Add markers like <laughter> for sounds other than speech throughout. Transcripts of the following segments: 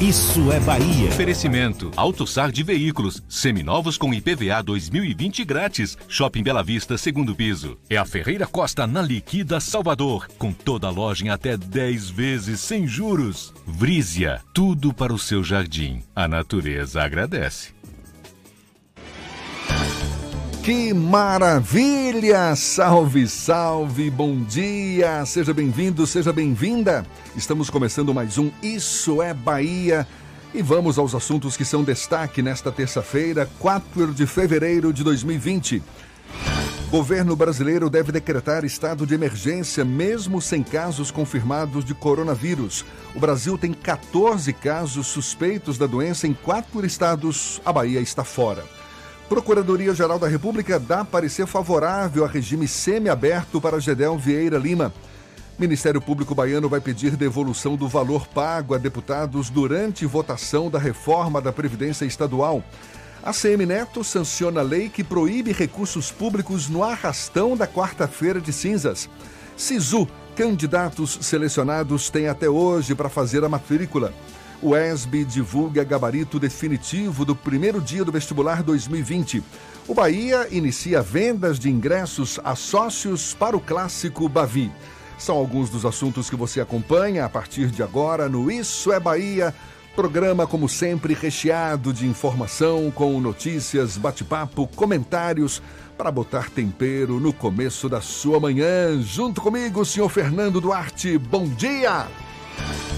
Isso é Bahia. Oferecimento. AutoSar de veículos. Seminovos com IPVA 2020 grátis. Shopping Bela Vista, segundo piso. É a Ferreira Costa na Liquida Salvador. Com toda a loja em até 10 vezes sem juros. Vrízia. Tudo para o seu jardim. A natureza agradece. Que maravilha! Salve, salve, bom dia! Seja bem-vindo, seja bem-vinda! Estamos começando mais um Isso é Bahia e vamos aos assuntos que são destaque nesta terça-feira, 4 de fevereiro de 2020. Governo brasileiro deve decretar estado de emergência mesmo sem casos confirmados de coronavírus. O Brasil tem 14 casos suspeitos da doença em quatro estados. A Bahia está fora. Procuradoria-Geral da República dá parecer favorável a regime semiaberto para Gedel Vieira Lima. Ministério Público Baiano vai pedir devolução do valor pago a deputados durante votação da reforma da Previdência Estadual. A CM Neto sanciona lei que proíbe recursos públicos no arrastão da quarta-feira de cinzas. Sisu, candidatos selecionados têm até hoje para fazer a matrícula. O ESB divulga gabarito definitivo do primeiro dia do vestibular 2020. O Bahia inicia vendas de ingressos a sócios para o clássico Bavi. São alguns dos assuntos que você acompanha a partir de agora no Isso é Bahia. Programa, como sempre, recheado de informação, com notícias, bate-papo, comentários, para botar tempero no começo da sua manhã. Junto comigo, senhor Fernando Duarte. Bom dia!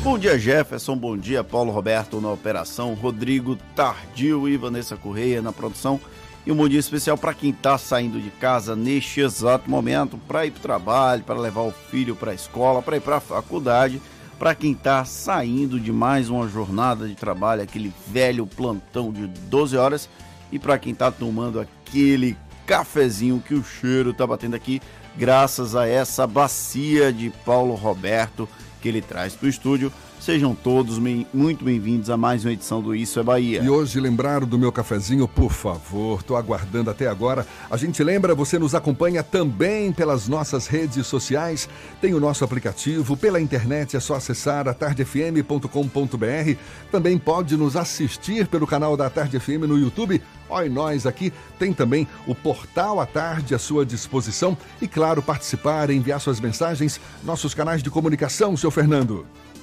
Bom dia, Jefferson. Bom dia, Paulo Roberto na operação, Rodrigo Tardio e Vanessa Correia na produção. E um bom dia especial para quem está saindo de casa neste exato momento para ir para o trabalho, para levar o filho para a escola, para ir para a faculdade, para quem está saindo de mais uma jornada de trabalho, aquele velho plantão de 12 horas, e para quem está tomando aquele cafezinho que o cheiro está batendo aqui, graças a essa bacia de Paulo Roberto que ele traz para o estúdio. Sejam todos muito bem-vindos a mais uma edição do Isso é Bahia. E hoje lembraram do meu cafezinho, por favor, estou aguardando até agora. A gente lembra, você nos acompanha também pelas nossas redes sociais, tem o nosso aplicativo, pela internet é só acessar atardefm.com.br. Também pode nos assistir pelo canal da Tarde FM no YouTube. Olha nós aqui, tem também o Portal à Tarde à sua disposição e, claro, participar, enviar suas mensagens, nossos canais de comunicação, seu Fernando.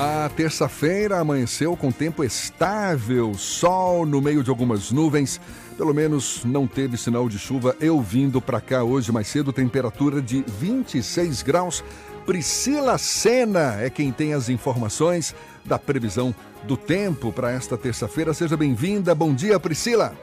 A terça-feira amanheceu com tempo estável, sol no meio de algumas nuvens. Pelo menos não teve sinal de chuva. Eu vindo para cá hoje mais cedo, temperatura de 26 graus. Priscila Sena é quem tem as informações da previsão do tempo para esta terça-feira. Seja bem-vinda. Bom dia, Priscila.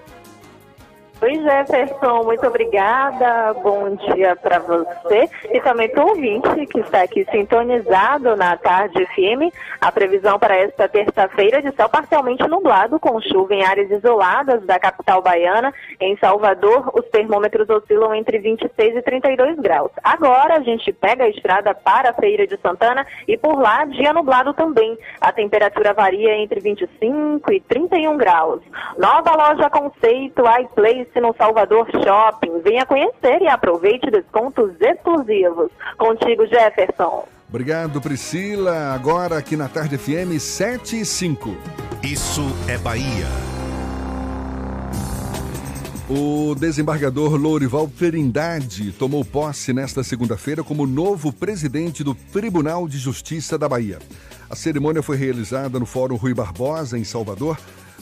Oi, Jefferson, muito obrigada. Bom dia para você e também para o ouvinte que está aqui sintonizado na Tarde FM. A previsão para esta terça-feira de céu parcialmente nublado, com chuva em áreas isoladas da capital baiana. Em Salvador, os termômetros oscilam entre 26 e 32 graus. Agora a gente pega a estrada para a Feira de Santana e por lá, dia nublado também. A temperatura varia entre 25 e 31 graus. Nova loja Conceito iPlace no Salvador Shopping. Venha conhecer e aproveite descontos exclusivos. Contigo, Jefferson. Obrigado, Priscila. Agora aqui na Tarde FM 7 e 5. Isso é Bahia. O desembargador Lourival Trindade tomou posse nesta segunda-feira como novo presidente do Tribunal de Justiça da Bahia. A cerimônia foi realizada no Fórum Rui Barbosa, em Salvador.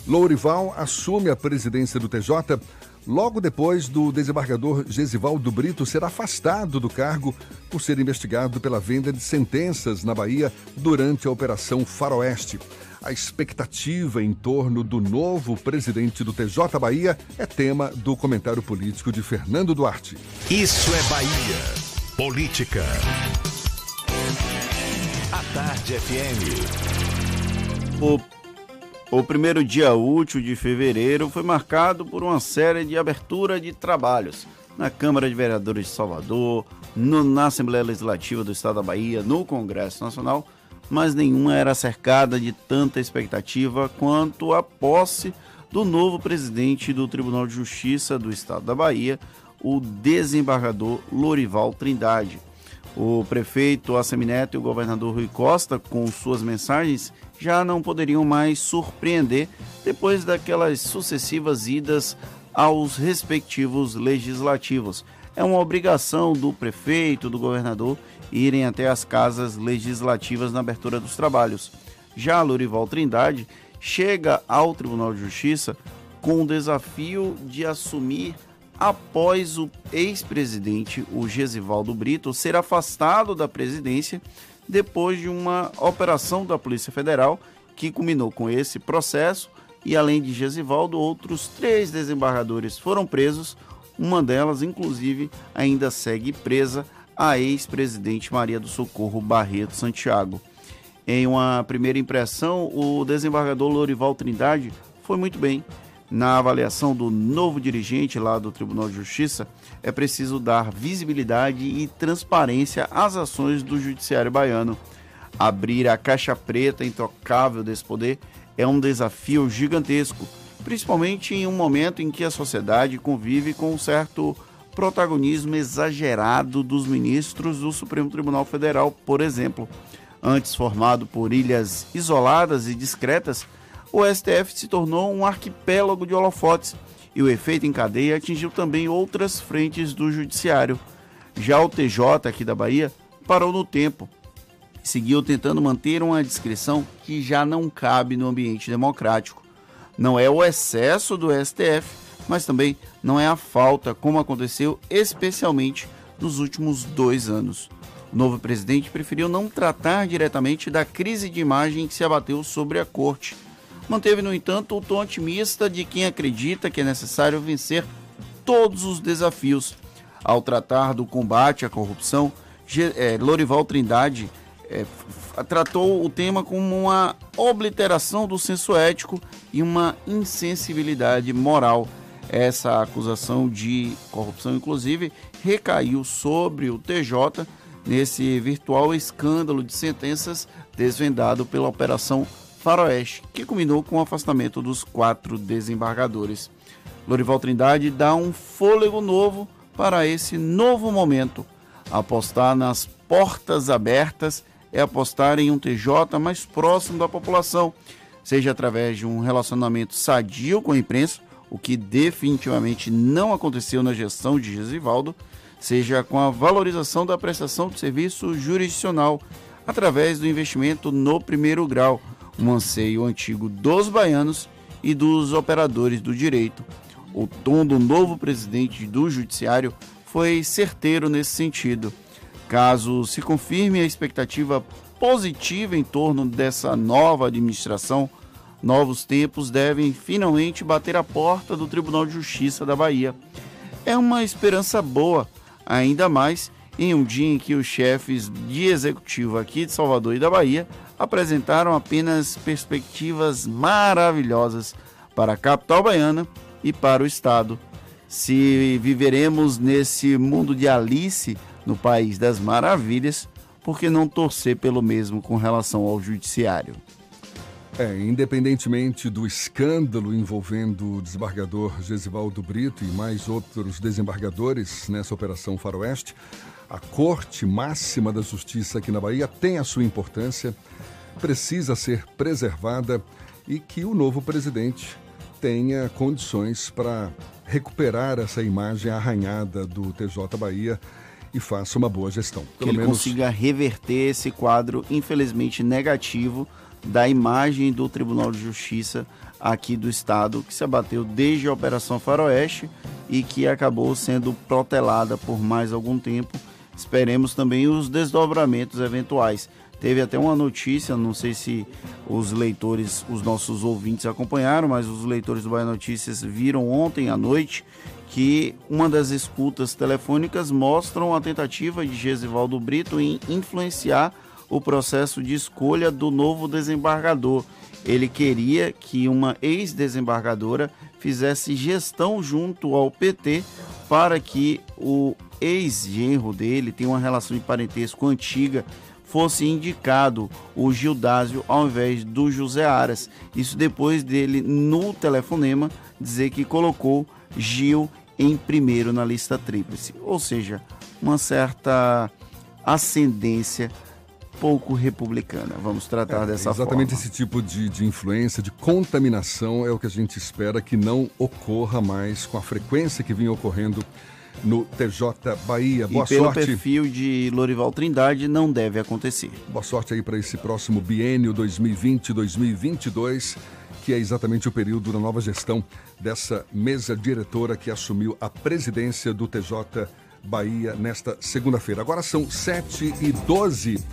Lourival assume a presidência do TJ logo depois do desembargador Gesivaldo Brito ser afastado do cargo por ser investigado pela venda de sentenças na Bahia durante a Operação Faroeste. A expectativa em torno do novo presidente do TJ Bahia é tema do comentário político de Fernando Duarte. Isso é Bahia. Política. A Tarde FM. O, o primeiro dia útil de fevereiro foi marcado por uma série de abertura de trabalhos na Câmara de Vereadores de Salvador, no, na Assembleia Legislativa do Estado da Bahia, no Congresso Nacional mas nenhuma era cercada de tanta expectativa quanto a posse do novo presidente do Tribunal de Justiça do Estado da Bahia, o desembargador Lorival Trindade. O prefeito Assemineto e o governador Rui Costa, com suas mensagens, já não poderiam mais surpreender depois daquelas sucessivas idas aos respectivos legislativos. É uma obrigação do prefeito, do governador irem até as casas legislativas na abertura dos trabalhos. Já Lorival Trindade chega ao Tribunal de Justiça com o desafio de assumir após o ex-presidente, o Gesivaldo Brito, ser afastado da presidência depois de uma operação da Polícia Federal que culminou com esse processo e além de Gesivaldo, outros três desembargadores foram presos, uma delas, inclusive, ainda segue presa a ex-presidente Maria do Socorro Barreto Santiago. Em uma primeira impressão, o desembargador Lorival Trindade foi muito bem. Na avaliação do novo dirigente lá do Tribunal de Justiça, é preciso dar visibilidade e transparência às ações do Judiciário Baiano. Abrir a caixa preta intocável desse poder é um desafio gigantesco, principalmente em um momento em que a sociedade convive com um certo protagonismo exagerado dos ministros do Supremo Tribunal Federal, por exemplo. Antes formado por ilhas isoladas e discretas, o STF se tornou um arquipélago de holofotes e o efeito em cadeia atingiu também outras frentes do judiciário. Já o TJ aqui da Bahia parou no tempo. Seguiu tentando manter uma discrição que já não cabe no ambiente democrático. Não é o excesso do STF, mas também não é a falta, como aconteceu especialmente nos últimos dois anos. O novo presidente preferiu não tratar diretamente da crise de imagem que se abateu sobre a corte. Manteve, no entanto, o tom otimista de quem acredita que é necessário vencer todos os desafios. Ao tratar do combate à corrupção, é, Lorival Trindade é, tratou o tema como uma obliteração do senso ético e uma insensibilidade moral essa acusação de corrupção, inclusive, recaiu sobre o TJ nesse virtual escândalo de sentenças desvendado pela Operação Faroeste, que culminou com o afastamento dos quatro desembargadores. Lorival Trindade dá um fôlego novo para esse novo momento. Apostar nas portas abertas é apostar em um TJ mais próximo da população, seja através de um relacionamento sadio com a imprensa o que definitivamente não aconteceu na gestão de Gesivaldo, seja com a valorização da prestação de serviço jurisdicional através do investimento no primeiro grau, um anseio antigo dos baianos e dos operadores do direito. O tom do novo presidente do Judiciário foi certeiro nesse sentido. Caso se confirme a expectativa positiva em torno dessa nova administração, Novos tempos devem finalmente bater a porta do Tribunal de Justiça da Bahia. É uma esperança boa, ainda mais em um dia em que os chefes de executivo aqui de Salvador e da Bahia apresentaram apenas perspectivas maravilhosas para a capital baiana e para o estado. Se viveremos nesse mundo de Alice, no país das maravilhas, por que não torcer pelo mesmo com relação ao judiciário? É, independentemente do escândalo envolvendo o desembargador Gesivaldo Brito e mais outros desembargadores nessa Operação Faroeste, a Corte Máxima da Justiça aqui na Bahia tem a sua importância, precisa ser preservada e que o novo presidente tenha condições para recuperar essa imagem arranhada do TJ Bahia e faça uma boa gestão. Pelo que ele menos... consiga reverter esse quadro, infelizmente, negativo da imagem do Tribunal de Justiça aqui do Estado, que se abateu desde a Operação Faroeste e que acabou sendo protelada por mais algum tempo. Esperemos também os desdobramentos eventuais. Teve até uma notícia, não sei se os leitores, os nossos ouvintes acompanharam, mas os leitores do Bahia Notícias viram ontem à noite que uma das escutas telefônicas mostram a tentativa de Gesivaldo Brito em influenciar o processo de escolha do novo desembargador. Ele queria que uma ex-desembargadora fizesse gestão junto ao PT para que o ex-genro dele, tem uma relação de parentesco antiga, fosse indicado o Gildásio ao invés do José Aras. Isso depois dele, no telefonema, dizer que colocou Gil em primeiro na lista tríplice, ou seja, uma certa ascendência pouco republicana. Vamos tratar é, dessa exatamente forma. esse tipo de, de influência, de contaminação é o que a gente espera que não ocorra mais com a frequência que vinha ocorrendo no TJ Bahia. Boa e pelo sorte. perfil de Lorival Trindade não deve acontecer. Boa sorte aí para esse próximo biênio 2020-2022 que é exatamente o período da nova gestão dessa mesa diretora que assumiu a presidência do TJ Bahia nesta segunda-feira. Agora são 7 e 12.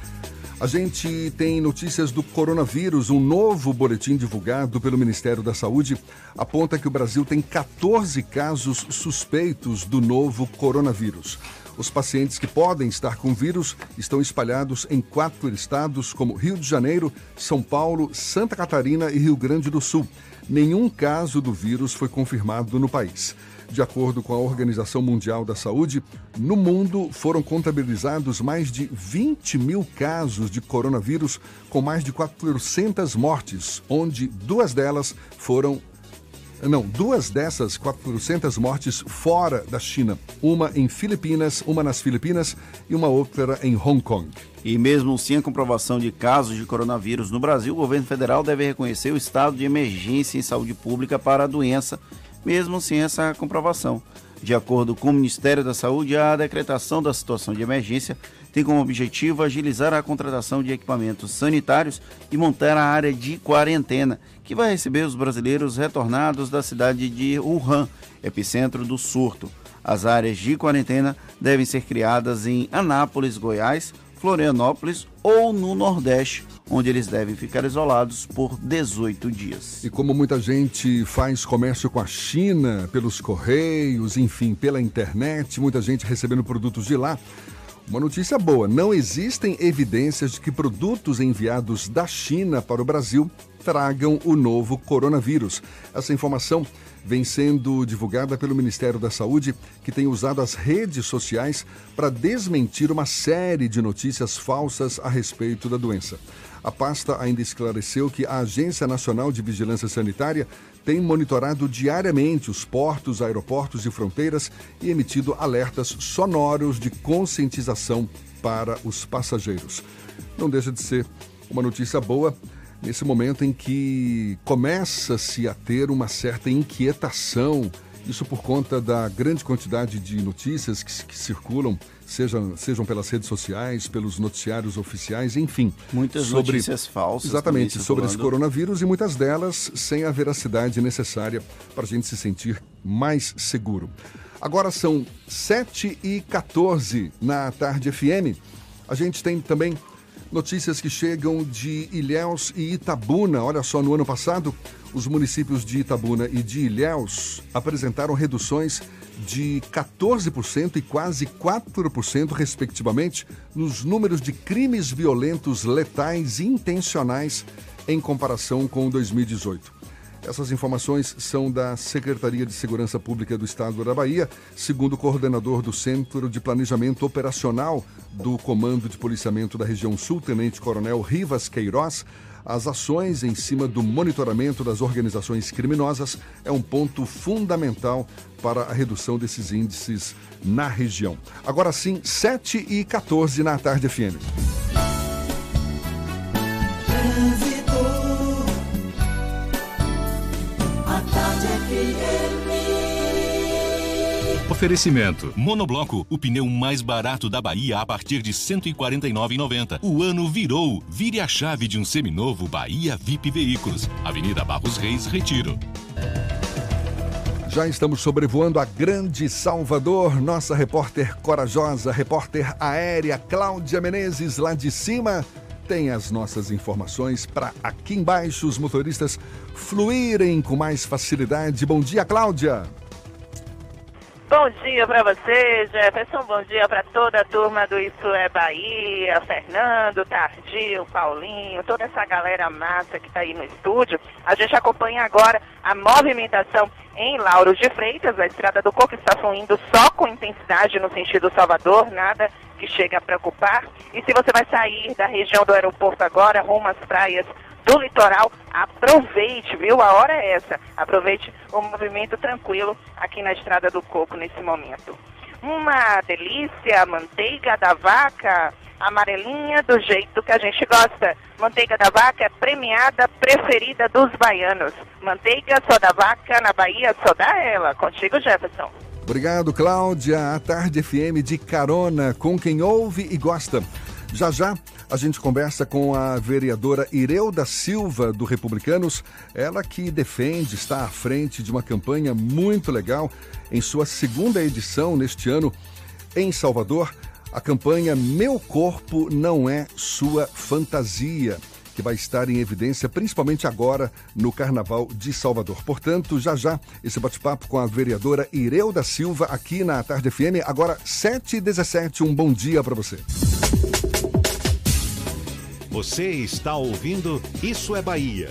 A gente tem notícias do coronavírus. Um novo boletim divulgado pelo Ministério da Saúde aponta que o Brasil tem 14 casos suspeitos do novo coronavírus. Os pacientes que podem estar com vírus estão espalhados em quatro estados, como Rio de Janeiro, São Paulo, Santa Catarina e Rio Grande do Sul. Nenhum caso do vírus foi confirmado no país. De acordo com a Organização Mundial da Saúde, no mundo foram contabilizados mais de 20 mil casos de coronavírus, com mais de 400 mortes, onde duas delas foram não, duas dessas 400 mortes fora da China. Uma em Filipinas, uma nas Filipinas e uma outra em Hong Kong. E mesmo sem a comprovação de casos de coronavírus no Brasil, o governo federal deve reconhecer o estado de emergência em saúde pública para a doença, mesmo sem essa comprovação. De acordo com o Ministério da Saúde, a decretação da situação de emergência tem como objetivo agilizar a contratação de equipamentos sanitários e montar a área de quarentena, que vai receber os brasileiros retornados da cidade de Wuhan, epicentro do surto. As áreas de quarentena devem ser criadas em Anápolis, Goiás, Florianópolis ou no Nordeste, onde eles devem ficar isolados por 18 dias. E como muita gente faz comércio com a China, pelos correios, enfim, pela internet, muita gente recebendo produtos de lá. Uma notícia boa: não existem evidências de que produtos enviados da China para o Brasil tragam o novo coronavírus. Essa informação vem sendo divulgada pelo Ministério da Saúde, que tem usado as redes sociais para desmentir uma série de notícias falsas a respeito da doença. A pasta ainda esclareceu que a Agência Nacional de Vigilância Sanitária tem monitorado diariamente os portos, aeroportos e fronteiras e emitido alertas sonoros de conscientização para os passageiros. Não deixa de ser uma notícia boa nesse momento em que começa-se a ter uma certa inquietação, isso por conta da grande quantidade de notícias que, que circulam, sejam, sejam pelas redes sociais, pelos noticiários oficiais, enfim. Muitas sobre, notícias falsas. Exatamente, sobre esse coronavírus e muitas delas sem a veracidade necessária para a gente se sentir mais seguro. Agora são 7 e 14 na Tarde FM. A gente tem também Notícias que chegam de Ilhéus e Itabuna. Olha só, no ano passado, os municípios de Itabuna e de Ilhéus apresentaram reduções de 14% e quase 4%, respectivamente, nos números de crimes violentos letais e intencionais em comparação com 2018. Essas informações são da Secretaria de Segurança Pública do Estado da Bahia, segundo o coordenador do Centro de Planejamento Operacional do Comando de Policiamento da Região Sul, Tenente Coronel Rivas Queiroz. As ações em cima do monitoramento das organizações criminosas é um ponto fundamental para a redução desses índices na região. Agora sim, 7 e 14 na tarde FM. Oferecimento. Monobloco, o pneu mais barato da Bahia a partir de R$ 149,90. O ano virou. Vire a chave de um seminovo Bahia VIP Veículos. Avenida Barros Reis, Retiro. Já estamos sobrevoando a Grande Salvador. Nossa repórter corajosa, repórter aérea Cláudia Menezes, lá de cima, tem as nossas informações para aqui embaixo os motoristas fluírem com mais facilidade. Bom dia, Cláudia. Bom dia para você, Jefferson. Bom dia para toda a turma do Isso é Bahia, Fernando, Tardio, Paulinho, toda essa galera massa que está aí no estúdio. A gente acompanha agora a movimentação em Lauro de Freitas. A estrada do Coco está fluindo só com intensidade no sentido Salvador, nada que chega a preocupar. E se você vai sair da região do aeroporto agora, rumo às praias do litoral, aproveite, viu? A hora é essa. Aproveite o movimento tranquilo aqui na Estrada do Coco nesse momento. Uma delícia, manteiga da vaca, amarelinha do jeito que a gente gosta. Manteiga da vaca é premiada, preferida dos baianos. Manteiga só da vaca na Bahia, só dá ela. Contigo, Jefferson. Obrigado, Cláudia. A Tarde FM de carona com quem ouve e gosta. Já já a gente conversa com a vereadora Ireuda Silva, do Republicanos, ela que defende, está à frente de uma campanha muito legal em sua segunda edição neste ano em Salvador, a campanha Meu Corpo Não É Sua Fantasia que vai estar em evidência principalmente agora no Carnaval de Salvador. Portanto, já já esse bate-papo com a vereadora Ireuda Silva aqui na Tarde FM, agora 7h17. Um bom dia para você. Você está ouvindo Isso é Bahia.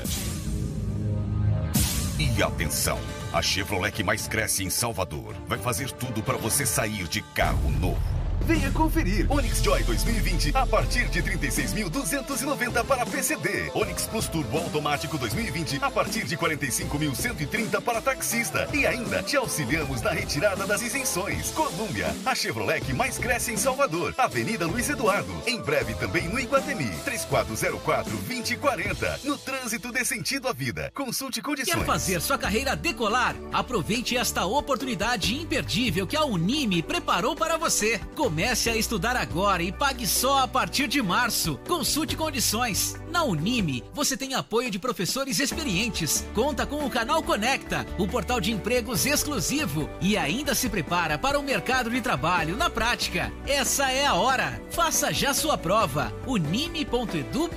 E atenção, a Chevrolet que mais cresce em Salvador vai fazer tudo para você sair de carro novo. Venha conferir. Onix Joy 2020 a partir de 36.290 para PCD. Onix Plus Turbo Automático 2020 a partir de 45.130 para taxista. E ainda te auxiliamos na retirada das isenções. Colômbia, a Chevrolet que mais cresce em Salvador. Avenida Luiz Eduardo. Em breve também no Iguatemi. 3404-2040. No trânsito de sentido à vida. Consulte condições. Quer fazer sua carreira decolar? Aproveite esta oportunidade imperdível que a Unime preparou para você. A estudar agora e pague só a partir de março. Consulte condições. Na Unime, você tem apoio de professores experientes, conta com o canal Conecta, o portal de empregos exclusivo e ainda se prepara para o mercado de trabalho na prática. Essa é a hora. Faça já sua prova. unime.edu.br.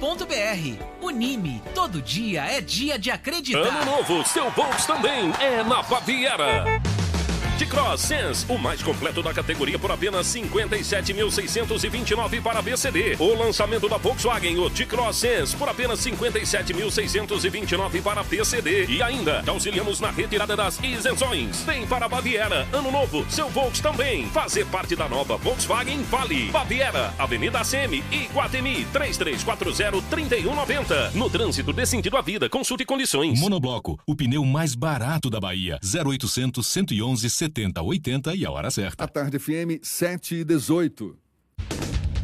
Unime, todo dia é dia de acreditar. Ano novo, seu Volks também é na Baviera. T-Cross Sense, o mais completo da categoria por apenas 57.629 para BCD. O lançamento da Volkswagen, o T-Cross Sense, por apenas 57.629 para PCD. E ainda, auxiliamos na retirada das isenções. Vem para Baviera, ano novo, seu Volks também. Fazer parte da nova Volkswagen Vale. Baviera, Avenida ACM, Iguatemi, 3340-3190. No trânsito dê sentido à vida, consulte condições. Monobloco, o pneu mais barato da Bahia. 0800 111 7080 e a hora certa. A Tarde FM 7 e 18.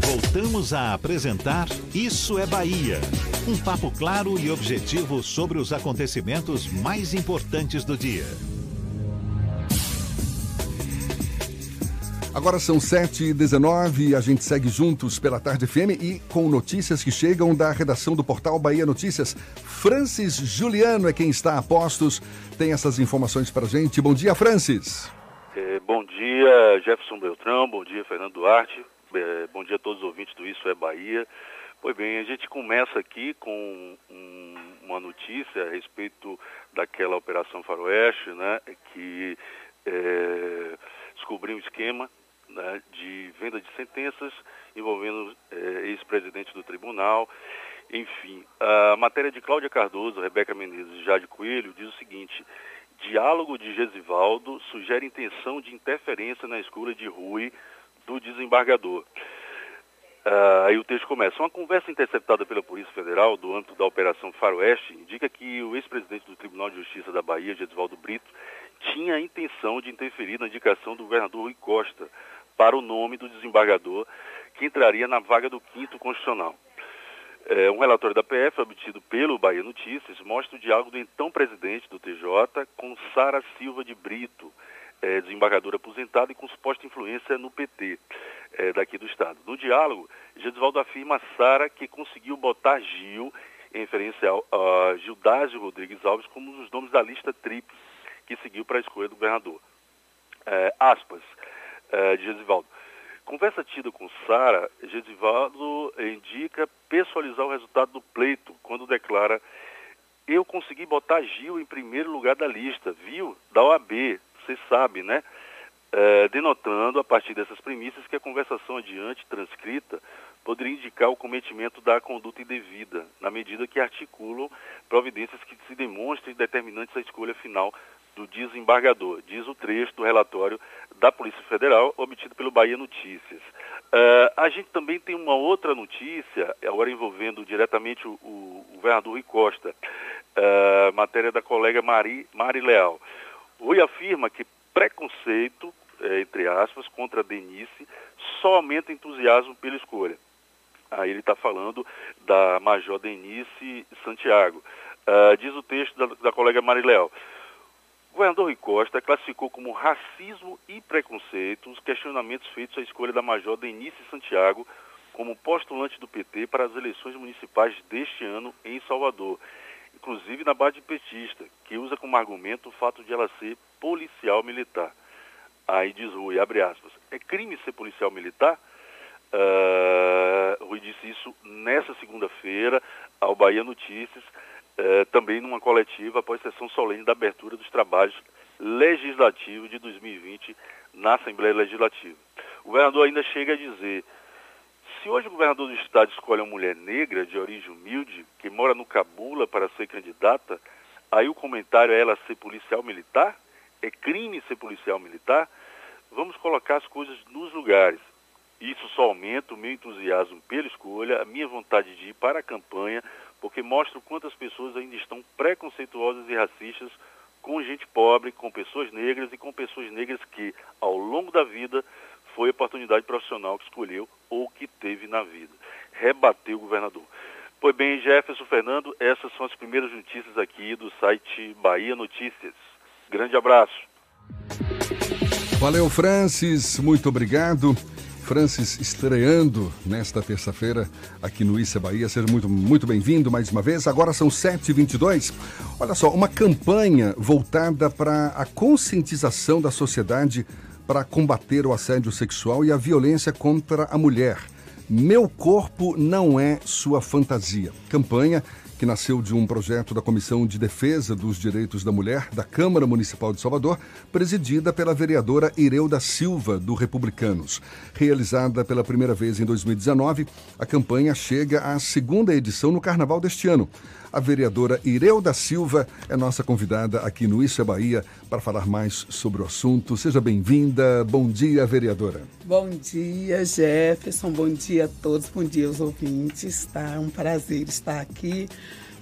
Voltamos a apresentar Isso é Bahia. Um papo claro e objetivo sobre os acontecimentos mais importantes do dia. Agora são 7h19 e a gente segue juntos pela Tarde FM e com notícias que chegam da redação do portal Bahia Notícias. Francis Juliano é quem está a postos, tem essas informações para gente. Bom dia, Francis. É, bom dia, Jefferson Beltrão, bom dia, Fernando Duarte, é, bom dia a todos os ouvintes do Isso é Bahia. Pois bem, a gente começa aqui com um, uma notícia a respeito daquela Operação Faroeste, né, que é, descobriu um esquema né, de venda de sentenças envolvendo é, ex-presidente do tribunal. Enfim, a matéria de Cláudia Cardoso, Rebeca Menezes e Jade Coelho diz o seguinte: diálogo de Gesivaldo sugere intenção de interferência na escolha de Rui do desembargador. Uh, aí o texto começa. Uma conversa interceptada pela Polícia Federal do âmbito da Operação Faroeste indica que o ex-presidente do Tribunal de Justiça da Bahia, Gedvaldo Brito, tinha a intenção de interferir na indicação do governador Rui Costa para o nome do desembargador que entraria na vaga do quinto constitucional. É, um relatório da PF obtido pelo Bahia Notícias mostra o diálogo do então presidente do TJ com Sara Silva de Brito, é, desembargadora aposentada e com suposta influência no PT é, daqui do Estado. No diálogo, Gedvaldo afirma a Sara que conseguiu botar Gil, em referência a Gildásio Rodrigues Alves, como um dos nomes da lista tríplice que seguiu para a escolha do governador. É, aspas, é, de Gesivaldo. Conversa tida com Sara, Gesivaldo indica pessoalizar o resultado do pleito, quando declara eu consegui botar Gil em primeiro lugar da lista, viu? Da OAB, você sabe, né? É, denotando, a partir dessas premissas, que a conversação adiante, transcrita, poderia indicar o cometimento da conduta indevida, na medida que articulam providências que se demonstrem determinantes à escolha final do desembargador, diz o trecho do relatório da Polícia Federal obtido pelo Bahia Notícias. Uh, a gente também tem uma outra notícia, agora envolvendo diretamente o, o, o governador Rui Costa, uh, matéria da colega Mari, Mari Leal. Rui afirma que preconceito, é, entre aspas, contra Denise só aumenta entusiasmo pela escolha. Aí ele está falando da Major Denise Santiago. Uh, diz o texto da, da colega Marileal. O governador Rui Costa classificou como racismo e preconceito os questionamentos feitos à escolha da Major Denise Santiago como postulante do PT para as eleições municipais deste ano em Salvador inclusive na base de petista, que usa como argumento o fato de ela ser policial militar. Aí diz Rui, abre aspas, é crime ser policial militar? Uh, Rui disse isso nessa segunda-feira ao Bahia Notícias, uh, também numa coletiva após sessão solene da abertura dos trabalhos legislativos de 2020 na Assembleia Legislativa. O governador ainda chega a dizer se hoje o governador do estado escolhe uma mulher negra de origem humilde, que mora no Cabula para ser candidata, aí o comentário é ela ser policial militar? É crime ser policial militar? Vamos colocar as coisas nos lugares. Isso só aumenta o meu entusiasmo pela escolha, a minha vontade de ir para a campanha, porque mostra o quanto as pessoas ainda estão preconceituosas e racistas com gente pobre, com pessoas negras e com pessoas negras que, ao longo da vida, foi a oportunidade profissional que escolheu ou que teve na vida. Rebateu o governador. Pois bem, Jefferson Fernando, essas são as primeiras notícias aqui do site Bahia Notícias. Grande abraço. Valeu, Francis. Muito obrigado. Francis estreando nesta terça-feira aqui no Issa Bahia. Seja muito, muito bem-vindo mais uma vez. Agora são 7h22. Olha só, uma campanha voltada para a conscientização da sociedade para combater o assédio sexual e a violência contra a mulher. Meu corpo não é sua fantasia. Campanha que nasceu de um projeto da Comissão de Defesa dos Direitos da Mulher da Câmara Municipal de Salvador, presidida pela vereadora Ireuda Silva, do Republicanos. Realizada pela primeira vez em 2019, a campanha chega à segunda edição no carnaval deste ano. A vereadora Ireuda Silva é nossa convidada aqui no Isso é Bahia para falar mais sobre o assunto. Seja bem-vinda. Bom dia, vereadora. Bom dia, Jefferson. Bom dia a todos. Bom dia aos ouvintes. Tá um prazer estar aqui.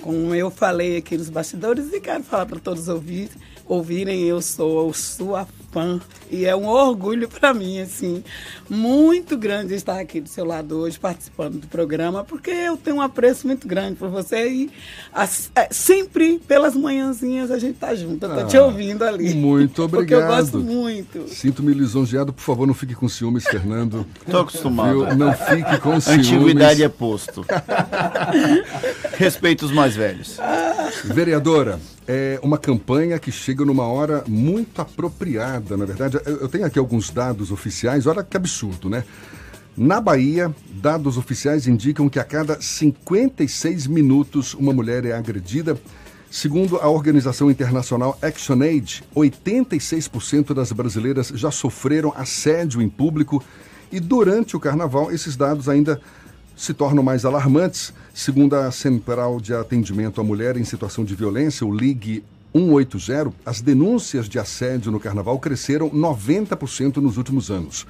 Como eu falei aqui nos bastidores e quero falar para todos ouvirem, ouvirem, eu sou sua fã e é um orgulho <laughs> para mim, assim, muito grande estar aqui do seu lado hoje participando do programa, porque eu tenho um apreço muito grande por você e as, é, sempre pelas manhãzinhas a gente tá junto, eu tô ah, te ouvindo ali. Muito obrigado. <laughs> Porque eu gosto muito. Sinto-me lisonjeado, por favor, não fique com ciúmes, Fernando. <laughs> Tô acostumado. Viu? Não fique com ciúmes. Antiguidade é posto. Respeito os mais velhos. Vereadora, é uma campanha que chega numa hora muito apropriada, na verdade. Eu tenho aqui alguns dados oficiais, olha que absurdo, né? Na Bahia, dados oficiais indicam que a cada 56 minutos uma mulher é agredida. Segundo a organização internacional ActionAid, 86% das brasileiras já sofreram assédio em público e durante o carnaval esses dados ainda se tornam mais alarmantes. Segundo a Central de Atendimento à Mulher em Situação de Violência, o Ligue 180, as denúncias de assédio no carnaval cresceram 90% nos últimos anos.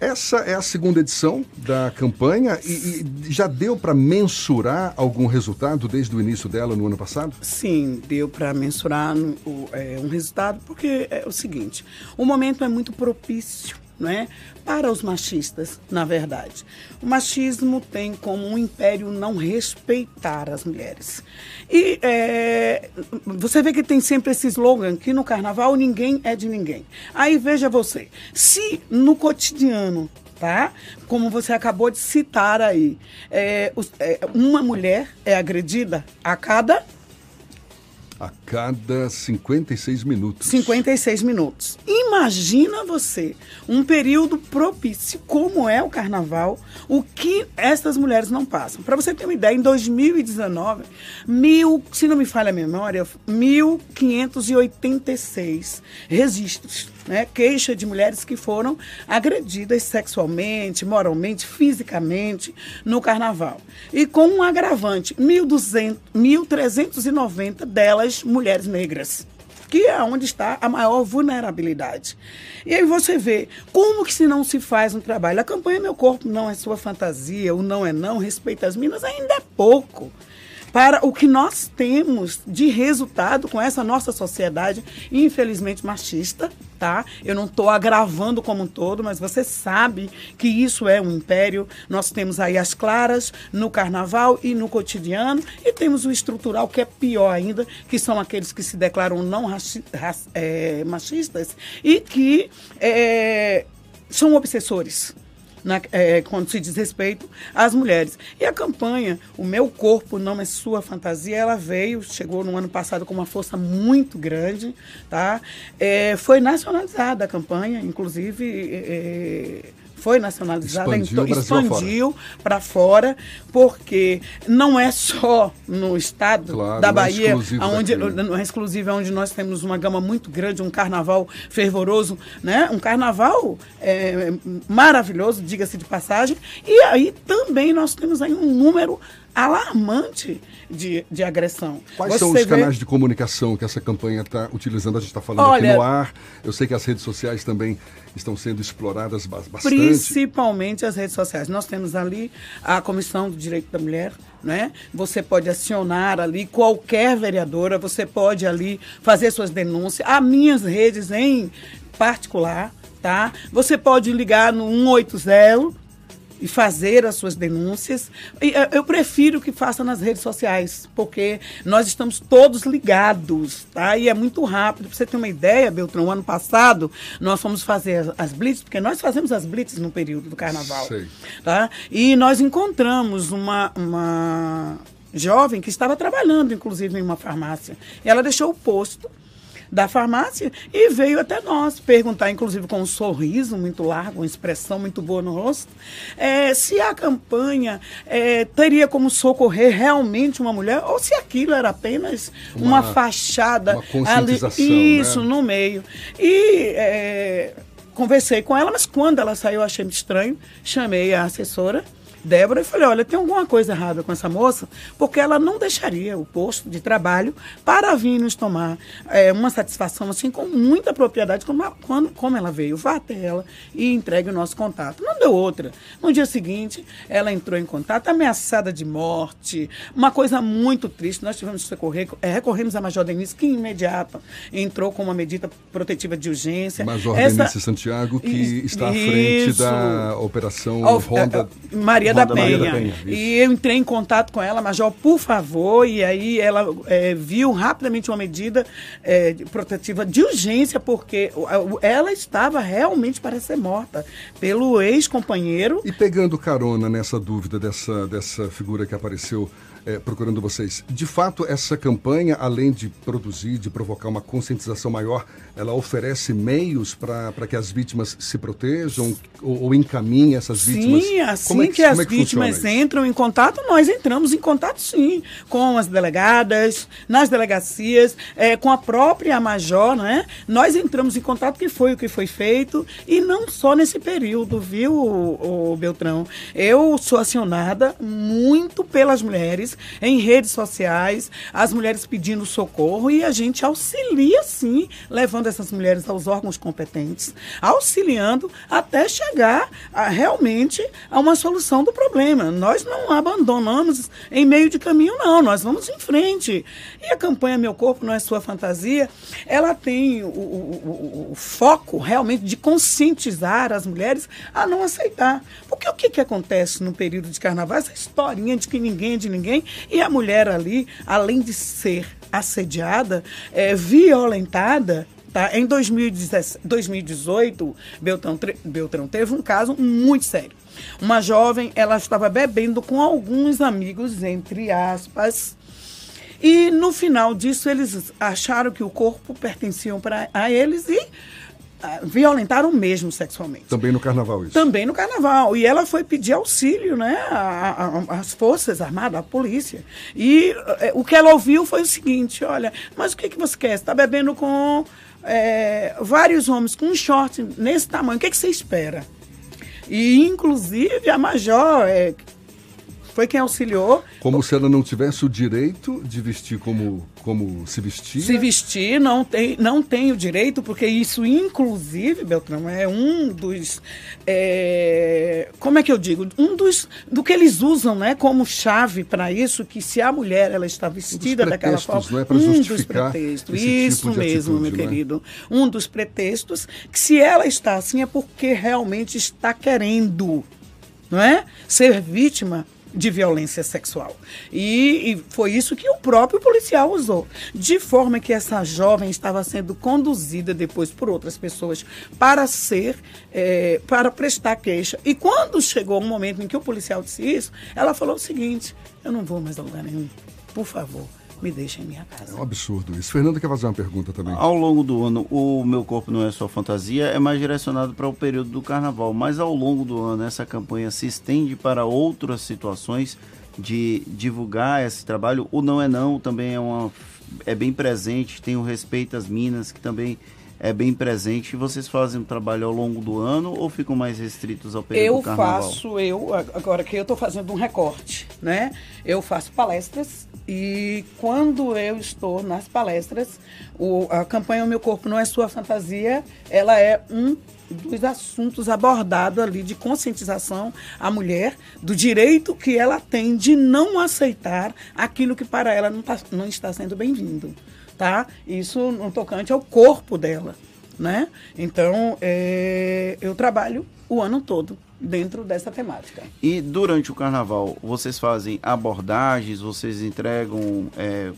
Essa é a segunda edição da campanha e, e já deu para mensurar algum resultado desde o início dela no ano passado? Sim, deu para mensurar é, um resultado, porque é o seguinte: o momento é muito propício. Não é? Para os machistas, na verdade. O machismo tem como um império não respeitar as mulheres. E é, você vê que tem sempre esse slogan que no carnaval ninguém é de ninguém. Aí veja você, se no cotidiano tá? Como você acabou de citar aí, é, é, uma mulher é agredida a cada A cada 56 minutos. 56 minutos. Imagina você um período propício como é o carnaval, o que essas mulheres não passam. Para você ter uma ideia, em 2019, mil, se não me falha a memória, 1.586 registros, né? Queixa de mulheres que foram agredidas sexualmente, moralmente, fisicamente no carnaval. E com um agravante, 1.200, 1.390 delas mulheres negras que é onde está a maior vulnerabilidade. E aí você vê como que se não se faz um trabalho. A campanha Meu Corpo Não É Sua Fantasia, o Não É Não, Respeita as Minas, ainda é pouco para o que nós temos de resultado com essa nossa sociedade, infelizmente machista, tá? Eu não estou agravando como um todo, mas você sabe que isso é um império. Nós temos aí as claras no carnaval e no cotidiano, e temos o estrutural, que é pior ainda, que são aqueles que se declaram não eh, machistas e que eh, são obsessores na- é, quando se diz respeito às mulheres. E a campanha O Meu Corpo Não É Sua Fantasia, ela veio, chegou no ano passado com uma força muito grande, tá? É, foi nacionalizada a campanha, inclusive... é, foi nacionalizada, Expandiu então, expandiu para fora, porque não é só no estado Claro, da é Bahia, exclusivo onde, não é exclusivo, é onde nós temos uma gama muito grande, um carnaval fervoroso, né? Um carnaval é, maravilhoso, diga-se de passagem. E aí também nós temos aí um número alarmante de, de agressão. Quais Você são os vê- canais de comunicação que essa campanha está utilizando? A gente está falando Olha- aqui no ar. Eu sei que as redes sociais também estão sendo exploradas ba- bastante. Principalmente as redes sociais. Nós temos ali a Comissão do Direito da Mulher, né? Você pode acionar ali qualquer vereadora, você pode ali fazer suas denúncias. Há minhas redes em particular, tá? Você pode ligar no 180 e fazer as suas denúncias. E, eh, eu prefiro que faça nas redes sociais, porque nós estamos todos ligados, tá? E é muito rápido. Para você ter uma ideia, Beltrão, ano passado nós fomos fazer as, blitz, porque nós fazemos as blitz no período do carnaval, Sei. tá? E nós encontramos uma, uma jovem que estava trabalhando, inclusive, em uma farmácia. E ela deixou o posto da farmácia e veio até nós perguntar, inclusive com um sorriso muito largo, uma expressão muito boa no rosto, eh, se a campanha eh, teria como socorrer realmente uma mulher ou se aquilo era apenas uma, Uma- fachada uma ali, isso né? no meio. E eh, conversei com ela, mas quando ela saiu achei muito estranho, chamei a assessora Débora e falei, olha, tem alguma coisa errada com essa moça, porque ela não deixaria o posto de trabalho para vir nos tomar eh, uma satisfação assim com muita propriedade, como, ela- quando, como ela veio. Vá até ela e entregue o nosso contato. Não deu outra. No dia seguinte, ela entrou em contato, ameaçada de morte, uma coisa muito triste. Nós tivemos que socorrer, eh, recorremos à Major Denise, que imediato entrou com uma medida protetiva de urgência. Major Essa- Denise Santiago, que Isso, está à frente da operação Ronda. eh, Maria, da Penha. Da Penha, isso. E eu entrei em contato com ela, Major, por favor, e aí ela eh, viu rapidamente uma medida de- protetiva de urgência, porque ela estava realmente para ser morta pelo ex-companheiro. E pegando carona nessa dúvida dessa, dessa figura que apareceu eh, procurando vocês, de fato, essa campanha, além de produzir, de provocar uma conscientização maior, ela oferece meios para que as vítimas se protejam ou, ou encaminhe essas vítimas? Sim, assim é que, as como é vítimas funciona isso? entram em contato, nós entramos em contato sim, com as delegadas, nas delegacias, eh, com a própria Major, né? Nós entramos em contato, que foi o que foi feito, e não só nesse período, viu, o, Beltrão? Eu sou acionada muito pelas mulheres em redes sociais, as mulheres pedindo socorro e a gente auxilia sim, levando essas mulheres aos órgãos competentes, auxiliando até chegar a, realmente a uma solução do problema. Nós não abandonamos em meio de caminho, não, nós vamos em frente. E a campanha Meu Corpo Não é Sua Fantasia, ela tem o, o, o, o foco realmente de conscientizar as mulheres a não aceitar. Porque o que, que acontece no período de carnaval? Essa historinha de que ninguém é de ninguém e a mulher ali, além de ser assediada, é, violentada, Tá? Em 2018, Beltrão, Beltrão teve um caso muito sério. Uma jovem, ela estava bebendo com alguns amigos, entre aspas, e no final disso eles acharam que o corpo pertencia para a eles e violentaram mesmo sexualmente. Também no carnaval isso? Também no carnaval. E ela foi pedir auxílio, né, às forças armadas, à polícia. E é, o que ela ouviu foi o seguinte, olha, mas o que, que você quer? Você está bebendo com é, vários homens com um short nesse tamanho, o que, que você espera? E, inclusive, a Major, é, foi quem auxiliou. Como se ela não tivesse o direito de vestir como, como se vestia? Se vestir, não tem, não tem o direito, porque isso, inclusive, Beltrão, é um dos. É, como é que eu digo? Um dos. do que eles usam né, como chave para isso, que se a mulher ela está vestida um daquela forma. Não é um dos pretextos. Isso tipo mesmo, atitude, meu né? querido. Um dos pretextos, que se ela está assim é porque realmente está querendo. Não é? Ser vítima de violência sexual. E, e, foi isso que o próprio policial usou. De forma que essa jovem estava sendo conduzida depois por outras pessoas para ser, é, para prestar queixa. E quando chegou o um momento em que o policial disse isso, ela falou o seguinte: eu não vou mais a lugar nenhum. Por favor me deixa em minha casa. É um absurdo isso. Fernando quer fazer uma pergunta também. Ao longo do ano, o Meu Corpo Não É Só Fantasia é mais direcionado para o período do carnaval, mas ao longo do ano essa campanha se estende para outras situações de divulgar esse trabalho. O Não É Não também é, uma, é bem presente, tem o Respeito às Minas, que também é bem presente. Vocês fazem um trabalho ao longo do ano ou ficam mais restritos ao período eu do carnaval? Eu faço, eu, agora que eu estou fazendo um recorte, né? Eu faço palestras e quando eu estou nas palestras, o, a campanha O Meu Corpo Não É Sua Fantasia, ela é um dos assuntos abordados ali de conscientização à mulher do direito que ela tem de não aceitar aquilo que para ela não, tá, não está sendo bem-vindo, tá? Isso no tocante ao corpo dela, né? Então, é, eu trabalho o ano todo dentro dessa temática. E durante o carnaval, vocês fazem abordagens, vocês entregam é,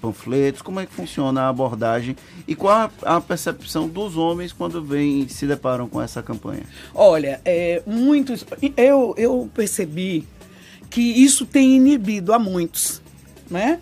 panfletos, como é que funciona a abordagem e qual a, percepção dos homens quando vêm se deparam com essa campanha? Olha, é, muitos, eu, eu percebi que isso tem inibido a muitos, né?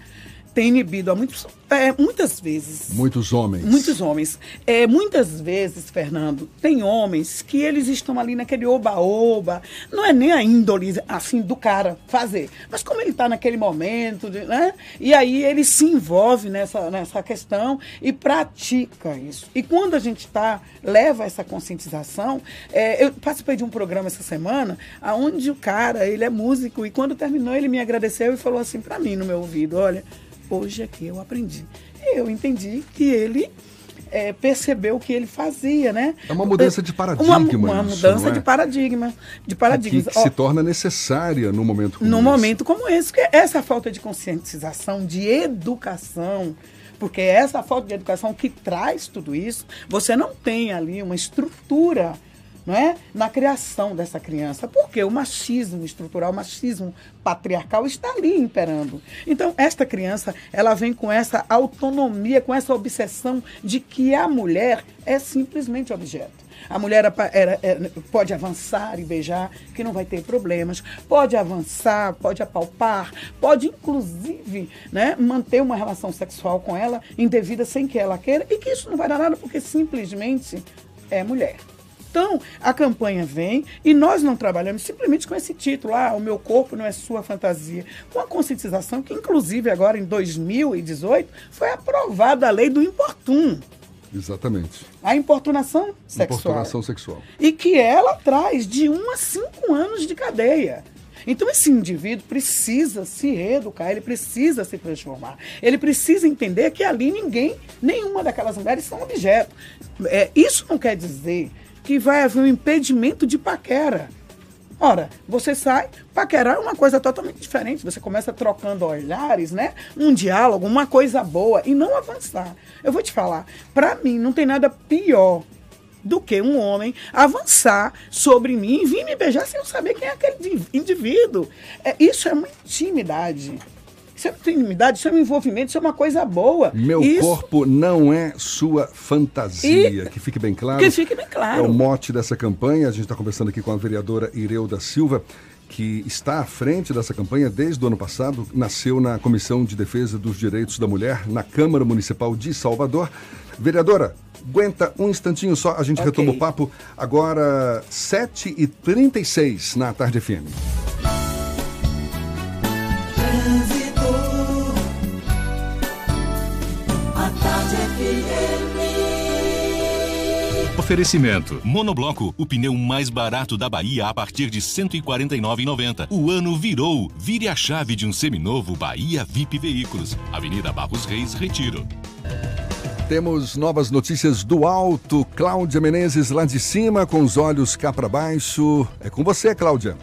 Tem inibido a muitos é, muitas vezes. Muitos homens. Muitos homens. É, muitas vezes, Fernando, tem homens que eles estão ali naquele oba-oba. Não é nem a índole, assim, do cara fazer. Mas como ele está naquele momento, né? E aí ele se envolve nessa, nessa questão e pratica isso. E quando a gente tá, leva essa conscientização, é, eu participei de um programa essa semana, onde o cara, ele é músico, e quando terminou, ele me agradeceu e falou assim para mim no meu ouvido: olha hoje aqui eu aprendi. E eu entendi que ele é, percebeu o que ele fazia, né? É uma mudança de paradigma. Uma, uma isso, mudança é? de paradigma. De paradigmas. Que, que se torna necessária no momento como no esse. momento como esse. Porque essa falta de conscientização, de educação, porque é essa falta de educação que traz tudo isso, você não tem ali uma estrutura não é? na criação dessa criança. Porque o machismo estrutural, o machismo patriarcal está ali imperando. Então, esta criança, ela vem com essa autonomia, com essa obsessão de que a mulher é simplesmente objeto. A mulher era, era, era, pode avançar e beijar, que não vai ter problemas. Pode avançar, pode apalpar, pode inclusive né, manter uma relação sexual com ela indevida sem que ela queira e que isso não vai dar nada porque simplesmente é mulher. Então, a campanha vem e nós não trabalhamos simplesmente com esse título, ah, o meu corpo não é sua fantasia. Com a conscientização que, inclusive, agora em 2018, foi aprovada a lei do importun. Exatamente. A importunação sexual. Importunação sexual. E que ela traz de 1 a 5 anos de cadeia. Então esse indivíduo precisa se reeducar, ele precisa se transformar. Ele precisa entender que ali ninguém, nenhuma daquelas mulheres são objeto. É, isso não quer dizer que vai haver um impedimento de paquera. Ora, você sai, paquerar é uma coisa totalmente diferente. Você começa trocando olhares, né? Um diálogo, uma coisa boa e não avançar. Eu vou te falar, para mim não tem nada pior do que um homem avançar sobre mim e vir me beijar sem eu saber quem é aquele indivíduo. É, isso é uma intimidade. Isso é uma intimidade, isso é um envolvimento, isso é uma coisa boa. Meu isso... corpo não é sua fantasia. E... Que fique bem claro. Que fique bem claro. É o mote dessa campanha. A gente está conversando aqui com a vereadora Ireuda Silva que está à frente dessa campanha desde o ano passado, nasceu na Comissão de Defesa dos Direitos da Mulher na Câmara Municipal de Salvador. Vereadora, aguenta um instantinho só, a gente okay. retoma o papo. Agora, 7h36 na Tarde FM. Oferecimento. Monobloco, o pneu mais barato da Bahia a partir de R$ 149,90. O ano virou. Vire a chave de um seminovo Bahia VIP Veículos. Avenida Barros Reis, Retiro. Temos novas notícias do alto. Cláudia Menezes lá de cima, com os olhos cá para baixo. É com você, Cláudia.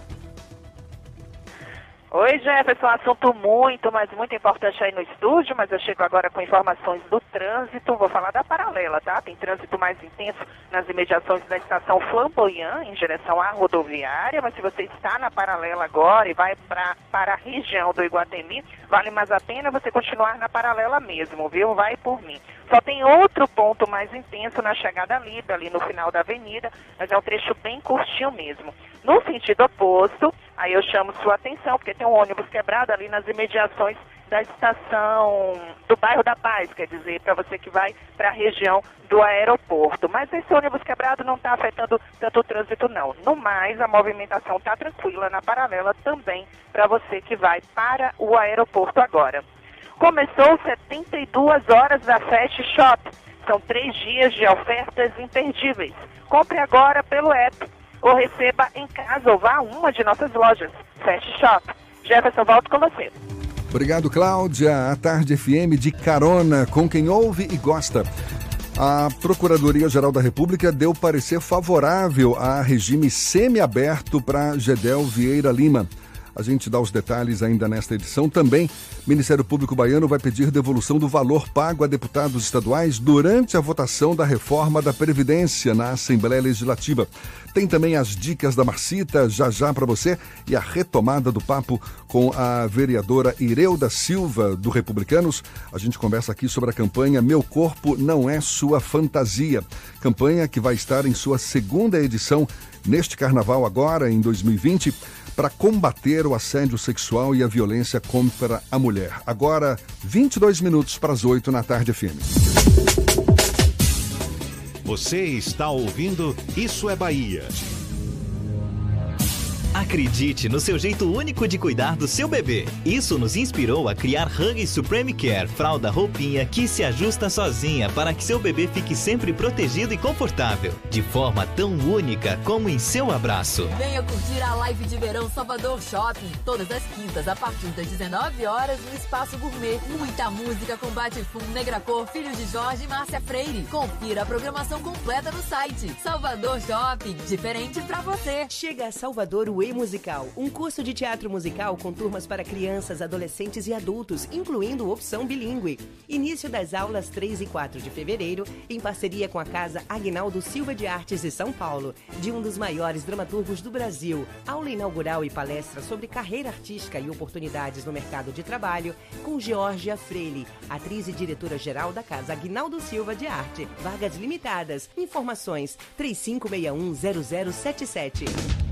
Oi, Jefferson, assunto muito, mas muito importante aí no estúdio, mas eu chego agora com informações do trânsito. Vou falar da paralela, tá? Tem trânsito mais intenso nas imediações da estação Flamboyant, em direção à rodoviária, mas se você está na paralela agora e vai pra, para a região do Iguatemi, vale mais a pena você continuar na paralela mesmo, viu? Vai por mim. Só tem outro ponto mais intenso na chegada livre, ali no final da avenida, mas é um trecho bem curtinho mesmo. No sentido oposto, aí eu chamo sua atenção, porque tem um ônibus quebrado ali nas imediações da estação do bairro da Paz, quer dizer, para você que vai para a região do aeroporto. Mas esse ônibus quebrado não está afetando tanto o trânsito, não. No mais, a movimentação está tranquila na paralela também para você que vai para o aeroporto agora. Começou 72 horas da Fast Shop. São três dias de ofertas imperdíveis. Compre agora pelo app ou receba em casa ou vá a uma de nossas lojas. Fast Shop. Jefferson, volto com você. Obrigado, Cláudia. A Tarde FM de carona com quem ouve e gosta. A Procuradoria-Geral da República deu parecer favorável a regime semiaberto para Gedel Vieira Lima. A gente dá os detalhes ainda nesta edição. Também, o Ministério Público Baiano vai pedir devolução do valor pago a deputados estaduais durante a votação da reforma da Previdência na Assembleia Legislativa. Tem também as dicas da Marcita, já já para você, e a retomada do papo com a vereadora Ireuda Silva, do Republicanos. A gente conversa aqui sobre a campanha Meu Corpo Não É Sua Fantasia. Campanha que vai estar em sua segunda edição neste carnaval agora, em 2020 para combater o assédio sexual e a violência contra a mulher. Agora, 22 minutos para as 8 na tarde FM. Você está ouvindo Isso é Bahia. Acredite no seu jeito único de cuidar do seu bebê. Isso nos inspirou a criar Hug Supreme Care, fralda roupinha que se ajusta sozinha para que seu bebê fique sempre protegido e confortável, de forma tão única como em seu abraço. Venha curtir a live de verão Salvador Shopping, todas as quintas a partir das 19 horas no Espaço Gourmet. Muita música com Batifum, Negra Cor, Filho de Jorge e Márcia Freire. Confira a programação completa no site. Salvador Shopping, diferente para você. Chega a Salvador o Way Musical, um curso de teatro musical com turmas para crianças, adolescentes e adultos, incluindo opção bilíngue. Início das aulas 3 e 4 de fevereiro, em parceria com a Casa Agnaldo Silva de Artes de São Paulo, de um dos maiores dramaturgos do Brasil. Aula inaugural e palestra sobre carreira artística e oportunidades no mercado de trabalho, com Georgia Freire, atriz e diretora-geral da Casa Agnaldo Silva de Arte. Vagas limitadas. Informações 35610077.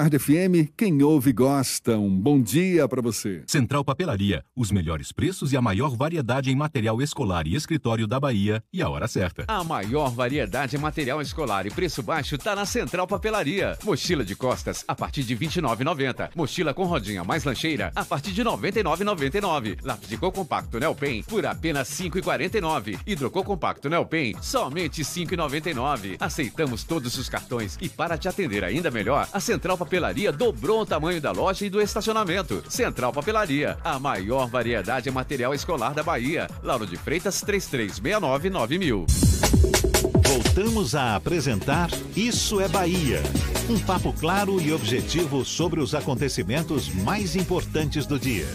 Tarde FM, quem ouve gosta. Um bom dia para você. Central Papelaria, os melhores preços e a maior variedade em material escolar e escritório da Bahia e a hora certa. A maior variedade em material escolar e preço baixo tá na Central Papelaria. Mochila de costas a partir de R$ 29,90. Mochila com rodinha mais lancheira a partir de R$ 99,99. Lápis de cor compacto Nelpen por apenas R$ 5,49. Hidrocor compacto Nelpen somente R$ 5,99. Aceitamos todos os cartões e para te atender ainda melhor, a Central Papelaria dobrou o tamanho da loja e do estacionamento. Central Papelaria, a maior variedade em material escolar da Bahia. Lauro de Freitas 3369 9000. Voltamos a apresentar Isso é Bahia. Um papo claro e objetivo sobre os acontecimentos mais importantes do dia.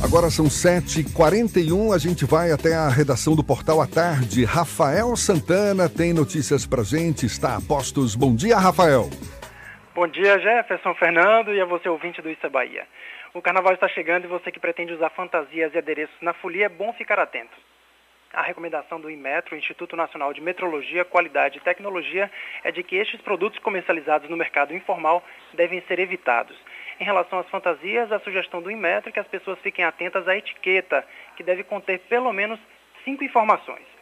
Agora são 7h41, a gente vai até a redação do Portal à Tarde. Rafael Santana tem notícias pra gente, está a postos. Bom dia, Rafael. Bom dia, Jefferson Fernando e a você ouvinte do Isso é Bahia. O carnaval está chegando e você que pretende usar fantasias e adereços na folia é bom ficar atento. A recomendação do Inmetro, Instituto Nacional de Metrologia, Qualidade e Tecnologia, é de que estes produtos comercializados no mercado informal devem ser evitados. Em relação às fantasias, a sugestão do Inmetro é que as pessoas fiquem atentas à etiqueta, que deve conter pelo menos cinco informações.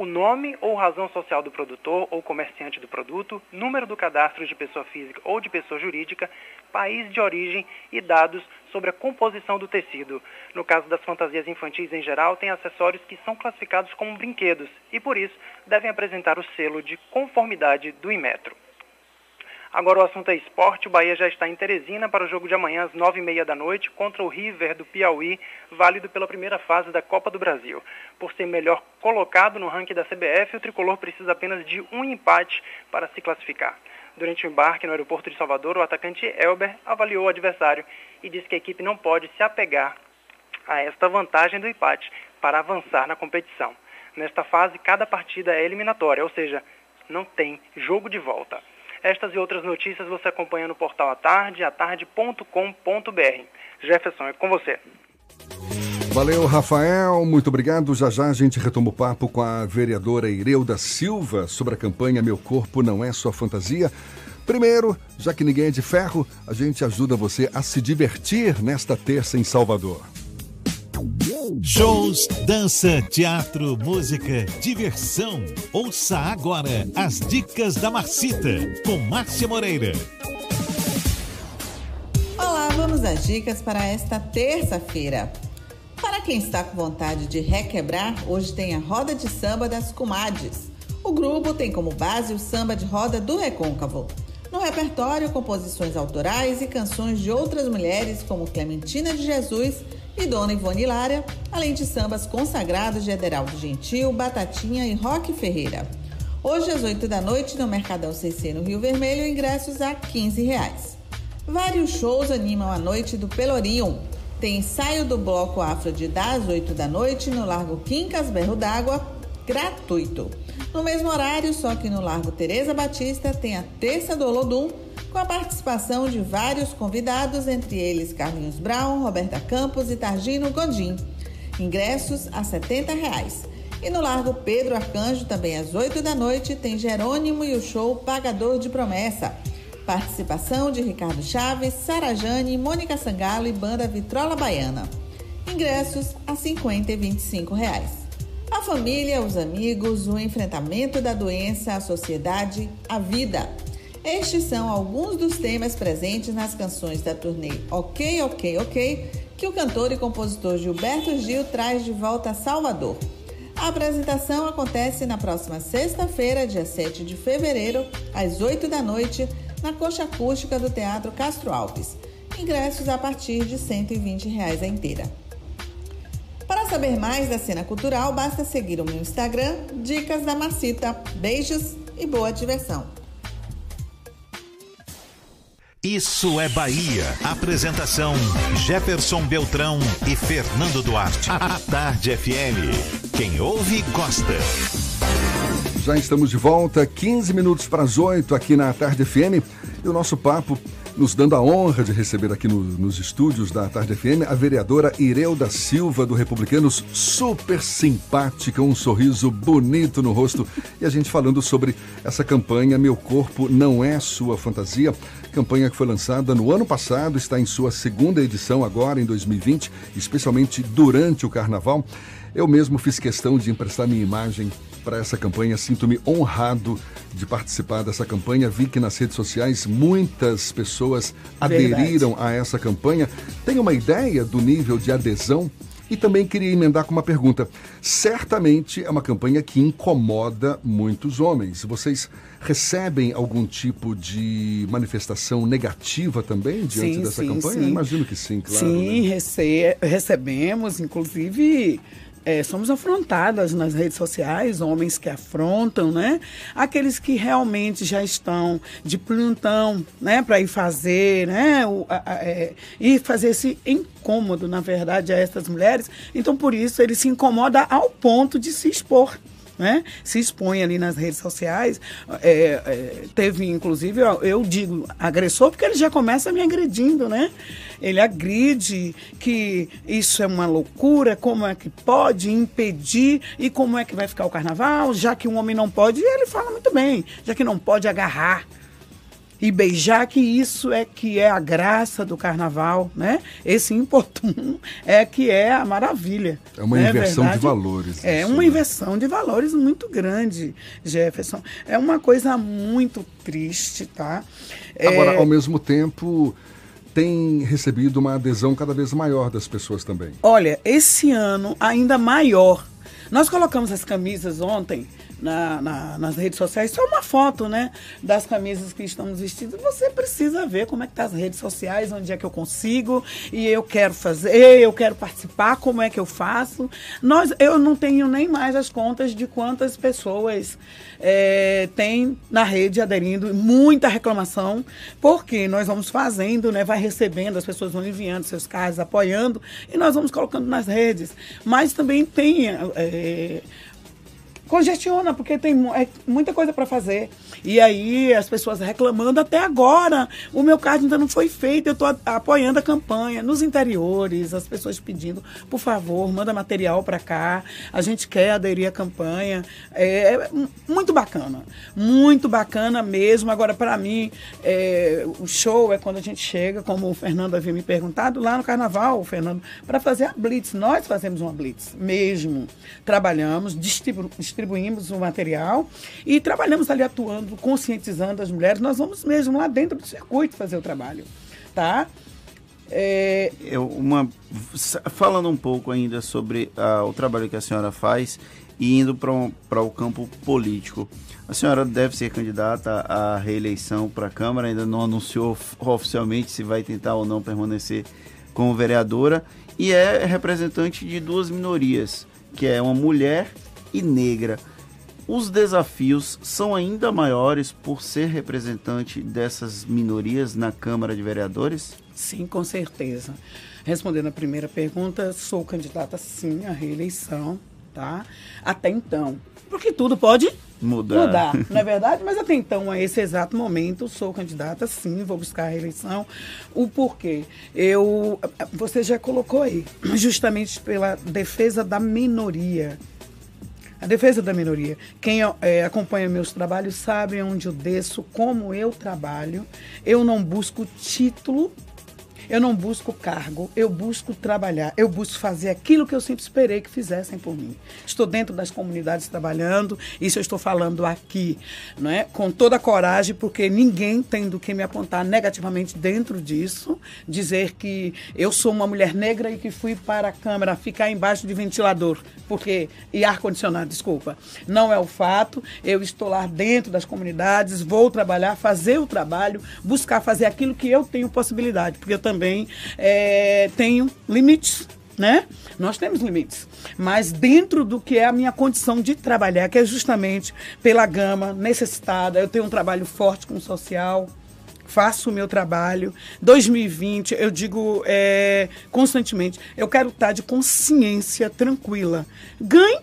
O nome ou razão social do produtor ou comerciante do produto, número do cadastro de pessoa física ou de pessoa jurídica, país de origem e dados sobre a composição do tecido. No caso das fantasias infantis em geral, tem acessórios que são classificados como brinquedos e, por isso, devem apresentar o selo de conformidade do Inmetro. Agora o assunto é esporte. O Bahia já está em Teresina para o jogo de amanhã às nove e meia da noite contra o River do Piauí, válido pela primeira fase da Copa do Brasil. Por ser melhor colocado no ranking da CBF, o tricolor precisa apenas de um empate para se classificar. Durante o embarque no aeroporto de Salvador, o atacante Elber avaliou o adversário e disse que a equipe não pode se apegar a esta vantagem do empate para avançar na competição. Nesta fase, cada partida é eliminatória, ou seja, não tem jogo de volta. Estas e outras notícias você acompanha no portal à tarde, atarde.com.br. Jefferson, é com você. Valeu, Rafael. Muito obrigado. Já já a gente retoma o papo com a vereadora Ireuda Silva sobre a campanha Meu Corpo Não É Sua Fantasia. Primeiro, já que ninguém é de ferro, a gente ajuda você a se divertir nesta terça em Salvador. Shows, dança, teatro, música, diversão. Ouça agora as dicas da Marcita com Márcia Moreira. Olá, vamos às dicas para esta terça-feira. Para quem está com vontade de requebrar, hoje tem a roda de samba das comadres. O grupo tem como base o samba de roda do Recôncavo. No repertório, composições autorais e canções de outras mulheres como Clementina de Jesus e Dona Ivone Lara, além de sambas consagrados de Ederaldo Gentil, Batatinha e Roque Ferreira. Hoje, às 8 da noite, no Mercadão CC no Rio Vermelho, ingressos a 15 reais. Vários shows animam a noite do Pelourinho. Tem ensaio do Bloco Afro de das 8 da noite no Largo Quincas Berro d'Água, gratuito. No mesmo horário, só que no Largo Teresa Batista, tem a Terça do Olodum, com a participação de vários convidados, entre eles Carlinhos Brown, Roberta Campos e Targino Gondim. Ingressos a 70 reais. E no Largo Pedro Arcanjo, também às 8 da noite, tem Jerônimo e o show Pagador de Promessa. Participação de Ricardo Chaves, Sara Jane, Mônica Sangalo e banda Vitrola Baiana. Ingressos a R$ 50 e 25 reais. A família, os amigos, o enfrentamento da doença, a sociedade, a vida. Estes são alguns dos temas presentes nas canções da turnê Ok, Ok, Ok, que o cantor e compositor Gilberto Gil traz de volta a Salvador. A apresentação acontece na próxima sexta-feira, dia 7 de fevereiro, às 8 da noite, na Coxa Acústica do Teatro Castro Alves. Ingressos a partir de 120 reais a inteira. Para saber mais da cena cultural, basta seguir o meu Instagram, Dicas da Macita. Beijos e boa diversão. Isso é Bahia. Apresentação: Jefferson Beltrão e Fernando Duarte. A Tarde FM. Quem ouve, gosta. Já estamos de volta, 15 minutos para as 8 aqui na Tarde FM. E o nosso papo nos dando a honra de receber aqui no- nos estúdios da Tarde FM a vereadora Ireuda Silva, do Republicanos, super simpática, um sorriso bonito no rosto. E a gente falando sobre essa campanha Meu Corpo Não É Sua Fantasia, campanha que foi lançada no ano passado, está em sua segunda edição agora, em 2020, especialmente durante o Carnaval. Eu mesmo fiz questão de emprestar minha imagem para essa campanha. Sinto-me honrado de participar dessa campanha. Vi que nas redes sociais muitas pessoas Verdade. aderiram a essa campanha. Tem uma ideia do nível de adesão? E também queria emendar com uma pergunta. Certamente é uma campanha que incomoda muitos homens. Vocês recebem algum tipo de manifestação negativa também diante Sim, dessa sim, campanha? sim. Imagino que sim, claro. Sim, né? rece- recebemos, inclusive. É, somos afrontadas nas redes sociais, homens que afrontam, né? Aqueles que realmente já estão de plantão, né? Para ir fazer, né? O, a- a- é, ir fazer esse incômodo, na verdade, a essas mulheres. Então, por isso, ele se incomoda ao ponto de se expor né? se expõe ali nas redes sociais. É, é, teve, inclusive, eu, digo agressor, porque ele já começa me agredindo, né? Ele agride que isso é uma loucura, como é que pode impedir e como é que vai ficar o carnaval, já que um homem não pode, e ele fala muito bem, já que não pode agarrar e beijar, que isso é que é a graça do carnaval, né? Esse importuno é que é a maravilha. É uma não inversão de valores. É isso, uma né? inversão de valores muito grande, Jefferson. É uma coisa muito triste, tá? É, Agora, ao mesmo tempo, tem recebido uma adesão cada vez maior das pessoas também. Olha, esse ano ainda maior. Nós colocamos as camisas ontem na- na- nas redes sociais, só uma foto, né? Das camisas que estamos vestidos. Você precisa ver como é que tá as redes sociais, onde é que eu consigo, e eu quero fazer, eu quero participar, como é que eu faço. Nós, eu não tenho nem mais as contas de quantas pessoas é, tem na rede aderindo, muita reclamação, porque nós vamos fazendo, né? Vai recebendo, as pessoas vão enviando seus carros, apoiando, e nós vamos colocando nas redes. Mas também tem. é, congestiona, porque tem é muita coisa para fazer. E aí as pessoas reclamando até agora. O meu card ainda não foi feito, eu estou apoiando a campanha. Nos interiores, as pessoas pedindo, por favor, manda material para cá. A gente quer aderir à campanha. É, é mu- muito bacana. Muito bacana mesmo. Agora, para mim, é, o show é quando a gente chega, como o Fernando havia me perguntado, lá no carnaval, Fernando, para fazer a Blitz. Nós fazemos uma Blitz mesmo. Trabalhamos, distribu- distribuímos o material e trabalhamos ali atuando, conscientizando as mulheres. Nós vamos mesmo lá dentro do circuito fazer o trabalho. Tá? É, Eu, uma, falando um pouco ainda sobre ah, o trabalho que a senhora faz e indo para o campo político. A senhora deve ser candidata à reeleição para a Câmara, ainda não anunciou of- oficialmente se vai tentar ou não permanecer como vereadora, e é representante de duas minorias, que é uma mulher e negra. Os desafios são ainda maiores por ser representante dessas minorias na Câmara de Vereadores? Sim, com certeza. Respondendo a primeira pergunta, sou candidata sim à reeleição, tá? Até então. Porque tudo pode Mudar. mudar, não é verdade? Mas até então, a esse exato momento, sou candidata sim, vou buscar a reeleição. O porquê? Eu, você já colocou aí, justamente pela defesa da minoria. A defesa da minoria. Quem eh, acompanha meus trabalhos sabe onde eu desço, como eu trabalho. Eu não busco título, eu não busco cargo, eu busco trabalhar, eu busco fazer aquilo que eu sempre esperei que fizessem por mim. Estou dentro das comunidades trabalhando, isso eu estou falando aqui, não é? com toda a coragem, porque ninguém tem do que me apontar negativamente dentro disso, dizer que eu sou uma mulher negra e que fui para a Câmara ficar embaixo de ventilador, porque e ar-condicionado, desculpa. Não é o fato, eu estou lá dentro das comunidades, vou trabalhar, fazer o trabalho, buscar fazer aquilo que eu tenho possibilidade, porque eu também eh, tenho limites, né? Nós temos limites, mas dentro do que é a minha condição de trabalhar, que é justamente pela gama necessitada, eu tenho um trabalho forte com o social, faço o meu trabalho. 2020, eu digo é, constantemente, eu quero estar de consciência tranquila. Ganhe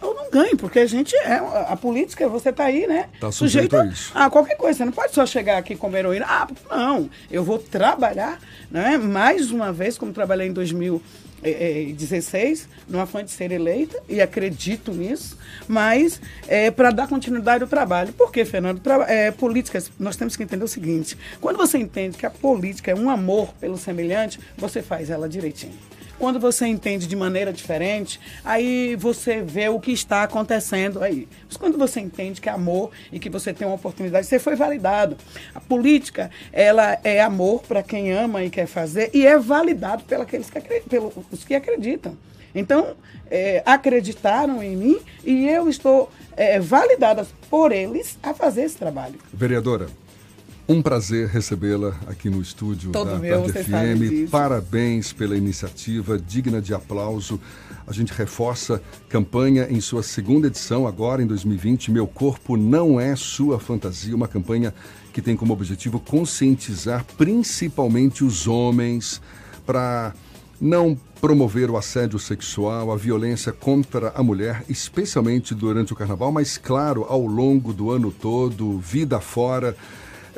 ou não ganhe, porque a gente é. A política, você tá aí, né? Tá sujeito a isso. a qualquer coisa. Você não pode só chegar aqui como heroína. Ah, não. Eu vou trabalhar, né? Mais uma vez, como trabalhei em 2016, no afã de ser eleita, e acredito nisso, mas é, para dar continuidade ao trabalho. Por quê, Fernando? Tra é, políticas, nós temos que entender o seguinte: quando você entende que a política é um amor pelo semelhante, você faz ela direitinho. Quando você entende de maneira diferente, aí você vê o que está acontecendo aí. Mas quando você entende que é amor e que você tem uma oportunidade, você foi validado. A política, ela é amor para quem ama e quer fazer e é validado pelos que, pelos que acreditam. Então, é, acreditaram em mim e eu estou é, validada por eles a fazer esse trabalho. Vereadora, um prazer recebê-la aqui no estúdio Todo da meu, Tarde FM. Parabéns pela iniciativa, digna de aplauso. A gente reforça campanha em sua segunda edição, agora em 2020. Meu corpo não é sua fantasia. Uma campanha que tem como objetivo conscientizar principalmente os homens para não promover o assédio sexual, a violência contra a mulher, especialmente durante o carnaval, mas claro, ao longo do ano todo, vida fora.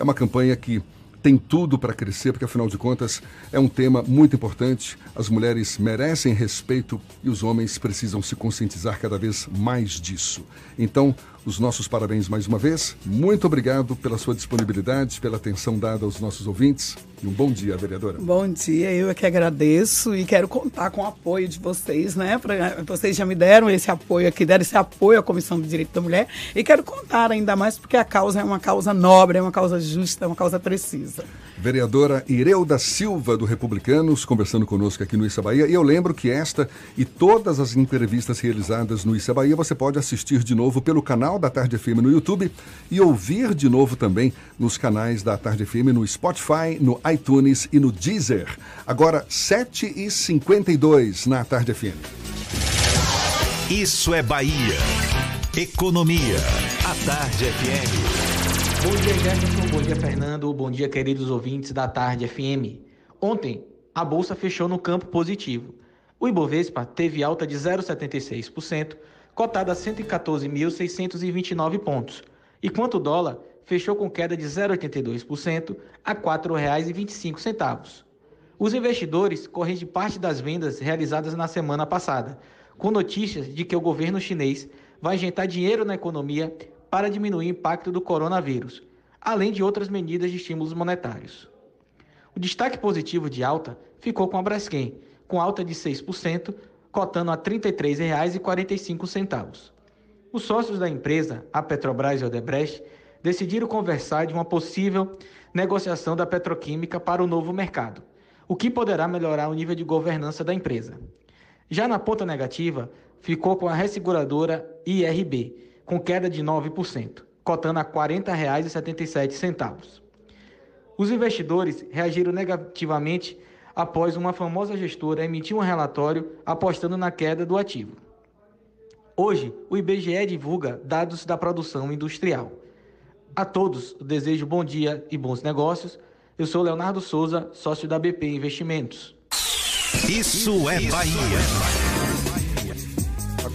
É uma campanha que tem tudo para crescer, porque afinal de contas é um tema muito importante. As mulheres merecem respeito e os homens precisam se conscientizar cada vez mais disso. Então, os nossos parabéns mais uma vez. Muito obrigado pela sua disponibilidade, pela atenção dada aos nossos ouvintes. E um bom dia, vereadora. Bom dia, eu é que agradeço e quero contar com o apoio de vocês, né? Pra, vocês já me deram esse apoio aqui, deram esse apoio à Comissão de Direito da Mulher e quero contar ainda mais porque a causa é uma causa nobre, é uma causa justa, é uma causa precisa. Vereadora Ireuda Silva, do Republicanos, conversando conosco aqui no Issa Bahia. E eu lembro que esta e todas as entrevistas realizadas no Issa Bahia você pode assistir de novo pelo canal da Tarde FM no YouTube e ouvir de novo também nos canais da Tarde FM no Spotify, no iTunes e no Deezer. Agora, 7h52 na Tarde FM. Isso é Bahia. Economia. A Tarde FM. Bom dia, Jefferson. Bom dia, Fernando. Bom dia, queridos ouvintes da Tarde FM. Ontem, a bolsa fechou no campo positivo. O Ibovespa teve alta de 0,76%, cotado a 114.629 pontos, enquanto o dólar fechou com queda de 0,82% a R$ 4,25. Os investidores corrigem parte das vendas realizadas na semana passada, com notícias de que o governo chinês vai injetar dinheiro na economia para diminuir o impacto do coronavírus, além de outras medidas de estímulos monetários. O destaque positivo de alta ficou com a Braskem, com alta de 6%, cotando a R$ 33,45. Os sócios da empresa, a Petrobras e a Odebrecht, decidiram conversar de uma possível negociação da petroquímica para o novo mercado, o que poderá melhorar o nível de governança da empresa. Já na ponta negativa, ficou com a resseguradora IRB, com queda de 9%, cotando a R$ 40,77. Os investidores reagiram negativamente após uma famosa gestora emitir um relatório apostando na queda do ativo. Hoje, o IBGE divulga dados da produção industrial. A todos, desejo bom dia e bons negócios. Eu sou Leonardo Souza, sócio da BP Investimentos. Isso é Bahia.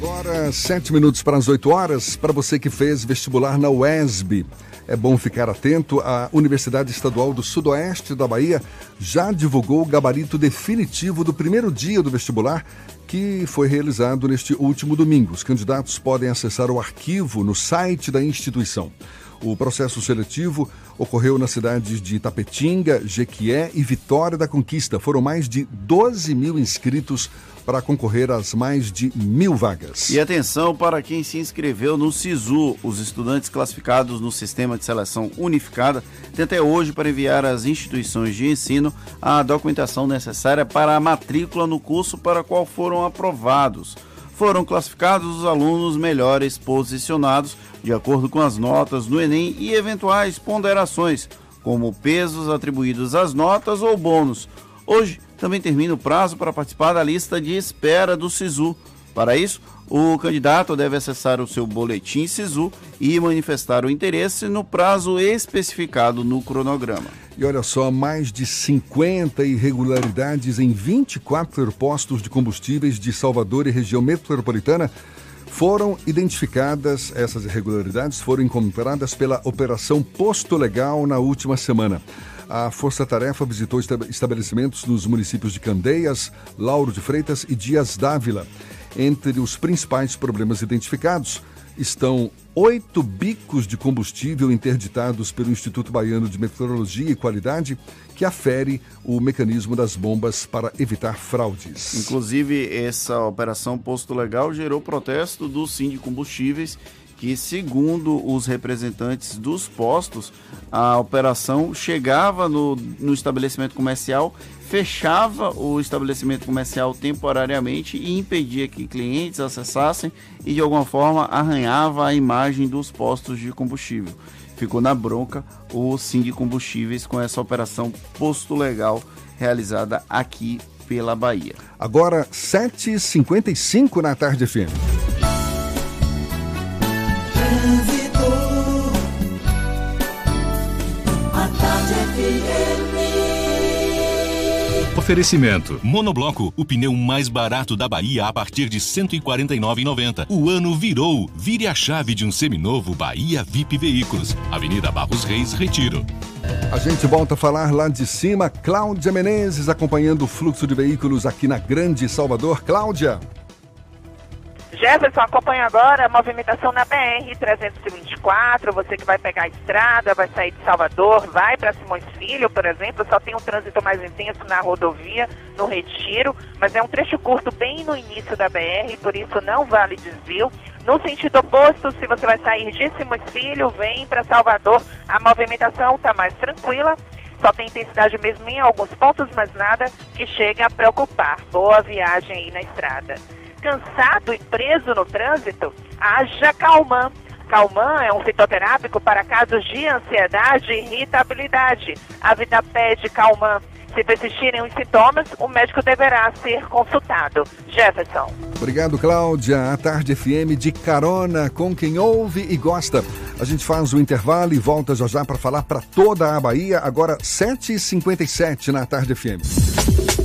Agora, sete minutos para as 8 horas. Para você que fez vestibular na UESB, é bom ficar atento. A Universidade Estadual do Sudoeste da Bahia já divulgou o gabarito definitivo do primeiro dia do vestibular, que foi realizado neste último domingo. Os candidatos podem acessar o arquivo no site da instituição. O processo seletivo ocorreu nas cidades de Tapetinga, Jequié e Vitória da Conquista. Foram mais de 12 mil inscritos para concorrer às mais de mil vagas. E atenção para quem se inscreveu no SISU. Os estudantes classificados no Sistema de Seleção Unificada têm até hoje para enviar às instituições de ensino a documentação necessária para a matrícula no curso para qual foram aprovados. Foram classificados os alunos melhores posicionados de acordo com as notas do Enem e eventuais ponderações, como pesos atribuídos às notas ou bônus. Hoje também termina o prazo para participar da lista de espera do SISU. Para isso, o candidato deve acessar o seu boletim SISU e manifestar o interesse no prazo especificado no cronograma. E olha só, mais de 50 irregularidades em 24 postos de combustíveis de Salvador e região metropolitana Foram identificadas, essas irregularidades foram encontradas pela Operação Posto Legal na última semana. A Força Tarefa visitou esta- estabelecimentos nos municípios de Candeias, Lauro de Freitas e Dias Dávila. Entre os principais problemas identificados estão oito bicos de combustível interditados pelo Instituto Baiano de Meteorologia e Qualidade, que afere o mecanismo das bombas para evitar fraudes. Inclusive, essa operação Posto Legal gerou protesto do Sim de Combustíveis, que, segundo os representantes dos postos, a operação chegava no, no estabelecimento comercial, fechava o estabelecimento comercial temporariamente e impedia que clientes acessassem e, de alguma forma, arranhava a imagem dos postos de combustível. Ficou na bronca o Sim de Combustíveis com essa operação Posto Legal realizada aqui pela Bahia. Agora, 7h55 na tarde FM. Oferecimento. Monobloco, o pneu mais barato da Bahia a partir de R$ 149,90. O ano virou. Vire a chave de um seminovo Bahia VIP Veículos. Avenida Barros Reis, Retiro. A gente volta a falar lá de cima. Cláudia Menezes acompanhando o fluxo de veículos aqui na Grande Salvador. Cláudia. Jefferson, acompanha agora a movimentação na BR-324. Você que vai pegar a estrada, vai sair de Salvador, vai para Simões Filho, por exemplo. Só tem um trânsito mais intenso na rodovia, no Retiro, mas é um trecho curto bem no início da BR, por isso não vale desvio. No sentido oposto, se você vai sair de Simões Filho, vem para Salvador, a movimentação está mais tranquila. Só tem intensidade mesmo em alguns pontos, mas nada que chegue a preocupar. Boa viagem aí na estrada cansado e preso no trânsito, haja Calman. Calman é um fitoterápico para casos de ansiedade e irritabilidade. A vida pede Calman. Se persistirem os sintomas, o médico deverá ser consultado. Jefferson. Obrigado, Cláudia. A Tarde FM de carona com quem ouve e gosta. A gente faz o intervalo e volta já já para falar para toda a Bahia. Agora, 7h57 na Tarde FM.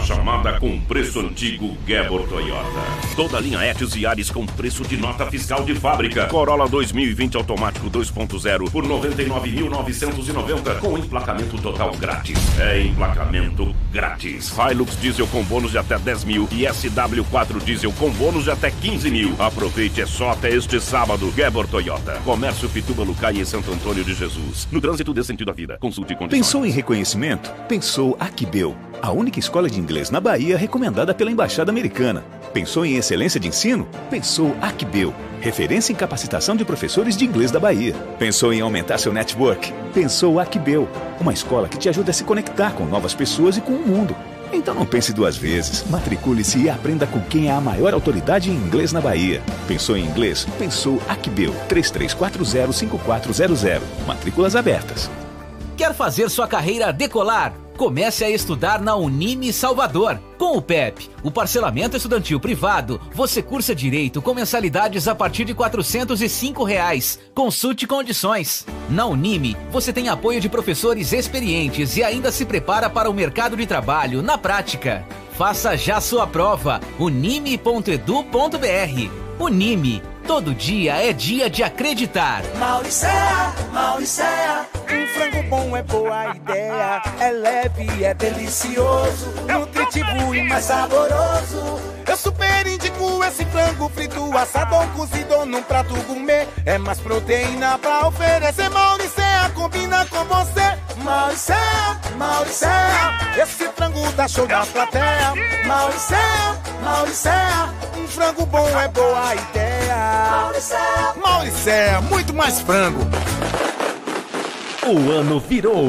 Chamada com preço antigo Gebor Toyota. Toda linha Etios e Ares com preço de nota fiscal de fábrica. Corolla 2020 automático 2.0 por 99.990 com emplacamento total grátis. É emplacamento grátis. Hilux diesel com bônus de até 10 mil e SW4 diesel com bônus de até 15 mil. Aproveite, é só até este sábado. Gebor Toyota. Comércio Pituba Lucai e Santo Antônio de Jesus. No trânsito dê sentido à vida. Consulte condições. Pensou em reconhecimento? Pensou Aquibel, a única escola de inglês na Bahia recomendada pela Embaixada Americana. Pensou em excelência de ensino? Pensou Aquibel, referência em capacitação de professores de inglês da Bahia. Pensou em aumentar seu network? Pensou Aquibel, uma escola que te ajuda a se conectar com novas pessoas e com o mundo. Então não pense duas vezes. Matricule-se e aprenda com quem é a maior autoridade em inglês na Bahia. Pensou em inglês? Pensou Aquibel, 33405400. Matrículas abertas. Quer fazer sua carreira decolar? Comece a estudar na Unime Salvador. Com o PEP, o parcelamento estudantil privado, você cursa direito com mensalidades a partir de 405 reais. Consulte condições. Na Unime, você tem apoio de professores experientes e ainda se prepara para o mercado de trabalho na prática. Faça já sua prova. unime.edu.br. Unime. Todo dia é dia de acreditar. Mauricéia, Mauricéia, um frango bom é boa ideia. É leve, é delicioso, nutritivo e mais saboroso. Eu super indico esse frango frito, assado ou cozido num prato gourmet. É mais proteína pra oferecer. Mauricéia combina com você. Mauricéia, Mauricéia, esse frango dá show na plateia. Mauricéia, Mauricéia, frango bom é boa ideia. Mauricéia, Mauricéia, muito mais frango. O ano virou.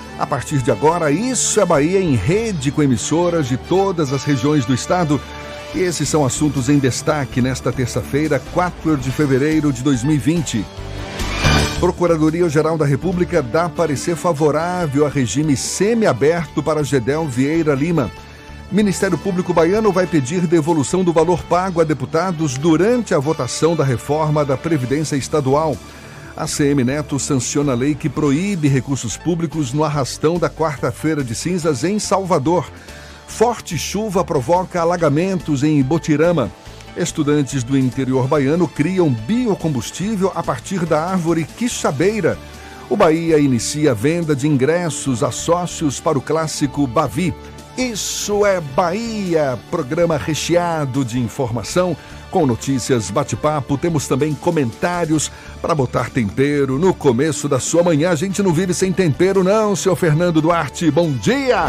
A partir de agora, Isso é Bahia em rede com emissoras de todas as regiões do estado. E esses são assuntos em destaque nesta terça-feira, 4 de fevereiro de 2020. Procuradoria-Geral da República dá parecer favorável a regime semiaberto para Gedel Vieira Lima. Ministério Público Baiano vai pedir devolução do valor pago a deputados durante a votação da reforma da Previdência Estadual. A CM Neto sanciona a lei que proíbe recursos públicos no arrastão da quarta-feira de cinzas em Salvador. Forte chuva provoca alagamentos em Botirama. Estudantes do interior baiano criam biocombustível a partir da árvore quixabeira. O Bahia inicia a venda de ingressos a sócios para o clássico Bavi. Isso é Bahia, programa recheado de informação, com notícias, bate-papo, temos também comentários para botar tempero no começo da sua manhã. A gente não vive sem tempero, não, seu Fernando Duarte. Bom dia!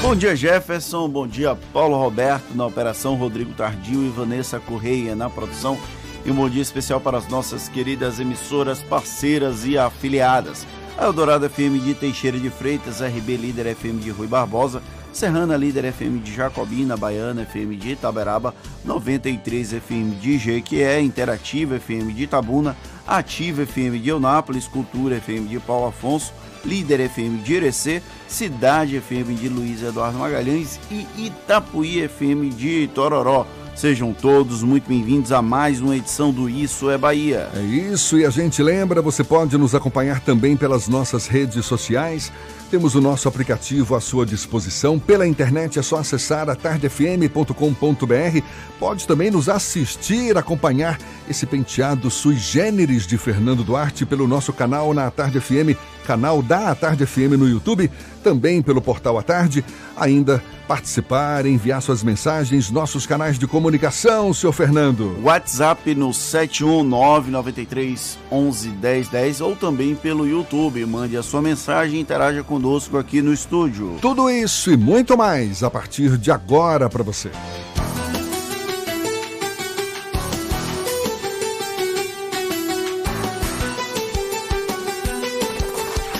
Bom dia, Jefferson. Bom dia, Paulo Roberto na operação, Rodrigo Tardio e Vanessa Correia na produção. E um bom dia especial para as nossas queridas emissoras, parceiras e afiliadas. A Eldorado FM de Teixeira de Freitas, RB Líder FM de Rui Barbosa, Serrana Líder FM de Jacobina, Baiana FM de Itaberaba, 93 FM de Jequié, Interativa FM de Itabuna, Ativa FM de Eunápolis, Cultura FM de Paulo Afonso, Líder FM de Irecê, Cidade FM de Luiz Eduardo Magalhães e Itapuí FM de Tororó. Sejam todos muito bem-vindos a mais uma edição do Isso é Bahia. É isso, e a gente lembra, você pode nos acompanhar também pelas nossas redes sociais. Temos o nosso aplicativo à sua disposição. Pela internet é só acessar atardefm.com.br. Pode também nos assistir, acompanhar esse penteado sui generis de Fernando Duarte pelo nosso canal na Tarde FM, canal da Tarde FM no YouTube, também pelo portal A Tarde. Ainda participar, enviar suas mensagens, nossos canais de comunicação, senhor Fernando. WhatsApp no 71993 111010 ou também pelo YouTube. Mande a sua mensagem e interaja conosco aqui no estúdio. Tudo isso e muito mais a partir de agora para você.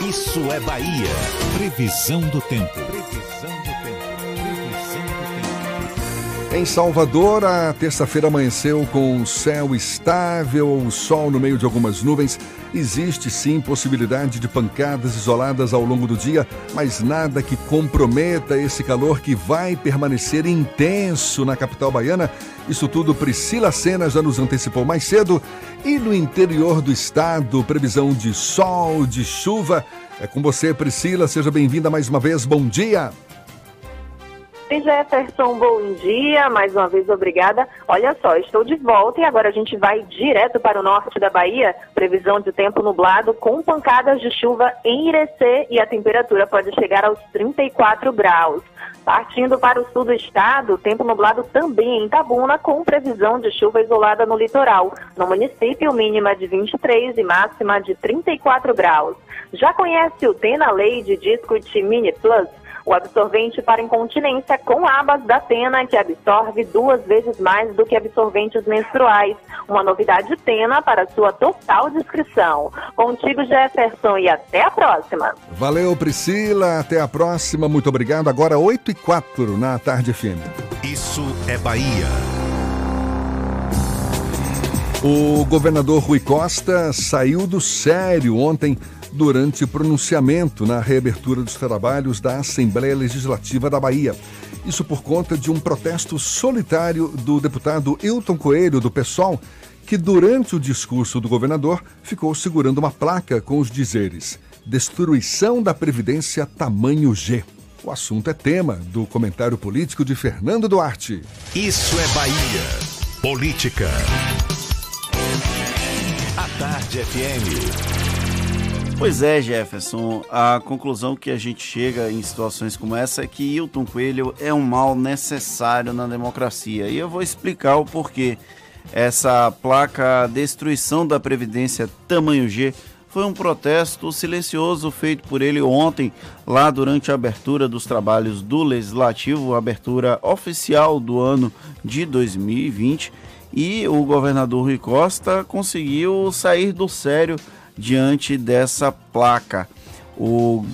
Isso é Bahia. Previsão do tempo. Em Salvador, a terça-feira amanheceu com céu estável, sol no meio de algumas nuvens. Existe sim possibilidade de pancadas isoladas ao longo do dia, mas nada que comprometa esse calor que vai permanecer intenso na capital baiana. Isso tudo Priscila Sena já nos antecipou mais cedo. E no interior do estado, previsão de sol, de chuva. É com você, Priscila. Seja bem-vinda mais uma vez. Bom dia. Oi, Jefferson, bom dia. Mais uma vez, obrigada. Olha só, estou de volta e agora a gente vai direto para o norte da Bahia. Previsão de tempo nublado com pancadas de chuva em Irecê e a temperatura pode chegar aos 34 graus. Partindo para o sul do estado, tempo nublado também em Itabuna, com previsão de chuva isolada no litoral. No município, mínima de 23 e máxima de 34 graus. Já conhece o Tena Lady Discut Mini Plus? O absorvente para incontinência com abas da Tena, que absorve duas vezes mais do que absorventes menstruais. Uma novidade Tena para sua total descrição. Contigo, Jefferson, e até a próxima. Valeu, Priscila. Até a próxima. Muito obrigado. Agora 8 e 4 na Tarde FM. Isso é Bahia. O governador Rui Costa saiu do sério ontem durante pronunciamento na reabertura dos trabalhos da Assembleia Legislativa da Bahia. Isso por conta de um protesto solitário do deputado Hilton Coelho, do PSOL, que durante o discurso do governador ficou segurando uma placa com os dizeres: Destruição da Previdência tamanho G. O assunto é tema do comentário político de Fernando Duarte. Isso é Bahia. Política. A Tarde FM. Pois é, Jefferson. A conclusão que a gente chega em situações como essa é que Hilton Coelho é um mal necessário na democracia. E eu vou explicar o porquê. Essa placa Destruição da Previdência Tamanho G foi um protesto silencioso feito por ele ontem, lá durante a abertura dos trabalhos do Legislativo, abertura oficial do ano de 2020. E o governador Rui Costa conseguiu sair do sério diante dessa placa. O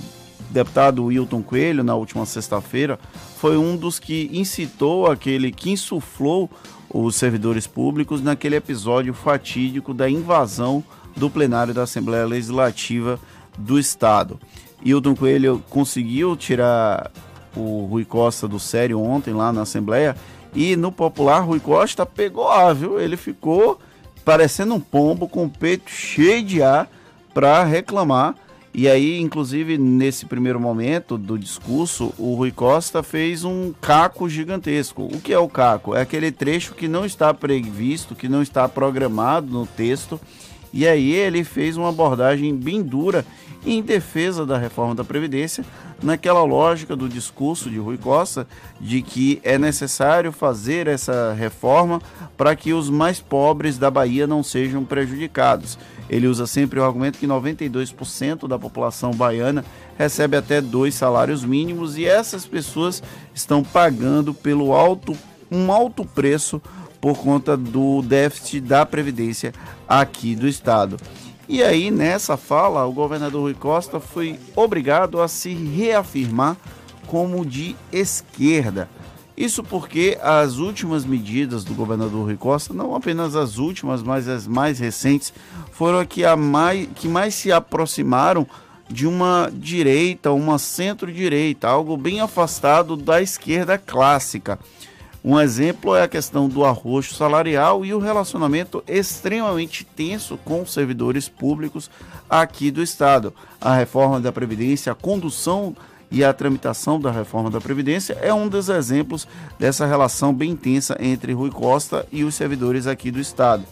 deputado Wilton Coelho, na última sexta-feira, foi um dos que incitou aquele que insuflou os servidores públicos naquele episódio fatídico da invasão do plenário da Assembleia Legislativa do Estado. Hilton Coelho conseguiu tirar o Rui Costa do sério ontem lá na Assembleia e no popular Rui Costa pegou ar, viu? Ele ficou parecendo um pombo com o peito cheio de ar para reclamar. E aí, inclusive, nesse primeiro momento do discurso, o Rui Costa fez um caco gigantesco. O que é o caco? É aquele trecho que não está previsto, que não está programado no texto e aí ele fez uma abordagem bem dura em defesa da reforma da Previdência, naquela lógica do discurso de Rui Costa de que é necessário fazer essa reforma para que os mais pobres da Bahia não sejam prejudicados. Ele usa sempre o argumento que 92% da população baiana recebe até dois salários mínimos e essas pessoas estão pagando pelo alto um alto preço por conta do déficit da Previdência aqui do Estado. E aí, nessa fala, o governador Rui Costa foi obrigado a se reafirmar como de esquerda. Isso porque as últimas medidas do governador Rui Costa, não apenas as últimas, mas as mais recentes, foram a que, que mais se aproximaram de uma direita, uma centro-direita, algo bem afastado da esquerda clássica. Um exemplo é a questão do arroxo salarial e o relacionamento extremamente tenso com os servidores públicos aqui do Estado. A reforma da Previdência, a condução e a tramitação da reforma da Previdência é um dos exemplos dessa relação bem tensa entre Rui Costa e os servidores aqui do Estado.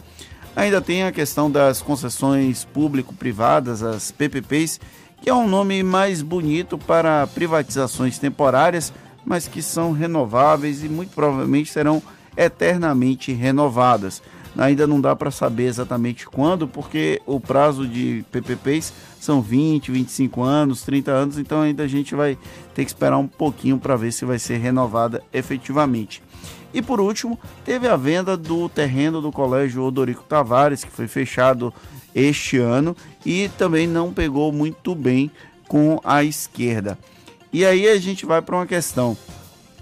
Ainda tem a questão das concessões público-privadas, as PPPs, que é um nome mais bonito para privatizações temporárias mas que são renováveis e muito provavelmente serão eternamente renovadas. Ainda não dá para saber exatamente quando, porque o prazo de PPPs são 20, 25 anos, 30 anos, então ainda a gente vai ter que esperar um pouquinho para ver se vai ser renovada efetivamente. E por último, teve a venda do terreno do Colégio Odorico Tavares, que foi fechado este ano e também não pegou muito bem com a esquerda. E aí a gente vai para uma questão.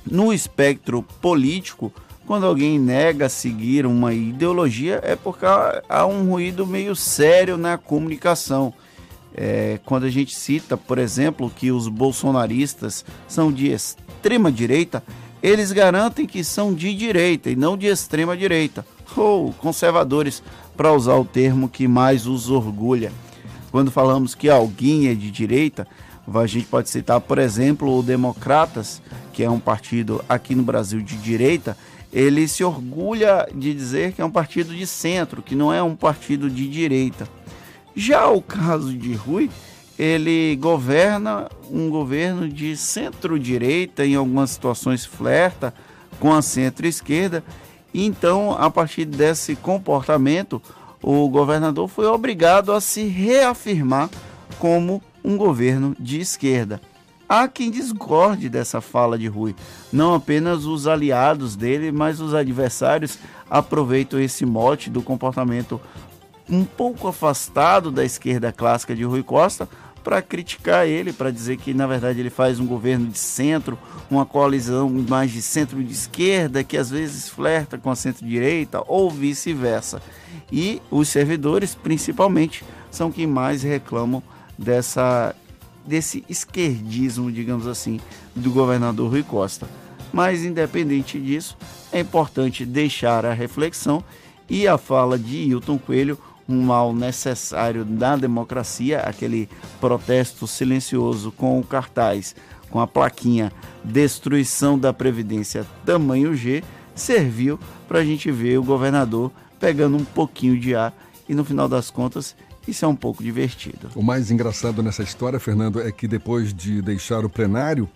No espectro político, quando alguém nega seguir uma ideologia, é porque há um ruído meio sério na comunicação. É, quando a gente cita, por exemplo, que os bolsonaristas são de extrema direita, eles garantem que são de direita e não de extrema direita, ou conservadores, para usar o termo que mais os orgulha. Quando falamos que alguém é de direita, a gente pode citar, por exemplo, o Democratas, que é um partido aqui no Brasil de direita, ele se orgulha de dizer que é um partido de centro, que não é um partido de direita. Já o caso de Rui, ele governa um governo de centro-direita, em algumas situações flerta com a centro-esquerda. Então, a partir desse comportamento, o governador foi obrigado a se reafirmar como um governo de esquerda. Há quem discorde dessa fala de Rui. Não apenas os aliados dele, mas os adversários aproveitam esse mote do comportamento um pouco afastado da esquerda clássica de Rui Costa para criticar ele, para dizer que na verdade ele faz um governo de centro, uma coalizão mais de centro de esquerda que às vezes flerta com a centro-direita ou vice-versa. E os servidores, principalmente, são quem mais reclamam dessa desse esquerdismo, digamos assim, do governador Rui Costa. Mas independente disso, é importante deixar a reflexão e a fala de Hilton Coelho, um mal necessário da democracia, aquele protesto silencioso com o cartaz, com a plaquinha Destruição da Previdência tamanho G, serviu para a gente ver o governador pegando um pouquinho de ar e no final das contas isso é um pouco divertido. O mais engraçado nessa história, Fernando, é que depois de deixar o plenário,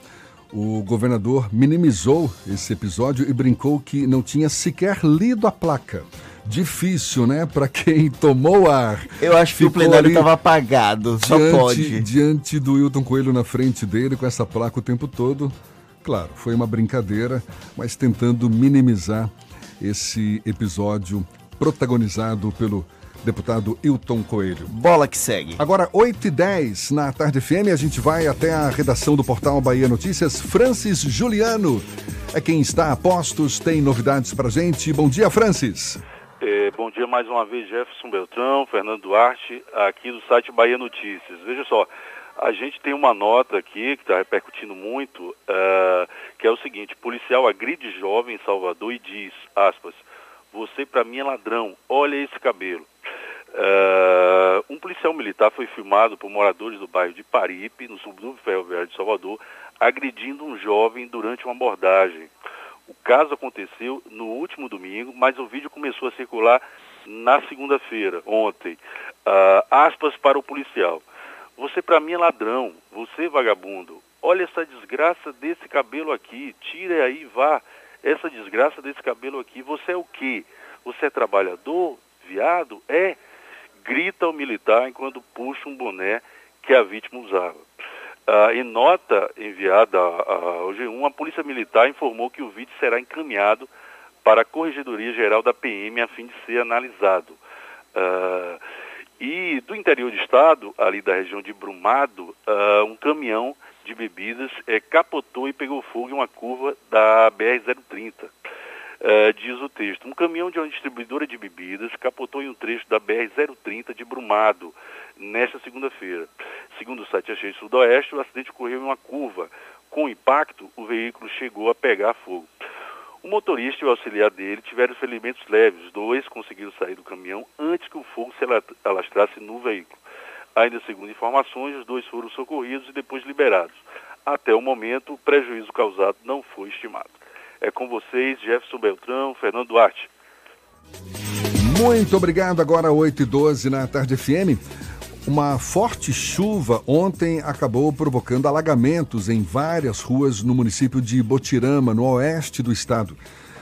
o governador minimizou esse episódio e brincou que não tinha sequer lido a placa. Difícil, né? Para quem <laughs> tomou ar. Eu acho que o plenário estava apagado, só diante, pode. Diante do Hilton Coelho na frente dele, com essa placa o tempo todo. Claro, foi uma brincadeira, mas tentando minimizar esse episódio protagonizado pelo deputado Hilton Coelho. Bola que segue. Agora, 8 e 10 na Tarde FM, a gente vai até a redação do portal Bahia Notícias. Francis Juliano é quem está a postos, tem novidades pra gente. Bom dia, Francis. É, bom dia mais uma vez, Jefferson Beltrão, Fernando Duarte, aqui do site Bahia Notícias. Veja só, a gente tem uma nota aqui que está repercutindo muito, uh, que é o seguinte, policial agride jovem em Salvador e diz, aspas, você para mim é ladrão, olha esse cabelo. Uh, um policial militar foi filmado por moradores do bairro de Paripe, no subúrbio ferroviário de Salvador, agredindo um jovem durante uma abordagem. O caso aconteceu no último domingo, mas o vídeo começou a circular na segunda-feira, ontem. Uh, aspas para o policial. Você para mim é ladrão, você vagabundo. Olha essa desgraça desse cabelo aqui, tire aí, vá. Essa desgraça desse cabelo aqui, você é o quê? Você é trabalhador? Viado? É? Grita ao militar enquanto puxa um boné que a vítima usava. Ah, em nota enviada ao G1, a Polícia Militar informou que o vídeo será encaminhado para a Corregedoria Geral da PM a fim de ser analisado. Ah, e do interior do estado, ali da região de Brumado, ah, um caminhão de bebidas eh, capotou e pegou fogo em uma curva da BR-030. Uh, diz o texto. Um caminhão de uma distribuidora de bebidas capotou em um trecho da BR-030 de Brumado nesta segunda-feira. Segundo o site Achei Sudoeste, o acidente ocorreu em uma curva. Com o impacto, o veículo chegou a pegar fogo. O motorista e o auxiliar dele tiveram ferimentos leves. Os dois conseguiram sair do caminhão antes que o fogo se alastrasse no veículo. Ainda segundo informações, os dois foram socorridos e depois liberados. Até o momento, o prejuízo causado não foi estimado. É com vocês, Jefferson Beltrão, Fernando Duarte. Muito obrigado. Agora 8 e 12 na Tarde FM. Uma forte chuva ontem acabou provocando alagamentos em várias ruas no município de Botirama, no oeste do estado.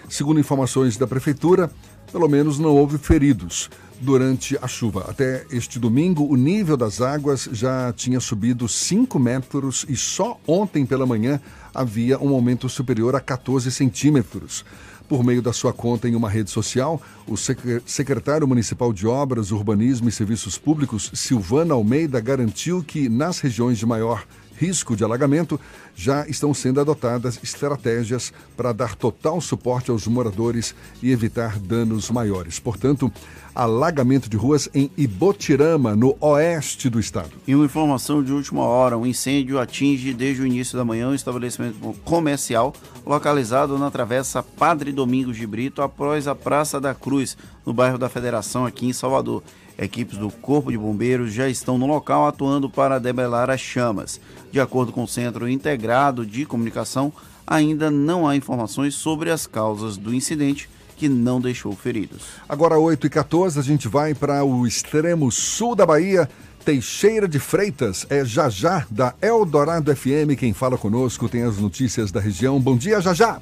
Segundo informações da prefeitura, pelo menos não houve feridos durante a chuva. Até este domingo, o nível das águas já tinha subido 5 metros e só ontem pela manhã havia um aumento superior a 14 centímetros. Por meio da sua conta em uma rede social, o secretário municipal de Obras, Urbanismo e Serviços Públicos, Silvana Almeida, garantiu que nas regiões de maior risco de alagamento, já estão sendo adotadas estratégias para dar total suporte aos moradores e evitar danos maiores. Portanto, alagamento de ruas em Ibotirama, no oeste do estado. E uma informação de última hora: um incêndio atinge desde o início da manhã um estabelecimento comercial localizado na travessa Padre Domingos de Brito, após a Praça da Cruz, no bairro da Federação, aqui em Salvador. Equipes do Corpo de Bombeiros já estão no local atuando para debelar as chamas. De acordo com o Centro Integrado de Comunicação, ainda não há informações sobre as causas do incidente que não deixou feridos. Agora, 8 e 14 a gente vai para o extremo sul da Bahia. Teixeira de Freitas é Jajá, da Eldorado FM. Quem fala conosco tem as notícias da região. Bom dia, Jajá.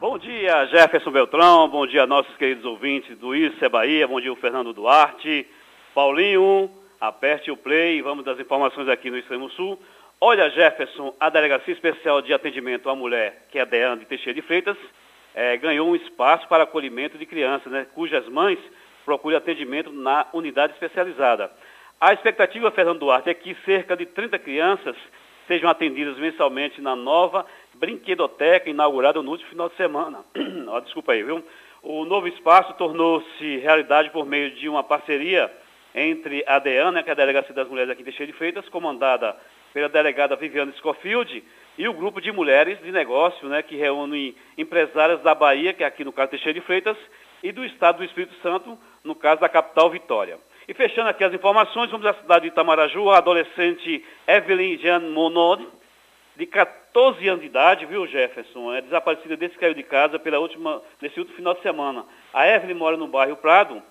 Bom dia, Jefferson Beltrão. Bom dia, nossos queridos ouvintes do Isso é Bahia. Bom dia, o Fernando Duarte. Paulinho, aperte o play e vamos das informações aqui no Extremo Sul. Olha, Jefferson, a Delegacia Especial de Atendimento à Mulher, que é a de Teixeira de Freitas, é, ganhou um espaço para acolhimento de crianças, né, cujas mães procuram atendimento na unidade especializada. A expectativa, Fernando Duarte, é que cerca de 30 crianças sejam atendidas mensalmente na nova brinquedoteca inaugurada no último final de semana. <clears throat> desculpa aí, viu? O novo espaço tornou-se realidade por meio de uma parceria entre a DEAN, né, que é a Delegacia das Mulheres aqui em Teixeira de Freitas, comandada pela delegada Viviane Scofield, e o grupo de mulheres de negócio, né, que reúne empresárias da Bahia, que é aqui no caso Teixeira de Freitas, e do Estado do Espírito Santo, no caso da capital Vitória. E fechando aqui as informações, vamos à cidade de Itamaraju, a adolescente Evelyn Jean Monod, de 14 anos de idade, viu, Jefferson? É desaparecida desde que caiu de casa pela última, nesse último final de semana. A Evelyn mora no bairro Prado,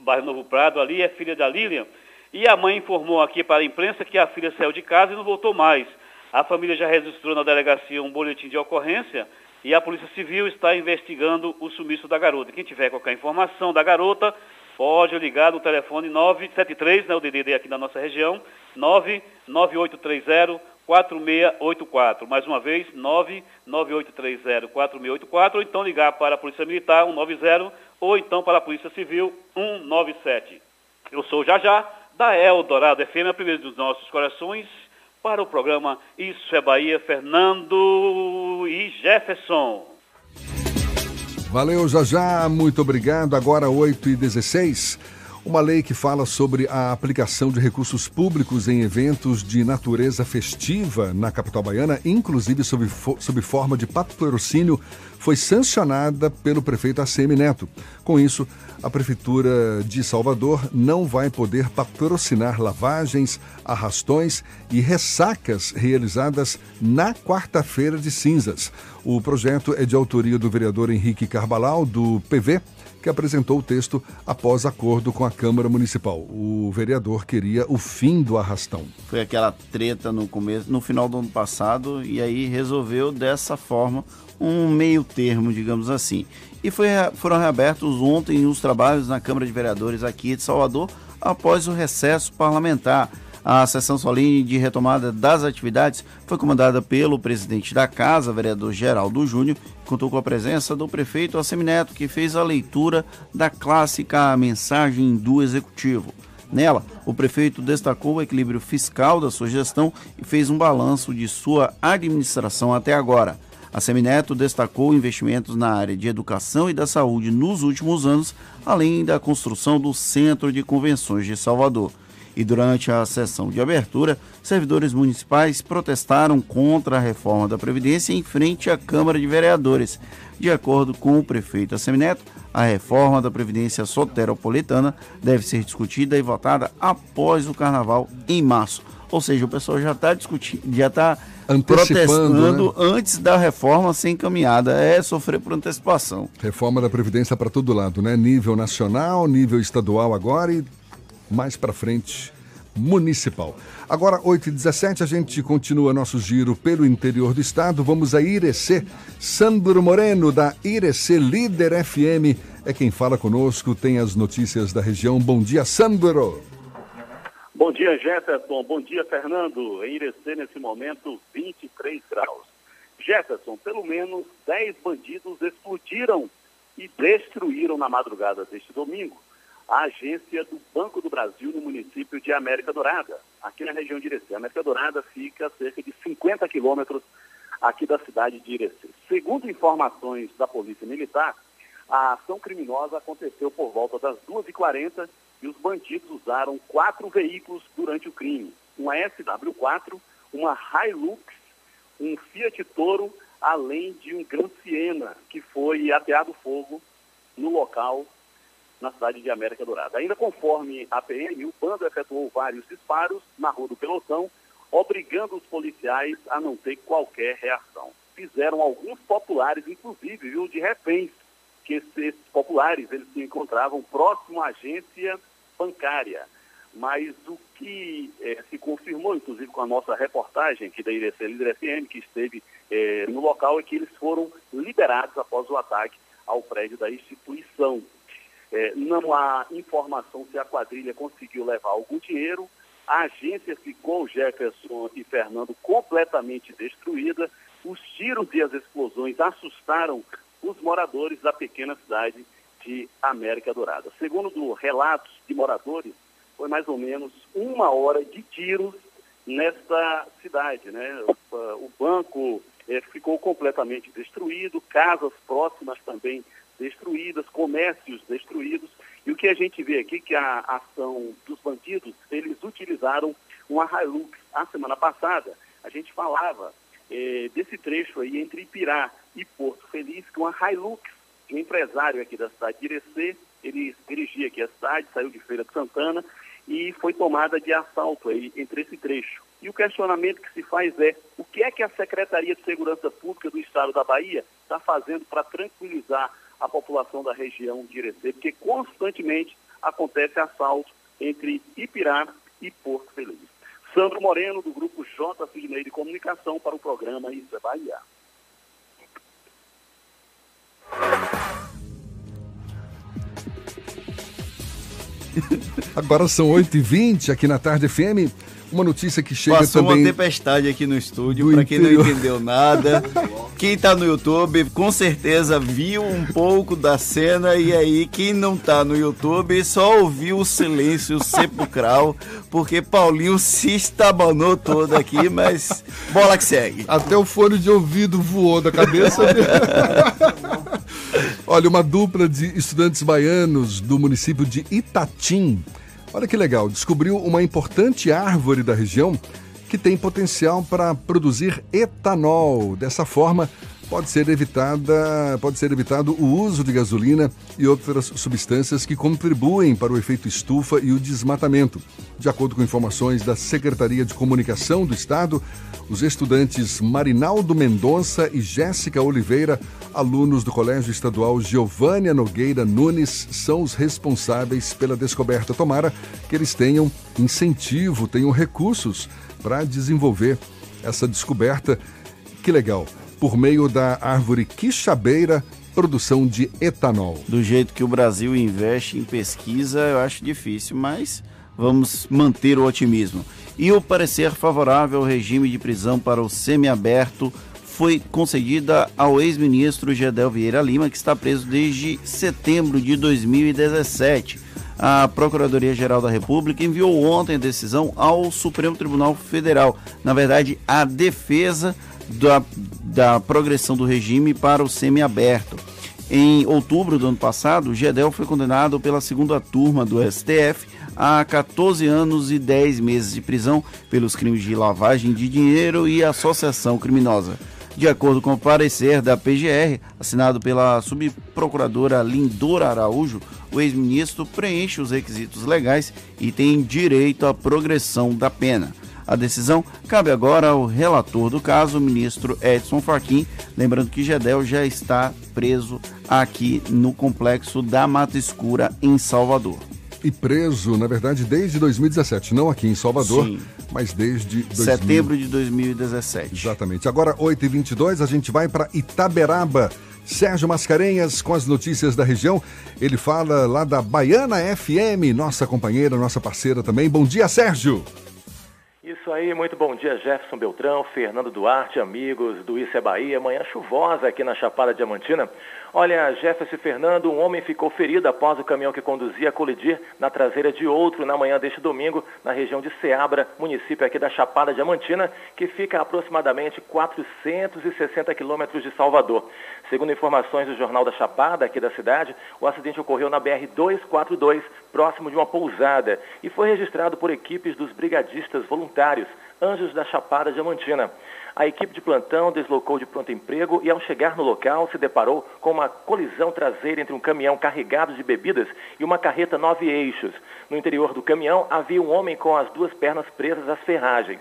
bairro Novo Prado, ali é filha da Lilian, e a mãe informou aqui para a imprensa que a filha saiu de casa e não voltou mais. A família já registrou na delegacia um boletim de ocorrência e a Polícia Civil está investigando o sumiço da garota. Quem tiver qualquer informação da garota, pode ligar no telefone 973, né, o DDD aqui da nossa região, 99830 4684. Mais uma vez, 99830 4684, ou então ligar para a Polícia Militar 190 ou então para a Polícia Civil 197. Eu sou o Jajá, da Eldorado FM, a primeira dos nossos corações, para o programa Isso é Bahia, Fernando e Jefferson. Valeu, Jajá, muito obrigado. Agora 8 e 16 uma lei que fala sobre a aplicação de recursos públicos em eventos de natureza festiva na capital baiana, inclusive sob, sob forma de patrocínio, foi sancionada pelo prefeito ACM Neto. Com isso, a Prefeitura de Salvador não vai poder patrocinar lavagens, arrastões e ressacas realizadas na quarta-feira de cinzas. O projeto é de autoria do vereador Henrique Carbalal, do PV, que apresentou o texto após acordo com a Câmara Municipal. O vereador queria o fim do arrastão. Foi aquela treta no começo, no final do ano passado, e aí resolveu dessa forma um meio termo, digamos assim. E foi, foram reabertos ontem os trabalhos na Câmara de Vereadores aqui de Salvador após o recesso parlamentar. A sessão solene de retomada das atividades foi comandada pelo presidente da Casa, vereador Geraldo Júnior, contou com a presença do prefeito Assemineto, que fez a leitura da clássica mensagem do executivo. Nela, o prefeito destacou o equilíbrio fiscal da sua gestão e fez um balanço de sua administração até agora. A Semineto destacou investimentos na área de educação e da saúde nos últimos anos, além da construção do Centro de Convenções de Salvador e durante a sessão de abertura, servidores municipais protestaram contra a reforma da Previdência em frente à Câmara de Vereadores. De acordo com o prefeito Assemineto, a reforma da Previdência soteropolitana deve ser discutida e votada após o Carnaval em março. Ou seja, o pessoal já está discutindo, já está protestando né? antes da reforma ser encaminhada. É sofrer por antecipação. Reforma da Previdência para todo lado, né? Nível nacional, nível estadual agora e mais para frente municipal. Agora, 8h17, a gente continua nosso giro pelo interior do estado. Vamos a Irecê. Sandro Moreno, da Irecê Líder FM, é quem fala conosco, tem as notícias da região. Bom dia, Sandro. Bom dia, Jefferson. Bom dia, Fernando. Em Irecê, nesse momento, 23 graus. Jefferson, pelo menos 10 bandidos explodiram e destruíram na madrugada deste domingo a agência do Banco do Brasil no município de América Dourada, aqui na região de Irecê. A América Dourada fica a cerca de 50 quilômetros aqui da cidade de Irecê. Segundo informações da Polícia Militar, a ação criminosa aconteceu por volta das 2h40 e os bandidos usaram quatro veículos durante o crime. Uma SW4, uma Hilux, um Fiat Toro, além de um Gran Siena, que foi ateado fogo no local na cidade de América Dourada. Ainda conforme a PM, o bando efetuou vários disparos na rua do Pelotão, obrigando os policiais a não ter qualquer reação. Fizeram alguns populares, inclusive, viu, de reféns, que esses populares eles se encontravam próximo à agência bancária. Mas o que eh, se confirmou, inclusive com a nossa reportagem aqui da IRC Líder FM, que esteve eh, no local, é que eles foram liberados após o ataque ao prédio da instituição. É, não há informação se a quadrilha conseguiu levar algum dinheiro. A agência ficou, Jefferson e Fernando, completamente destruída. Os tiros e as explosões assustaram os moradores da pequena cidade de América Dourada. Segundo relatos de moradores, foi mais ou menos uma hora de tiros nesta cidade. Né? O, banco é, ficou completamente destruído, casas próximas também destruídas, comércios destruídos. E o que a gente vê aqui que a ação dos bandidos, eles utilizaram uma Hilux. A semana passada, a gente falava eh, desse trecho aí entre Ipirá e Porto Feliz, que uma Hilux, um empresário aqui da cidade de Irecê, ele dirigia aqui a cidade, saiu de Feira de Santana e foi tomada de assalto aí entre esse trecho. E o questionamento que se faz é o que é que a Secretaria de Segurança Pública do Estado da Bahia está fazendo para tranquilizar a população da região de Irecê, porque constantemente acontece assalto entre Ipirá e Porto Feliz. Sandro Moreno, do grupo J. Sidney de Comunicação, para o programa é Bahia. <laughs> Agora são 8h20 aqui na Tarde FM. Uma notícia que chega Passou também. uma tempestade aqui no estúdio, para quem interior. não entendeu nada. Quem tá no YouTube, com certeza viu um pouco da cena e aí quem não tá no YouTube só ouviu o silêncio sepulcral, porque Paulinho se estabanou todo aqui, mas bola que segue. Até o fone de ouvido voou da cabeça. dele. <laughs> Olha, uma dupla de estudantes baianos do município de Itatim. Olha que legal, descobriu uma importante árvore da região que tem potencial para produzir etanol. Dessa forma, pode ser evitada, pode ser evitado o uso de gasolina e outras substâncias que contribuem para o efeito estufa e o desmatamento. De acordo com informações da Secretaria de Comunicação do Estado, os estudantes Marinaldo Mendonça e Jéssica Oliveira, alunos do Colégio Estadual Giovânia Nogueira Nunes, são os responsáveis pela descoberta. Tomara que eles tenham incentivo, tenham recursos para desenvolver essa descoberta. Que legal! Por meio da árvore quixabeira, produção de etanol. Do jeito que o Brasil investe em pesquisa, eu acho difícil, mas vamos manter o otimismo. E o parecer favorável ao regime de prisão para o semiaberto foi concedida ao ex-ministro Gedel Vieira Lima, que está preso desde setembro de 2017. A Procuradoria-Geral da República enviou ontem a decisão ao Supremo Tribunal Federal. Na verdade, a defesa da, da progressão do regime para o semiaberto. Em outubro do ano passado, Gedel foi condenado pela segunda turma do STF a 14 anos e 10 meses de prisão pelos crimes de lavagem de dinheiro e associação criminosa. De acordo com o parecer da PGR, assinado pela subprocuradora Lindora Araújo, o ex-ministro preenche os requisitos legais e tem direito à progressão da pena. A decisão cabe agora ao relator do caso, o ministro Edson Fachin, lembrando que Gedel já está preso aqui no complexo da Mata Escura, em Salvador. E preso, na verdade, desde 2017, não aqui em Salvador, Sim. mas desde 2000. Setembro de 2017. Exatamente. Agora, 8h22, a gente vai para Itaberaba. Sérgio Mascarenhas com as notícias da região. Ele fala lá da Baiana FM, nossa companheira, nossa parceira também. Bom dia, Sérgio. Isso aí, muito bom dia, Jefferson Beltrão, Fernando Duarte, amigos do Isso é Bahia. Manhã chuvosa aqui na Chapada Diamantina. Olha, Jefferson e Fernando, um homem ficou ferido após o caminhão que conduzia colidir na traseira de outro na manhã deste domingo, na região de Ceabra, município aqui da Chapada Diamantina, que fica a aproximadamente 460 quilômetros de Salvador. Segundo informações do Jornal da Chapada, aqui da cidade, o acidente ocorreu na BR-242, próximo de uma pousada, e foi registrado por equipes dos brigadistas voluntários, Anjos da Chapada Diamantina. A equipe de plantão deslocou de pronto emprego e, ao chegar no local, se deparou com uma colisão traseira entre um caminhão carregado de bebidas e uma carreta nove eixos. No interior do caminhão havia um homem com as duas pernas presas às ferragens.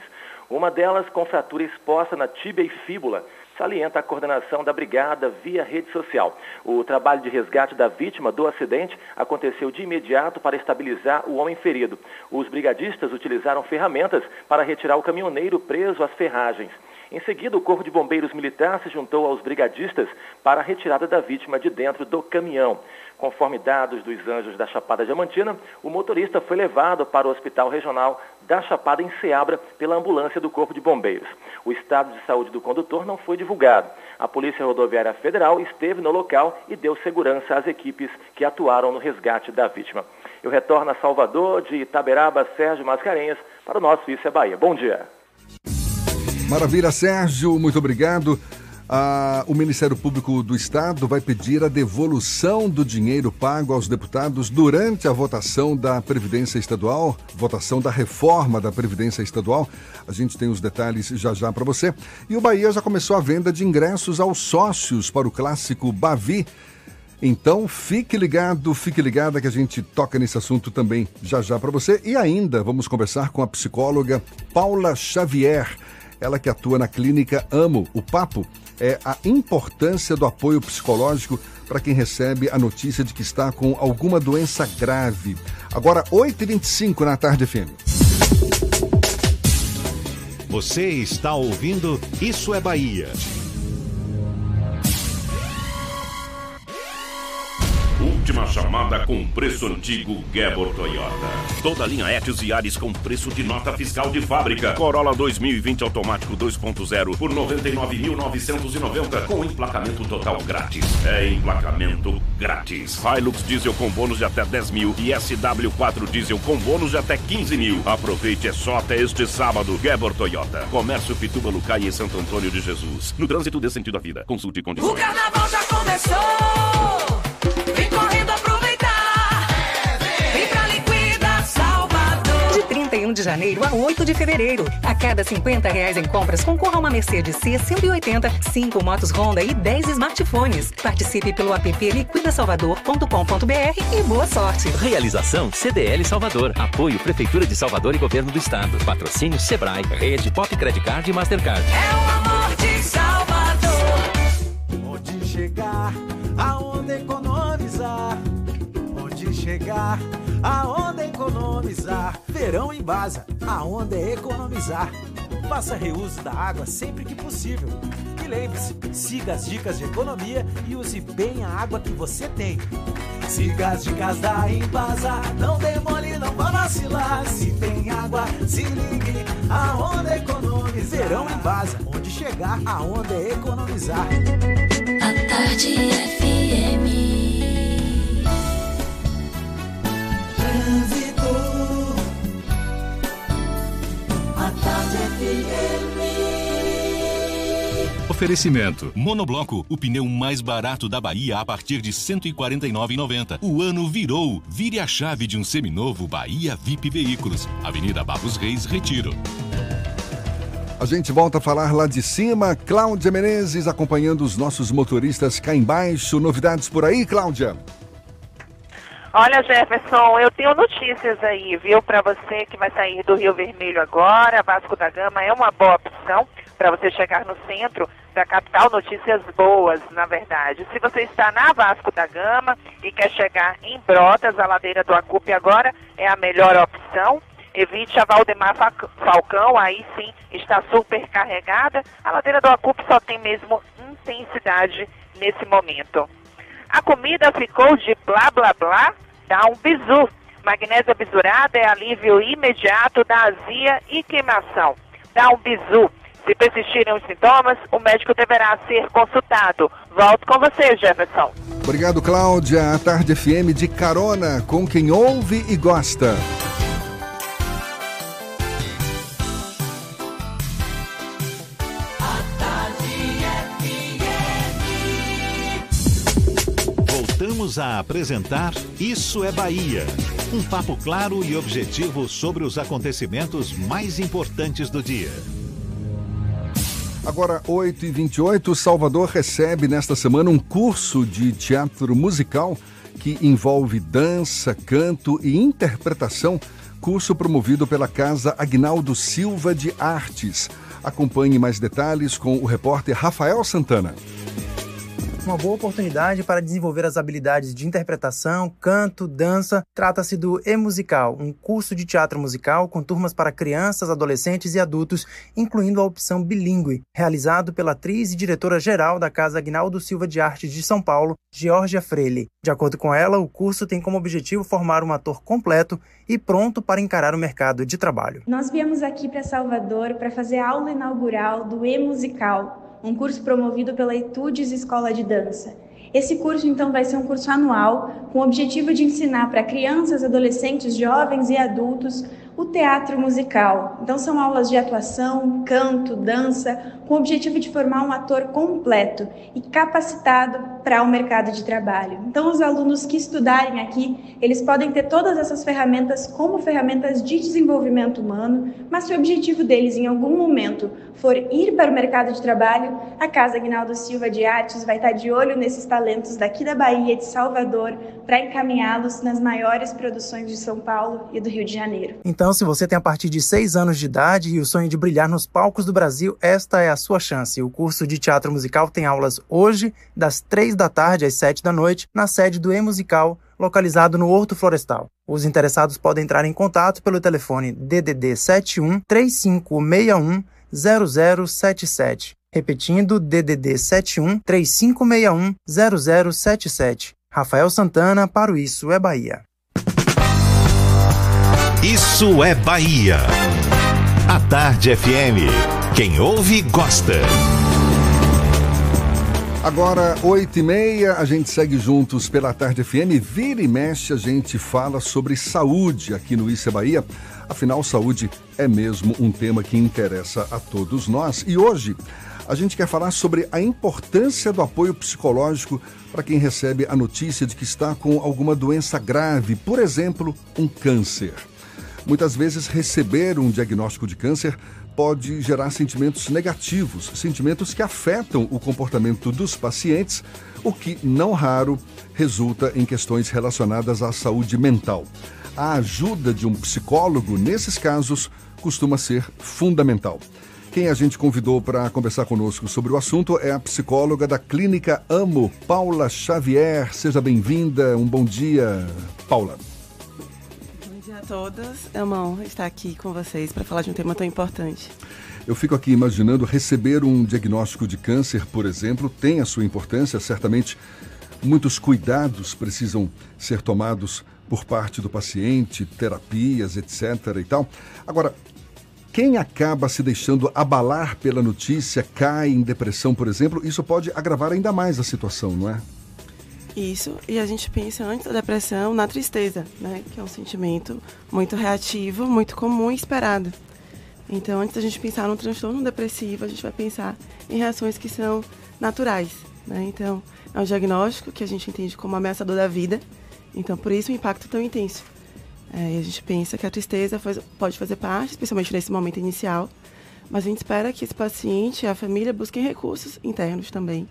Uma delas com fratura exposta na tíbia e fíbula. Salienta a coordenação da brigada via rede social. O trabalho de resgate da vítima do acidente aconteceu de imediato para estabilizar o homem ferido. Os brigadistas utilizaram ferramentas para retirar o caminhoneiro preso às ferragens. Em seguida, o Corpo de Bombeiros Militar se juntou aos brigadistas para a retirada da vítima de dentro do caminhão. Conforme dados dos Anjos da Chapada Diamantina, o motorista foi levado para o Hospital Regional da Chapada em Ceabra pela ambulância do Corpo de Bombeiros. O estado de saúde do condutor não foi divulgado. A Polícia Rodoviária Federal esteve no local e deu segurança às equipes que atuaram no resgate da vítima. Eu retorno a Salvador, de Itaberaba, Sérgio Mascarenhas, para o nosso Isso é Bahia. Bom dia. Maravilha, Sérgio, muito obrigado. O Ministério Público do Estado vai pedir a devolução do dinheiro pago aos deputados durante a votação da Previdência Estadual, votação da reforma da Previdência Estadual. A gente tem os detalhes já já para você. E o Bahia já começou a venda de ingressos aos sócios para o clássico Bavi. Então fique ligado, fique ligada que a gente toca nesse assunto também já já para você. E ainda vamos conversar com a psicóloga Paula Xavier, ela que atua na clínica Amo. O papo é a importância do apoio psicológico para quem recebe a notícia de que está com alguma doença grave. Agora, 8h25 na tarde FM. Você está ouvindo Isso é Bahia. Última chamada com preço antigo Gebor Toyota. Toda linha Etios e Ares com preço de nota fiscal de fábrica. Corolla 2020 automático 2.0 por 99.990 com emplacamento total grátis. É emplacamento grátis. Hilux diesel com bônus de até 10 mil e SW4 diesel com bônus de até 15 mil. Aproveite, é só até este sábado. Gebor Toyota. Comércio Pituba Lucai e Santo Antônio de Jesus. No trânsito dê sentido à vida. Consulte condições. O carnaval já começou! Janeiro a 8 de fevereiro. A cada 50 reais em compras, concorra a uma Mercedes C180, 5 motos Honda e 10 smartphones. Participe pelo app liquidasalvador.com.br e boa sorte. Realização CDL Salvador. Apoio Prefeitura de Salvador e Governo do Estado. Patrocínio Sebrae, Rede Pop Credit Card e Mastercard. É o amor de Salvador! Onde chegar, aonde economizar? Onde chegar, aonde economizar? Verão em Baza, aonde é economizar? Faça reuso da água sempre que possível. E lembre-se, siga as dicas de economia e use bem a água que você tem. Siga as dicas da Embasa, não demole, não vá vacilar. Se tem água, se ligue, aonde economizar? Verão em Baza, onde chegar, aonde é economizar. A tarde FM. Oferecimento. Monobloco, o pneu mais barato da Bahia a partir de R$ 149,90. O ano virou. Vire a chave de um seminovo Bahia VIP Veículos. Avenida Barros Reis, Retiro. A gente volta a falar lá de cima. Cláudia Menezes acompanhando os nossos motoristas cá embaixo. Novidades por aí, Cláudia? Olha, Jefferson, eu tenho notícias aí, viu, para você que vai sair do Rio Vermelho agora. Vasco da Gama é uma boa opção para você chegar no centro da capital. Notícias boas, na verdade. Se você está na Vasco da Gama e quer chegar em Brotas, a ladeira do Acupe agora é a melhor opção. Evite a Valdemar Fa- Falcão, aí sim está super carregada. A ladeira do Acupe só tem mesmo intensidade nesse momento. A comida ficou de blá blá blá, dá um bizu. Magnésia bisurada é alívio imediato da azia e queimação. Dá um bizu. Se persistirem os sintomas, o médico deverá ser consultado. Volto com você, Jefferson. Obrigado, Cláudia. A Tarde FM de carona com quem ouve e gosta. Voltamos a apresentar Isso é Bahia. Um papo claro e objetivo sobre os acontecimentos mais importantes do dia. Agora, 8h28, Salvador recebe nesta semana um curso de teatro musical que envolve dança, canto e interpretação, curso promovido pela Casa Agnaldo Silva de Artes. Acompanhe mais detalhes com o repórter Rafael Santana. Uma boa oportunidade para desenvolver as habilidades de interpretação, canto, dança. Trata-se do E-Musical, um curso de teatro musical com turmas para crianças, adolescentes e adultos, incluindo a opção bilíngue, realizado pela atriz e diretora-geral da Casa Agnaldo Silva de Artes de São Paulo, Georgia Freire. De acordo com ela, o curso tem como objetivo formar um ator completo e pronto para encarar o mercado de trabalho. Nós viemos aqui para Salvador para fazer a aula inaugural do E-Musical, um curso promovido pela Etudes Escola de Dança. Esse curso, então, vai ser um curso anual com o objetivo de ensinar para crianças, adolescentes, jovens e adultos o teatro musical. Então, são aulas de atuação, canto, dança, com o objetivo de formar um ator completo e capacitado para o mercado de trabalho. Então, os alunos que estudarem aqui, eles podem ter todas essas ferramentas como ferramentas de desenvolvimento humano, mas se o objetivo deles em algum momento for ir para o mercado de trabalho, a Casa Aguinaldo Silva de Artes vai estar de olho nesses talentos daqui da Bahia, de Salvador, para encaminhá-los nas maiores produções de São Paulo e do Rio de Janeiro. Então, se você tem a partir de 6 anos de idade e o sonho de brilhar nos palcos do Brasil, esta é a sua chance. O curso de teatro musical tem aulas hoje, das 3 da tarde às 7 da noite, na sede do E-Musical, localizado no Horto Florestal. Os interessados podem entrar em contato pelo telefone DDD 71 3561 0077. Repetindo, DDD 71 3561 0077. Rafael Santana para o Isso é Bahia. Isso é Bahia. A Tarde FM. Quem ouve, gosta. Agora, 8 e meia, a gente segue juntos pela Tarde FM. Vira e mexe, a gente fala sobre saúde aqui no Isso é Bahia. Afinal, saúde é mesmo um tema que interessa a todos nós. E hoje, a gente quer falar sobre a importância do apoio psicológico para quem recebe a notícia de que está com alguma doença grave, por exemplo, um câncer. Muitas vezes, receber um diagnóstico de câncer pode gerar sentimentos negativos, sentimentos que afetam o comportamento dos pacientes, o que, não raro, resulta em questões relacionadas à saúde mental. A ajuda de um psicólogo, nesses casos, costuma ser fundamental. Quem a gente convidou para conversar conosco sobre o assunto é a psicóloga da Clínica Amo, Paula Xavier. Seja bem-vinda. Um bom dia, Paula. Todos. É uma honra estar aqui com vocês para falar de um tema tão importante. Eu fico aqui imaginando receber um diagnóstico de câncer, por exemplo, tem a sua importância, certamente muitos cuidados precisam ser tomados por parte do paciente, terapias, etc. e tal. Agora, quem acaba se deixando abalar pela notícia, cai em depressão, por exemplo, isso pode agravar ainda mais a situação, não é? Isso, e a gente pensa antes da depressão na tristeza, né? Que é um sentimento muito reativo, muito comum e esperado. Então, antes da gente pensar no transtorno depressivo, a gente vai pensar em reações que são naturais, né? Então, é um diagnóstico que a gente entende como ameaçador da vida, então por isso o impacto tão intenso. É, a gente pensa que a tristeza faz, pode fazer parte, especialmente nesse momento inicial, mas a gente espera que esse paciente e a família busquem recursos internos também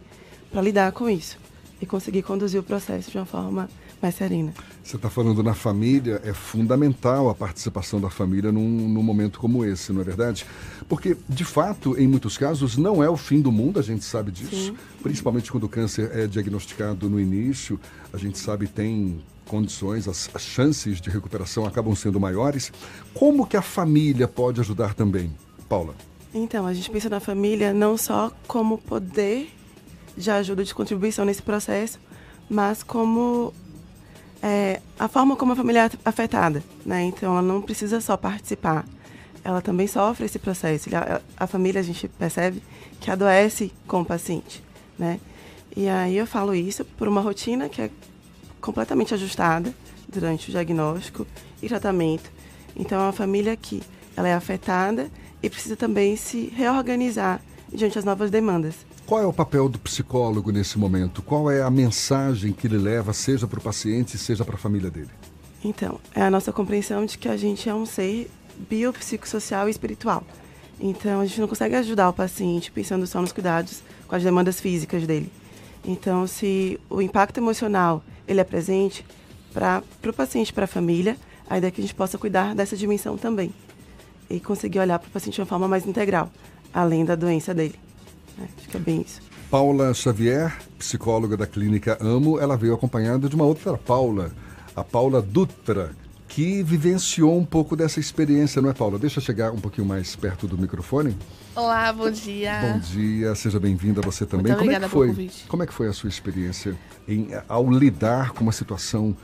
para lidar com isso e conseguir conduzir o processo de uma forma mais serena. Você está falando na família, é fundamental a participação da família num, num, momento como esse, não é verdade? Porque, de fato, em muitos casos, não é o fim do mundo, a gente sabe disso. Sim. Principalmente quando o câncer é diagnosticado no início, a gente sabe tem condições, as, as chances de recuperação acabam sendo maiores. Como que a família pode ajudar também, Paula? Então, a gente pensa na família não só como poder de ajuda, de contribuição nesse processo, mas como é, a forma como a família é afetada, né? Então, ela não precisa só participar, ela também sofre esse processo. A, a família, a gente percebe que adoece com o paciente, né? E aí eu falo isso por uma rotina que é completamente ajustada durante o diagnóstico e tratamento. Então, é uma família que ela é afetada e precisa também se reorganizar diante das novas demandas. Qual é o papel do psicólogo nesse momento? Qual é a mensagem que ele leva, seja para o paciente, seja para a família dele? Então, é a nossa compreensão de que a gente é um ser biopsicossocial e espiritual. Então, a gente não consegue ajudar o paciente pensando só nos cuidados com as demandas físicas dele. Então, se o impacto emocional ele é presente para o paciente, para a família, a ideia é que a gente possa cuidar dessa dimensão também e conseguir olhar para o paciente de uma forma mais integral, além da doença dele. É, acho que é bem isso. Paula Xavier, psicóloga da clínica Amo, ela veio acompanhada de uma outra Paula, a Paula Dutra, que vivenciou um pouco dessa experiência, não é, Paula? Deixa eu chegar um pouquinho mais perto do microfone. Olá, bom dia. Bom dia, seja bem-vinda você também. Muito como é que foi? Pelo convite. Como é que foi a sua experiência em, ao lidar com uma situação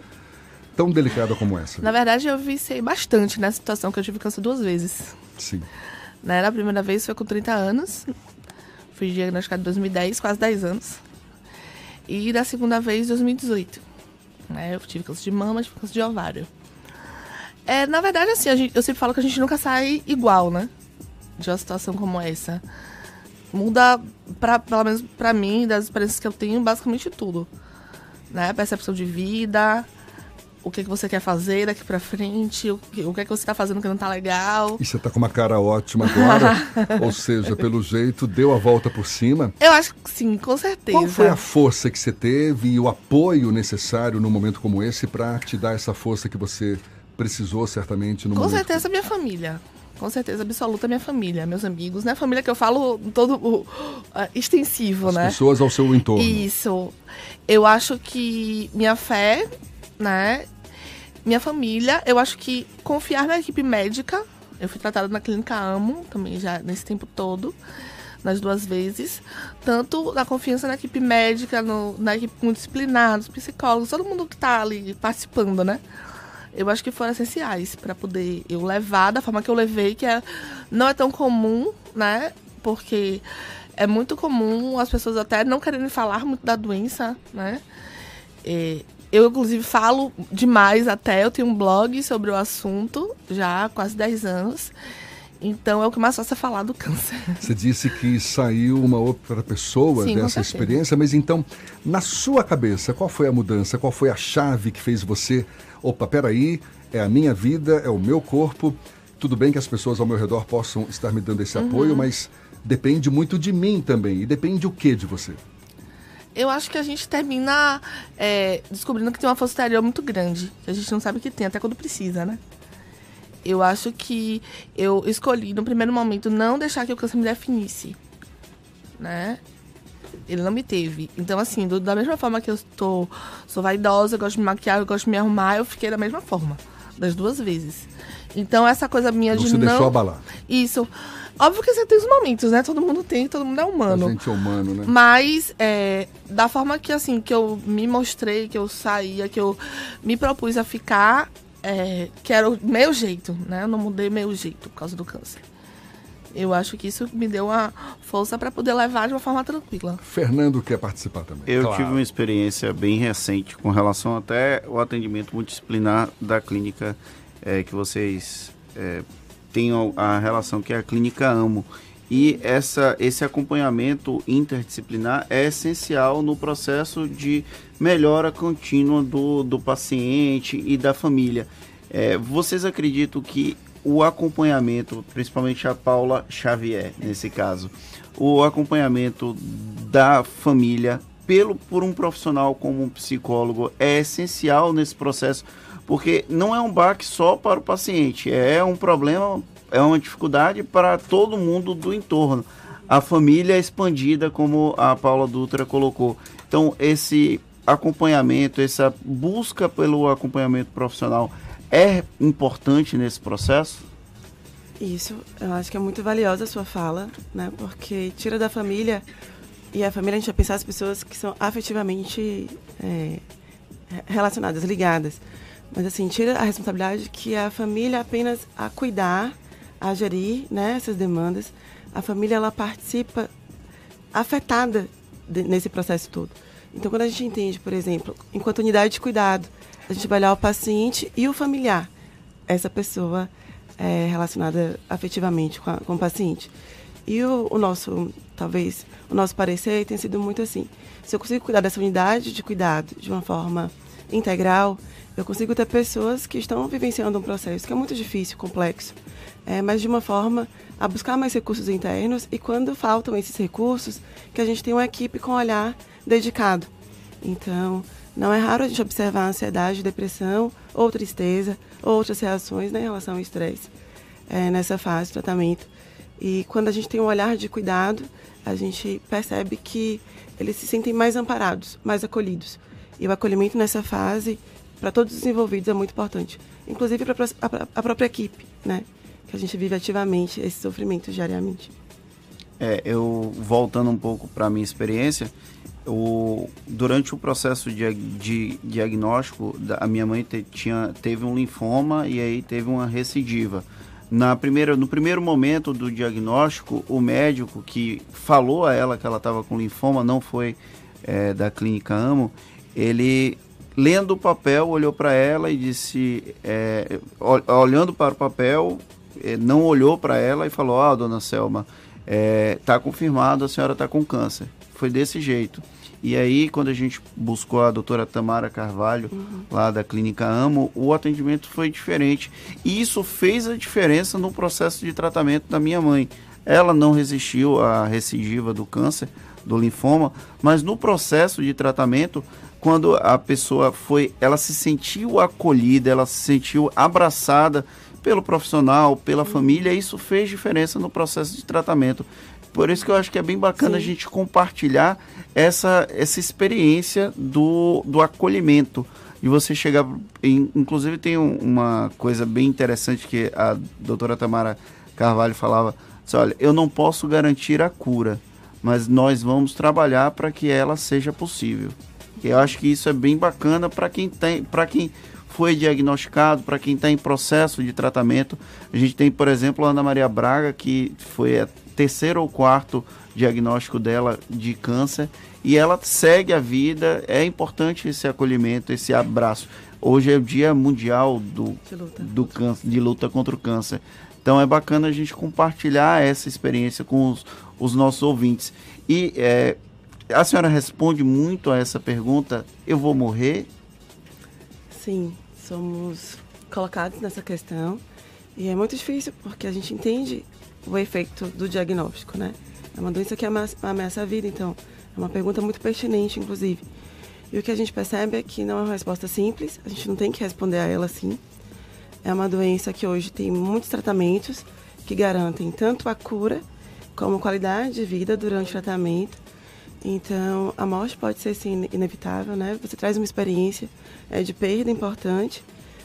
tão delicada como essa? Na verdade, eu viciei bastante nessa situação que eu tive câncer duas vezes. Sim. Né? A primeira vez foi com 30 anos. Fui diagnosticada em 2010, quase 10 anos. E da segunda vez, em 2018. Né? Eu tive câncer de mama, tive câncer de ovário. É, na verdade, assim, gente- eu sempre falo que a gente nunca sai igual, né? De uma situação como essa. Muda, pra, pelo menos pra mim, das experiências que eu tenho, basicamente tudo. Né? Percepção de vida, o que, que você quer fazer daqui pra frente, o que, o que, que você tá fazendo que não tá legal. E você tá com uma cara ótima agora. <laughs> Ou seja, pelo jeito, deu a volta por cima. Eu acho que sim, com certeza. Qual foi a força que você teve e o apoio necessário num momento como esse para te dar essa força que você precisou certamente no Com momento? certeza minha família. Com certeza absoluta minha família, meus amigos, né? Família que eu falo todo ah, extensivo, As né? pessoas ao seu entorno. Isso. Eu acho que minha fé, né? Minha família, eu acho que confiar na equipe médica. Eu fui tratada na clínica Amo também já nesse tempo todo, nas duas vezes. Tanto na confiança na equipe médica, no- na equipe multidisciplinar, nos psicólogos, todo mundo que tá ali participando, né? Eu acho que foram essenciais para poder eu levar da forma que eu levei, que é, não é tão comum, né? Porque é muito comum as pessoas até não quererem falar muito da doença, né? É, eu, inclusive, falo demais até. Eu tenho um blog sobre o assunto já há quase 10 anos. Então é o que mais faço é falar do câncer. <laughs> Você disse que saiu uma outra pessoa Sim, dessa experiência, mas então, na sua cabeça, qual foi a mudança? Qual foi a chave que fez você? Opa, peraí, é a minha vida, é o meu corpo. Tudo bem que as pessoas ao meu redor possam estar me dando esse Uhum. apoio, mas depende muito de mim também. E depende o que de você? Eu acho que a gente termina é, descobrindo que tem uma força exterior muito grande, que a gente não sabe que tem, até quando precisa, né? Eu acho que eu escolhi, no primeiro momento, não deixar que o câncer me definisse, né? Ele não me teve. Então, assim, do- da mesma forma que eu tô, sou vaidosa, eu gosto de me maquiar, eu gosto de me arrumar, eu fiquei da mesma forma, das duas vezes. Então, essa coisa minha Não de se não... deixou abalar. Isso. Óbvio que você tem os momentos, né? Todo mundo tem, todo mundo é humano. A gente é humano, né? Mas é, da forma que assim que eu me mostrei, que eu saía, que eu me propus a ficar, é, que era o meu jeito, né? Eu não mudei meu jeito por causa do câncer. Eu acho que isso me deu uma força para poder levar de uma forma tranquila. Fernando quer participar também. Eu Claro. tive uma experiência bem recente com relação até o atendimento multidisciplinar da clínica eh, que vocês eh, têm a relação que é a clínica Amo. E essa, esse acompanhamento interdisciplinar é essencial no processo de melhora contínua do, do paciente e da família. Eh, vocês acreditam que o acompanhamento, principalmente a Paula Xavier, nesse caso, o acompanhamento da família pelo por um profissional como um psicólogo é essencial nesse processo, porque não é um baque só para o paciente, é um problema, é uma dificuldade para todo mundo do entorno. A família é expandida, como a Paula Dutra colocou. Então, esse acompanhamento, essa busca pelo acompanhamento profissional é importante nesse processo? Isso, eu acho que é muito valiosa a sua fala, né? Porque tira da família, e a família a gente vai pensar as pessoas que são afetivamente é, relacionadas, ligadas. Mas assim, tira a responsabilidade que a família apenas a cuidar, a gerir né, essas demandas. A família ela participa afetada de- nesse processo todo. Então, quando a gente entende, por exemplo, enquanto unidade de cuidado, a gente vai olhar o paciente e o familiar, essa pessoa é relacionada afetivamente com, a- com o paciente. E o, o nosso, talvez, o nosso parecer tem sido muito assim. Se eu consigo cuidar dessa unidade de cuidado de uma forma integral, eu consigo ter pessoas que estão vivenciando um processo que é muito difícil, complexo, é, mas de uma forma a buscar mais recursos internos e quando faltam esses recursos, que a gente tem uma equipe com olhar dedicado. Então, não é raro a gente observar ansiedade, depressão ou tristeza, ou outras reações né, em relação ao estresse é, nessa fase de tratamento. E quando a gente tem um olhar de cuidado, a gente percebe que eles se sentem mais amparados, mais acolhidos. E o acolhimento nessa fase, para todos os envolvidos, é muito importante. Inclusive para a própria equipe, né? Que a gente vive ativamente esse sofrimento diariamente. É, eu voltando um pouco para a minha experiência, o, durante o processo de, de diagnóstico, a minha mãe te- tinha, teve um linfoma e aí teve uma recidiva. Na primeira, no primeiro momento do diagnóstico, o médico que falou a ela que ela estava com linfoma, não foi é, da clínica Amo, ele lendo o papel, olhou para ela e disse, é, ol- olhando para o papel, é, não olhou para ela e falou: Ah, dona Selma, está confirmado, a senhora está com câncer. Foi desse jeito. E aí, quando a gente buscou a doutora Tamara Carvalho, lá da Clínica Amo, o atendimento foi diferente. E isso fez a diferença no processo de tratamento da minha mãe. Ela não resistiu à recidiva do câncer, do linfoma, mas no processo de tratamento, quando a pessoa foi, ela se sentiu acolhida, ela se sentiu abraçada pelo profissional, pela família, isso fez diferença no processo de tratamento. Por isso que eu acho que é bem bacana a gente compartilhar essa, essa experiência do, do acolhimento. De você chegar. em- inclusive, tem um- uma coisa bem interessante que a doutora Tamara Carvalho falava: disse, olha, eu não posso garantir a cura, mas nós vamos trabalhar para que ela seja possível. E eu acho que isso é bem bacana para quem tem, para quem foi diagnosticado, para quem está em processo de tratamento. A gente tem, por exemplo, a Ana Maria Braga, que foi a terceiro ou quarto diagnóstico dela de câncer, e ela segue a vida. É importante esse acolhimento, esse abraço. Hoje é o Dia Mundial do, do câncer, de luta contra o câncer. Então é bacana a gente compartilhar essa experiência com os, os nossos ouvintes. E é, a senhora responde muito a essa pergunta: eu vou morrer? Sim, somos colocados nessa questão e é muito difícil porque a gente entende o efeito do diagnóstico, né? É uma doença que ameaça, a vida, então é uma pergunta muito pertinente, inclusive. E o que a gente percebe é que não é uma resposta simples, a gente não tem que responder a ela assim. É uma doença que hoje tem muitos tratamentos que garantem tanto a cura como qualidade de vida durante o tratamento. Então, a morte pode ser sim inevitável, né? Você traz uma experiência é, de perda importante,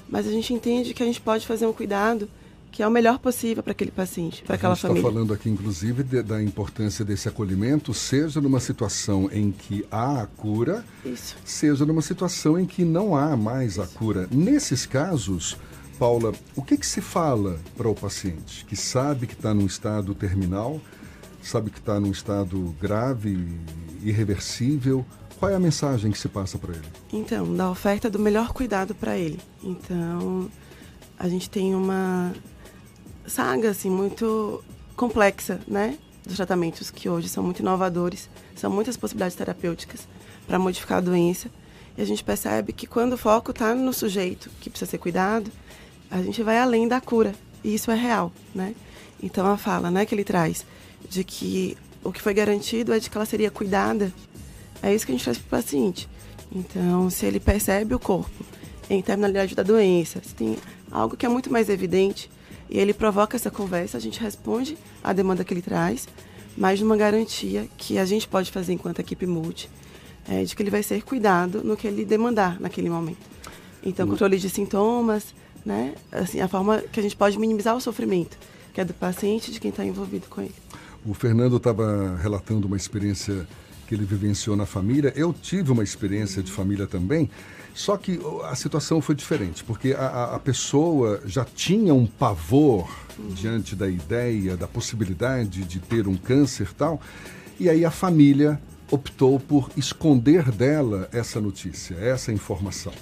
mas a gente entende que a gente pode fazer um cuidado que é o melhor possível para aquele paciente, para aquela a gente está família. falando aqui, inclusive, de- da importância desse acolhimento, seja numa situação em que há a cura, Isso. seja numa situação em que não há mais a cura. Nesses casos, Paula, o que, que se fala para o paciente que sabe que está num estado terminal, sabe que está num estado grave, irreversível? Qual é a mensagem que se passa para ele? Então, da oferta do melhor cuidado para ele. Então, a gente tem uma saga assim muito complexa, né, dos tratamentos que hoje são muito inovadores, são muitas possibilidades terapêuticas para modificar a doença. E a gente percebe que quando o foco está no sujeito que precisa ser cuidado, a gente vai além da cura. E isso é real, né? Então a fala, né, que ele traz de que o que foi garantido é de que ela seria cuidada é isso que a gente traz para o paciente. Então, se ele percebe o corpo em terminalidade da doença, se tem algo que é muito mais evidente e ele provoca essa conversa, a gente responde à demanda que ele traz, mas numa garantia que a gente pode fazer enquanto equipe multi, é, de que ele vai ser cuidado no que ele demandar naquele momento. Então, controle de sintomas, né? Assim, a forma que a gente pode minimizar o sofrimento, que é do paciente e de quem está envolvido com ele. O Fernando estava relatando uma experiência que ele vivenciou na família. Eu tive uma experiência de família também, só que a situação foi diferente, porque a, a- pessoa já tinha um pavor diante da ideia, da possibilidade de ter um câncer tal, e aí a família optou por esconder dela essa notícia, essa informação,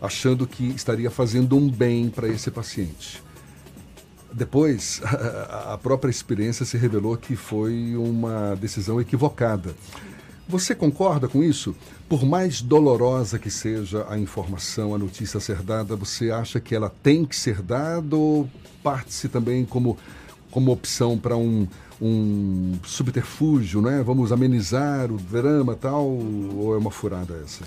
achando que estaria fazendo um bem para esse paciente. Depois, <laughs> a própria experiência se revelou que foi uma decisão equivocada. Você concorda com isso? Por mais dolorosa que seja a informação, a notícia ser dada, você acha que ela tem que ser dada ou parte-se também como, como opção para um, um subterfúgio, né? Vamos amenizar o drama tal, ou é uma furada essa?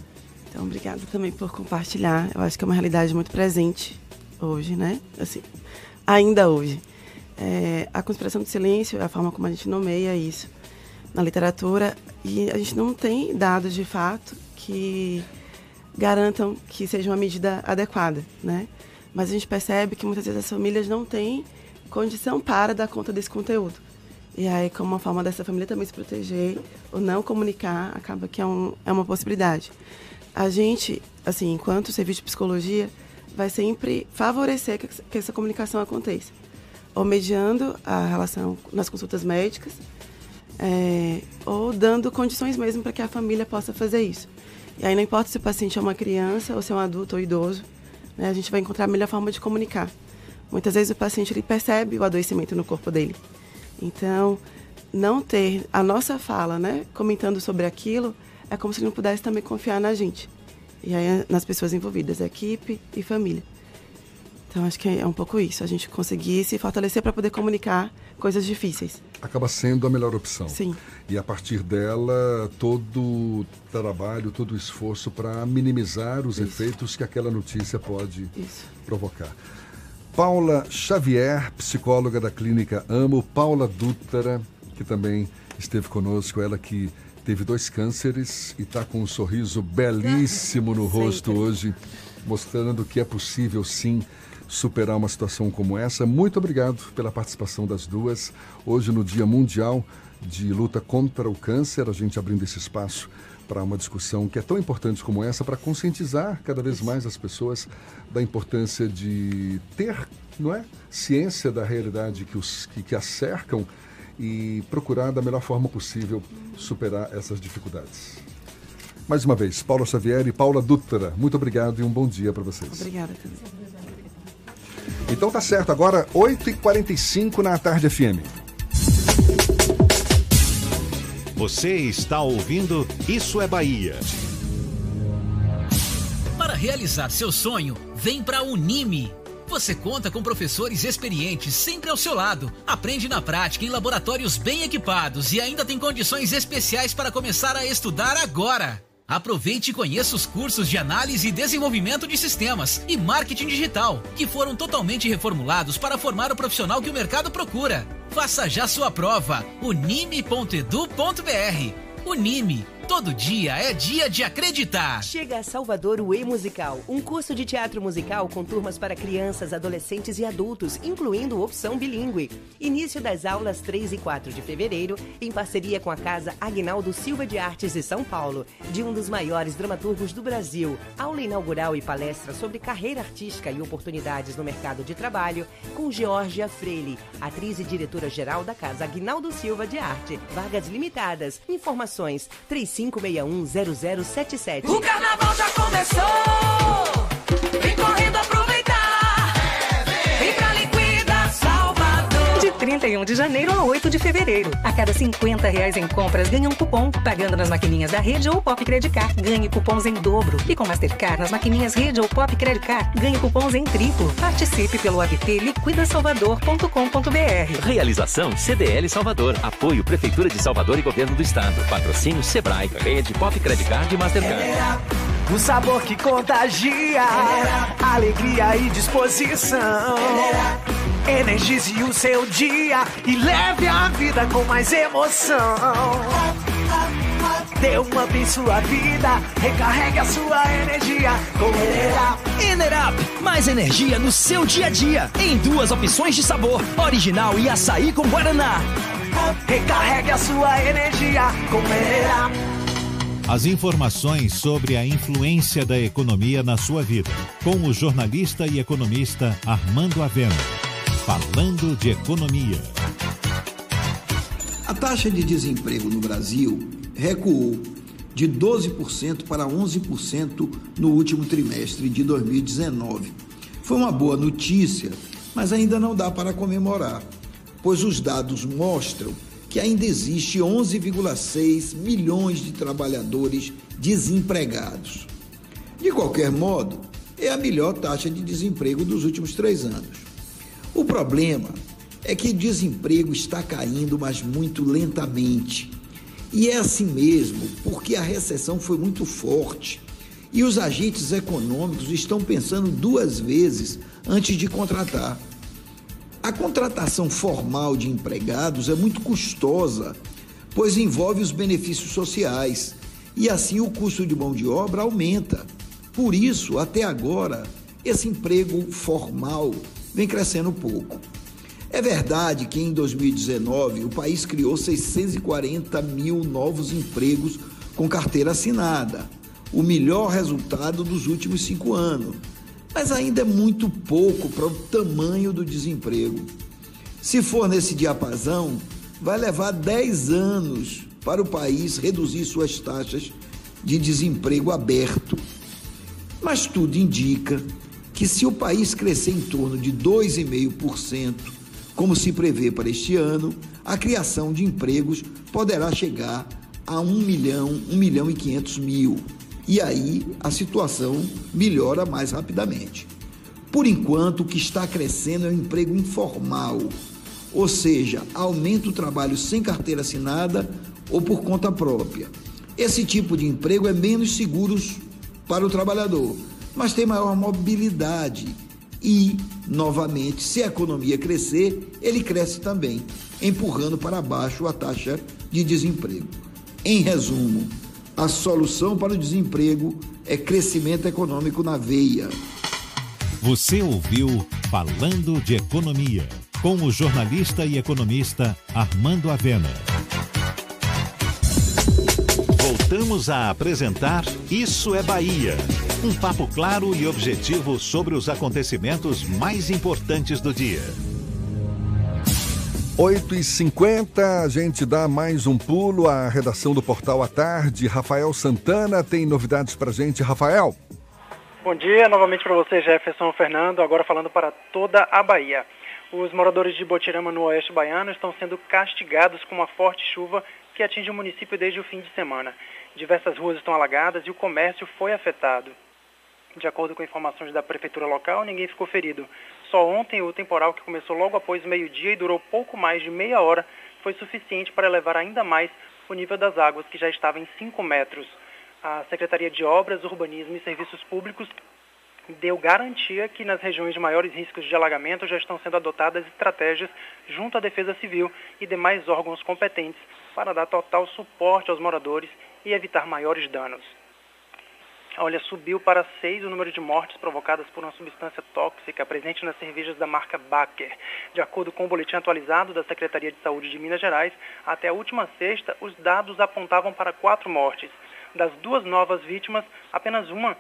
Então, obrigada também por compartilhar. Eu acho que é uma realidade muito presente hoje, né? Assim, ainda hoje. É, a conspiração do silêncio a forma como a gente nomeia isso na literatura e a gente não tem dados de fato que garantam que seja uma medida adequada, né? Mas a gente percebe que muitas vezes as famílias não têm condição para dar conta desse conteúdo. E aí, como uma forma dessa família também se proteger ou não comunicar, acaba que é, um, é uma possibilidade. A gente, assim, enquanto serviço de psicologia, vai sempre favorecer que, essa comunicação aconteça. Ou mediando a relação nas consultas médicas, é, ou dando condições mesmo para que a família possa fazer isso. E aí não importa se o paciente é uma criança ou se é um adulto ou idoso, né, a gente vai encontrar a melhor forma de comunicar. Muitas vezes o paciente ele percebe o adoecimento no corpo dele. Então, não ter a nossa fala, né, comentando sobre aquilo, é como se ele não pudesse também confiar na gente. E aí nas pessoas envolvidas, equipe e família. Então acho que é um pouco isso, a gente conseguir se fortalecer para poder comunicar coisas difíceis. Acaba sendo a melhor opção. Sim. E a partir dela, todo o trabalho, todo o esforço para minimizar os Isso. efeitos que aquela notícia pode Isso. provocar. Paula Xavier, psicóloga da clínica Amo, Paula Dutra, que também esteve conosco, ela que teve dois cânceres e está com um sorriso belíssimo no rosto hoje, mostrando que é possível sim superar uma situação como essa. Muito obrigado pela participação das duas. Hoje, no Dia Mundial de Luta contra o Câncer, a gente abrindo esse espaço para uma discussão que é tão importante como essa, para conscientizar cada vez mais as pessoas da importância de ter, não é, ciência da realidade que os que, que a cercam e procurar da melhor forma possível superar essas dificuldades. Mais uma vez, Paula Xavier e Paula Dutra, muito obrigado e um bom dia para vocês. Obrigada também. Então tá certo, agora 8h45 na Tarde FM. Você está ouvindo Isso é Bahia. Para realizar seu sonho, vem para Unime. Você conta com professores experientes sempre ao seu lado. Aprende na prática em laboratórios bem equipados e ainda tem condições especiais para começar a estudar agora. Aproveite e conheça os cursos de análise e desenvolvimento de sistemas e marketing digital, que foram totalmente reformulados para formar o profissional que o mercado procura. Faça já sua prova. unime.edu.br. Unime. Todo dia é dia de acreditar. Chega a Salvador o E-Musical, um curso de teatro musical com turmas para crianças, adolescentes e adultos, incluindo opção bilíngue. Início das aulas 3 e 4 de fevereiro, em parceria com a Casa Agnaldo Silva de Artes de São Paulo, de um dos maiores dramaturgos do Brasil. Aula inaugural e palestra sobre carreira artística e oportunidades no mercado de trabalho, com Georgia Freire, atriz e diretora-geral da Casa Agnaldo Silva de Arte. Vagas limitadas. Informações 35610077. O carnaval já começou. 31 de janeiro a 8 de fevereiro. A cada 50 reais em compras, ganha um cupom. Pagando nas maquininhas da Rede ou Pop Credit Card, ganhe cupons em dobro. E com Mastercard nas maquininhas Rede ou Pop Credit Card, ganhe cupons em triplo. Participe pelo app liquidasalvador.com.br. Realização CDL Salvador. Apoio Prefeitura de Salvador e Governo do Estado. Patrocínio Sebrae. Rede Pop Credit Card e Mastercard. O sabor que contagia, alegria e disposição. Energize o seu dia e leve a vida com mais emoção. Dê um up em sua vida, recarregue a sua energia com Enerap. Enerap, mais energia no seu dia a dia. Em duas opções de sabor, original e açaí com guaraná. Recarregue a sua energia com Enerap. As informações sobre a influência da economia na sua vida, com o jornalista e economista Armando Avena. Falando de economia. A taxa de desemprego no Brasil recuou de 12% para 11% no último trimestre de 2019. Foi uma boa notícia, mas ainda não dá para comemorar, pois os dados mostram que ainda existe 11,6 milhões de trabalhadores desempregados. De qualquer modo, é a melhor taxa de desemprego dos últimos três anos. O problema é que desemprego está caindo, mas muito lentamente. E é assim mesmo, porque a recessão foi muito forte e os agentes econômicos estão pensando duas vezes antes de contratar. A contratação formal de empregados é muito custosa, pois envolve os benefícios sociais e assim o custo de mão de obra aumenta. Por isso, até agora, esse emprego formal vem crescendo pouco. É verdade que em 2019 o país criou 640 mil novos empregos com carteira assinada, o melhor resultado dos últimos cinco anos, mas ainda é muito pouco para o tamanho do desemprego. Se for nesse diapasão, vai levar 10 anos para o país reduzir suas taxas de desemprego aberto. Mas tudo indica que se o país crescer em torno de 2,5%, como se prevê para este ano, a criação de empregos poderá chegar a 1 milhão, 1 milhão e 500 mil. E aí a situação melhora mais rapidamente. Por enquanto, o que está crescendo é o emprego informal, ou seja, aumenta o trabalho sem carteira assinada ou por conta própria. Esse tipo de emprego é menos seguro para o trabalhador, mas tem maior mobilidade e, novamente, se a economia crescer, ele cresce também, empurrando para baixo a taxa de desemprego. Em resumo, a solução para o desemprego é crescimento econômico na veia. Você ouviu Falando de Economia, com o jornalista e economista Armando Avena. Voltamos a apresentar Isso é Bahia. Um papo claro e objetivo sobre os acontecimentos mais importantes do dia. 8h50, a gente dá mais um pulo à redação do Portal à Tarde. Rafael Santana tem novidades pra gente. Rafael. Bom dia novamente para você, Jefferson Fernando, agora falando para toda a Bahia. Os moradores de Botirama, no oeste baiano, estão sendo castigados com uma forte chuva que atinge o município desde o fim de semana. Diversas ruas estão alagadas e o comércio foi afetado. De acordo com informações da prefeitura local, ninguém ficou ferido. Só ontem o temporal, que começou logo após meio-dia e durou pouco mais de meia hora, foi suficiente para elevar ainda mais o nível das águas, que já estava em 5 metros. A Secretaria de Obras, Urbanismo e Serviços Públicos deu garantia que nas regiões de maiores riscos de alagamento já estão sendo adotadas estratégias junto à Defesa Civil e demais órgãos competentes para dar total suporte aos moradores e evitar maiores danos. Olha, subiu para seis o número de mortes provocadas por uma substância tóxica presente nas cervejas da marca Baker. De acordo com o boletim atualizado da Secretaria de Saúde de Minas Gerais, até a última sexta, os dados apontavam para quatro mortes. Das duas novas vítimas, apenas uma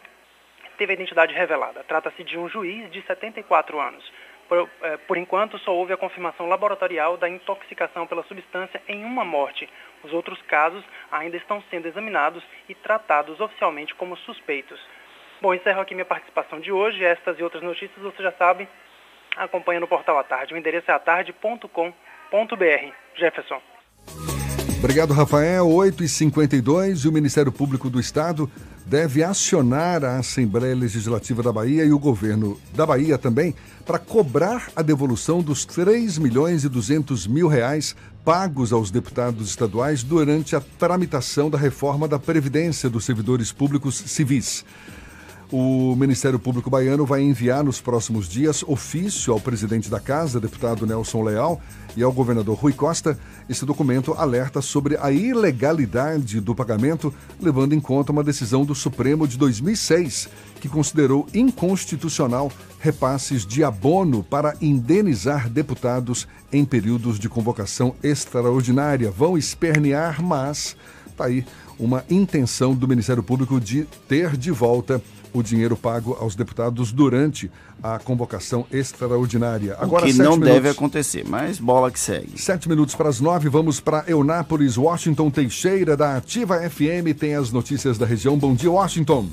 teve a identidade revelada. Trata-se de um juiz de 74 anos. Por, eh, por, enquanto, só houve a confirmação laboratorial da intoxicação pela substância em uma morte. Os outros casos ainda estão sendo examinados e tratados oficialmente como suspeitos. Bom, encerro aqui minha participação de hoje. Estas e outras notícias você já sabe, acompanha no portal à tarde. O endereço é atarde.com.br. Jefferson. Obrigado, Rafael. 8h52 e o Ministério Público do Estado deve acionar a Assembleia Legislativa da Bahia e o governo da Bahia também para cobrar a devolução dos 3 milhões e 200 mil reais pagos aos deputados estaduais durante a tramitação da reforma da Previdência dos servidores públicos civis. O Ministério Público Baiano vai enviar nos próximos dias ofício ao presidente da Casa, deputado Nelson Leal, e ao governador Rui Costa. Esse documento alerta sobre a ilegalidade do pagamento, levando em conta uma decisão do Supremo de 2006, que considerou inconstitucional repasses de abono para indenizar deputados em períodos de convocação extraordinária. Vão espernear, mas está aí uma intenção do Ministério Público de ter de volta o dinheiro pago aos deputados durante a convocação extraordinária. Agora, o que não minutos. deve acontecer, mas bola que segue. Sete minutos para as nove, vamos para Eunápolis, Washington Teixeira, da Ativa FM, tem as notícias da região. Bom dia, Washington.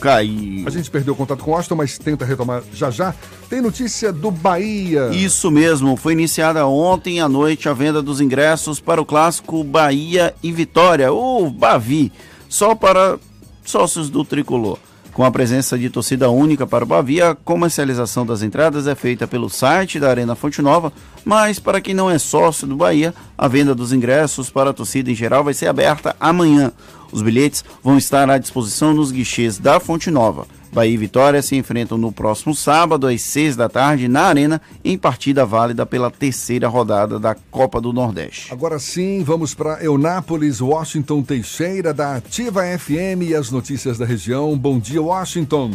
Caiu. A gente perdeu o contato com o Austin, mas tenta retomar já já. Tem notícia do Bahia. Isso mesmo, foi iniciada ontem à noite a venda dos ingressos para o clássico Bahia e Vitória, ou Bavi, só para sócios do tricolor. Com a presença de torcida única para o Bavi, a comercialização das entradas é feita pelo site da Arena Fonte Nova, mas para quem não é sócio do Bahia, a venda dos ingressos para a torcida em geral vai ser aberta amanhã. Os bilhetes vão estar à disposição nos guichês da Fonte Nova. Bahia e Vitória se enfrentam no próximo sábado, às 6 da tarde, na Arena, em partida válida pela terceira rodada da Copa do Nordeste. Agora sim, vamos para Eunápolis, Washington Teixeira, da Ativa FM e as notícias da região. Bom dia, Washington.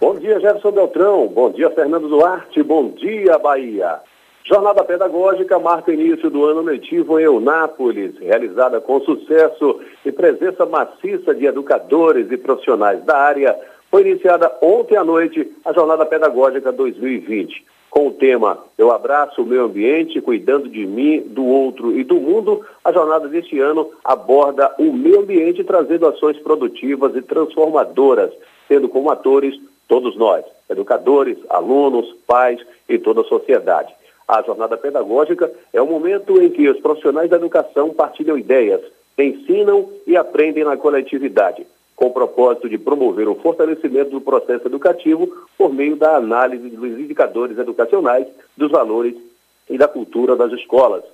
Bom dia, Jefferson Beltrão. Bom dia, Fernando Duarte. Bom dia, Bahia. Jornada Pedagógica marca o início do ano letivo em Eunápolis, realizada com sucesso e presença maciça de educadores e profissionais da área. Foi iniciada ontem à noite a Jornada Pedagógica 2020. Com o tema Eu abraço o meio ambiente, cuidando de mim, do outro e do mundo, a jornada deste ano aborda o meio ambiente trazendo ações produtivas e transformadoras, tendo como atores todos nós, educadores, alunos, pais e toda a sociedade. A jornada pedagógica é o momento em que os profissionais da educação partilham ideias, ensinam e aprendem na coletividade, com o propósito de promover o fortalecimento do processo educativo por meio da análise dos indicadores educacionais, dos valores e da cultura das escolas.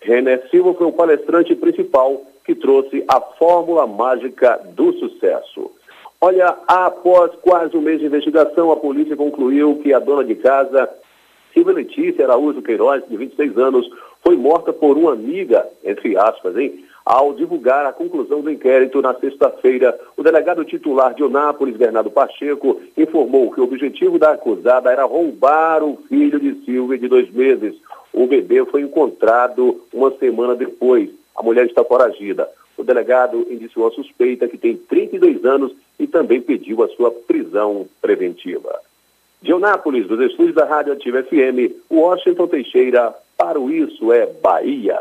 René Silva foi o palestrante principal que trouxe a fórmula mágica do sucesso. Olha, após quase um mês de investigação, a polícia concluiu que a dona de casa, Silvia Letícia Araújo Queiroz, de 26 anos, foi morta por uma amiga, entre aspas, hein? Ao divulgar a conclusão do inquérito na sexta-feira, o delegado titular de Onápolis, Bernardo Pacheco, informou que o objetivo da acusada era roubar o filho de Silvia de dois meses. O bebê foi encontrado uma semana depois. A mulher está foragida. O delegado indiciou a suspeita, que tem 32 anos, e também pediu a sua prisão preventiva. De Onápolis, dos estúdios da Rádio Ativa FM, Washington Teixeira, para o Isso é Bahia.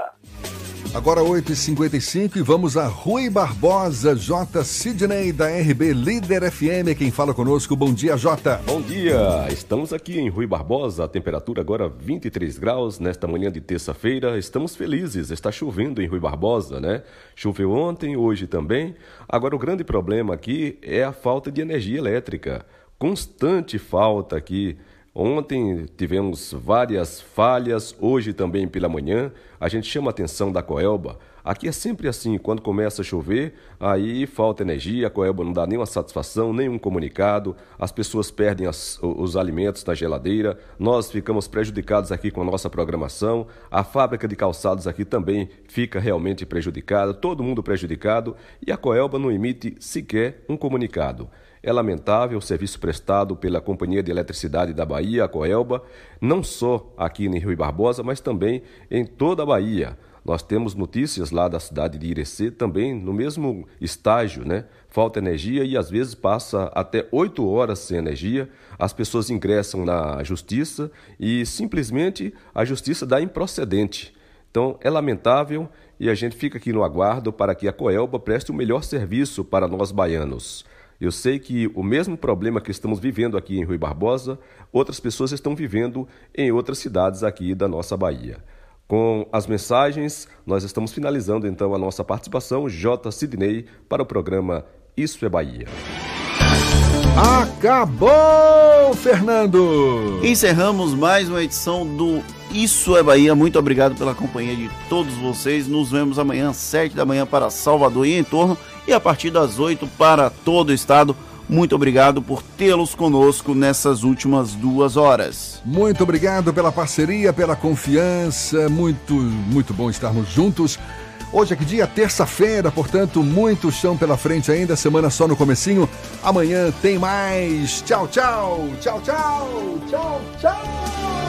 Agora 8h55 e vamos a Rui Barbosa, J. Sidney da RB Líder FM, quem fala conosco. Bom dia, J. Bom dia, estamos aqui em Rui Barbosa, a temperatura agora 23 graus nesta manhã de terça-feira. Estamos felizes, está chovendo em Rui Barbosa, né? Choveu ontem, hoje também. Agora o grande problema aqui é a falta de energia elétrica. Constante falta aqui. Ontem tivemos várias falhas, hoje também pela manhã. A gente chama a atenção da Coelba. Aqui é sempre assim, quando começa a chover, aí falta energia, a Coelba não dá nenhuma satisfação, nenhum comunicado, as pessoas perdem as, os alimentos na geladeira, nós ficamos prejudicados aqui com a nossa programação, a fábrica de calçados aqui também fica realmente prejudicada, todo mundo prejudicado e a Coelba não emite sequer um comunicado. É lamentável o serviço prestado pela Companhia de Eletricidade da Bahia, a Coelba, não só aqui em Rio Barbosa, mas também em toda a Bahia. Nós temos notícias lá da cidade de Irecê também no mesmo estágio, né? Falta energia e às vezes passa até oito horas sem energia. As pessoas ingressam na justiça e simplesmente a justiça dá improcedente. Então é lamentável e a gente fica aqui no aguardo para que a Coelba preste o melhor serviço para nós baianos. Eu sei que o mesmo problema que estamos vivendo aqui em Rui Barbosa, outras pessoas estão vivendo em outras cidades aqui da nossa Bahia. Com as mensagens, nós estamos finalizando então a nossa participação, J. Sidney, para o programa Isso é Bahia. Acabou, Fernando! Encerramos mais uma edição do Isso é Bahia. Muito obrigado pela companhia de todos vocês. Nos vemos amanhã, às 7 da manhã, para Salvador e em torno, e a partir das 8 para todo o estado. Muito obrigado por tê-los conosco nessas últimas duas horas. Muito obrigado pela parceria, pela confiança. Muito, muito bom estarmos juntos. Hoje é que dia? Terça-feira, portanto, muito chão pela frente ainda, semana só no comecinho. Amanhã tem mais. Tchau, tchau. Tchau, tchau. Tchau, tchau.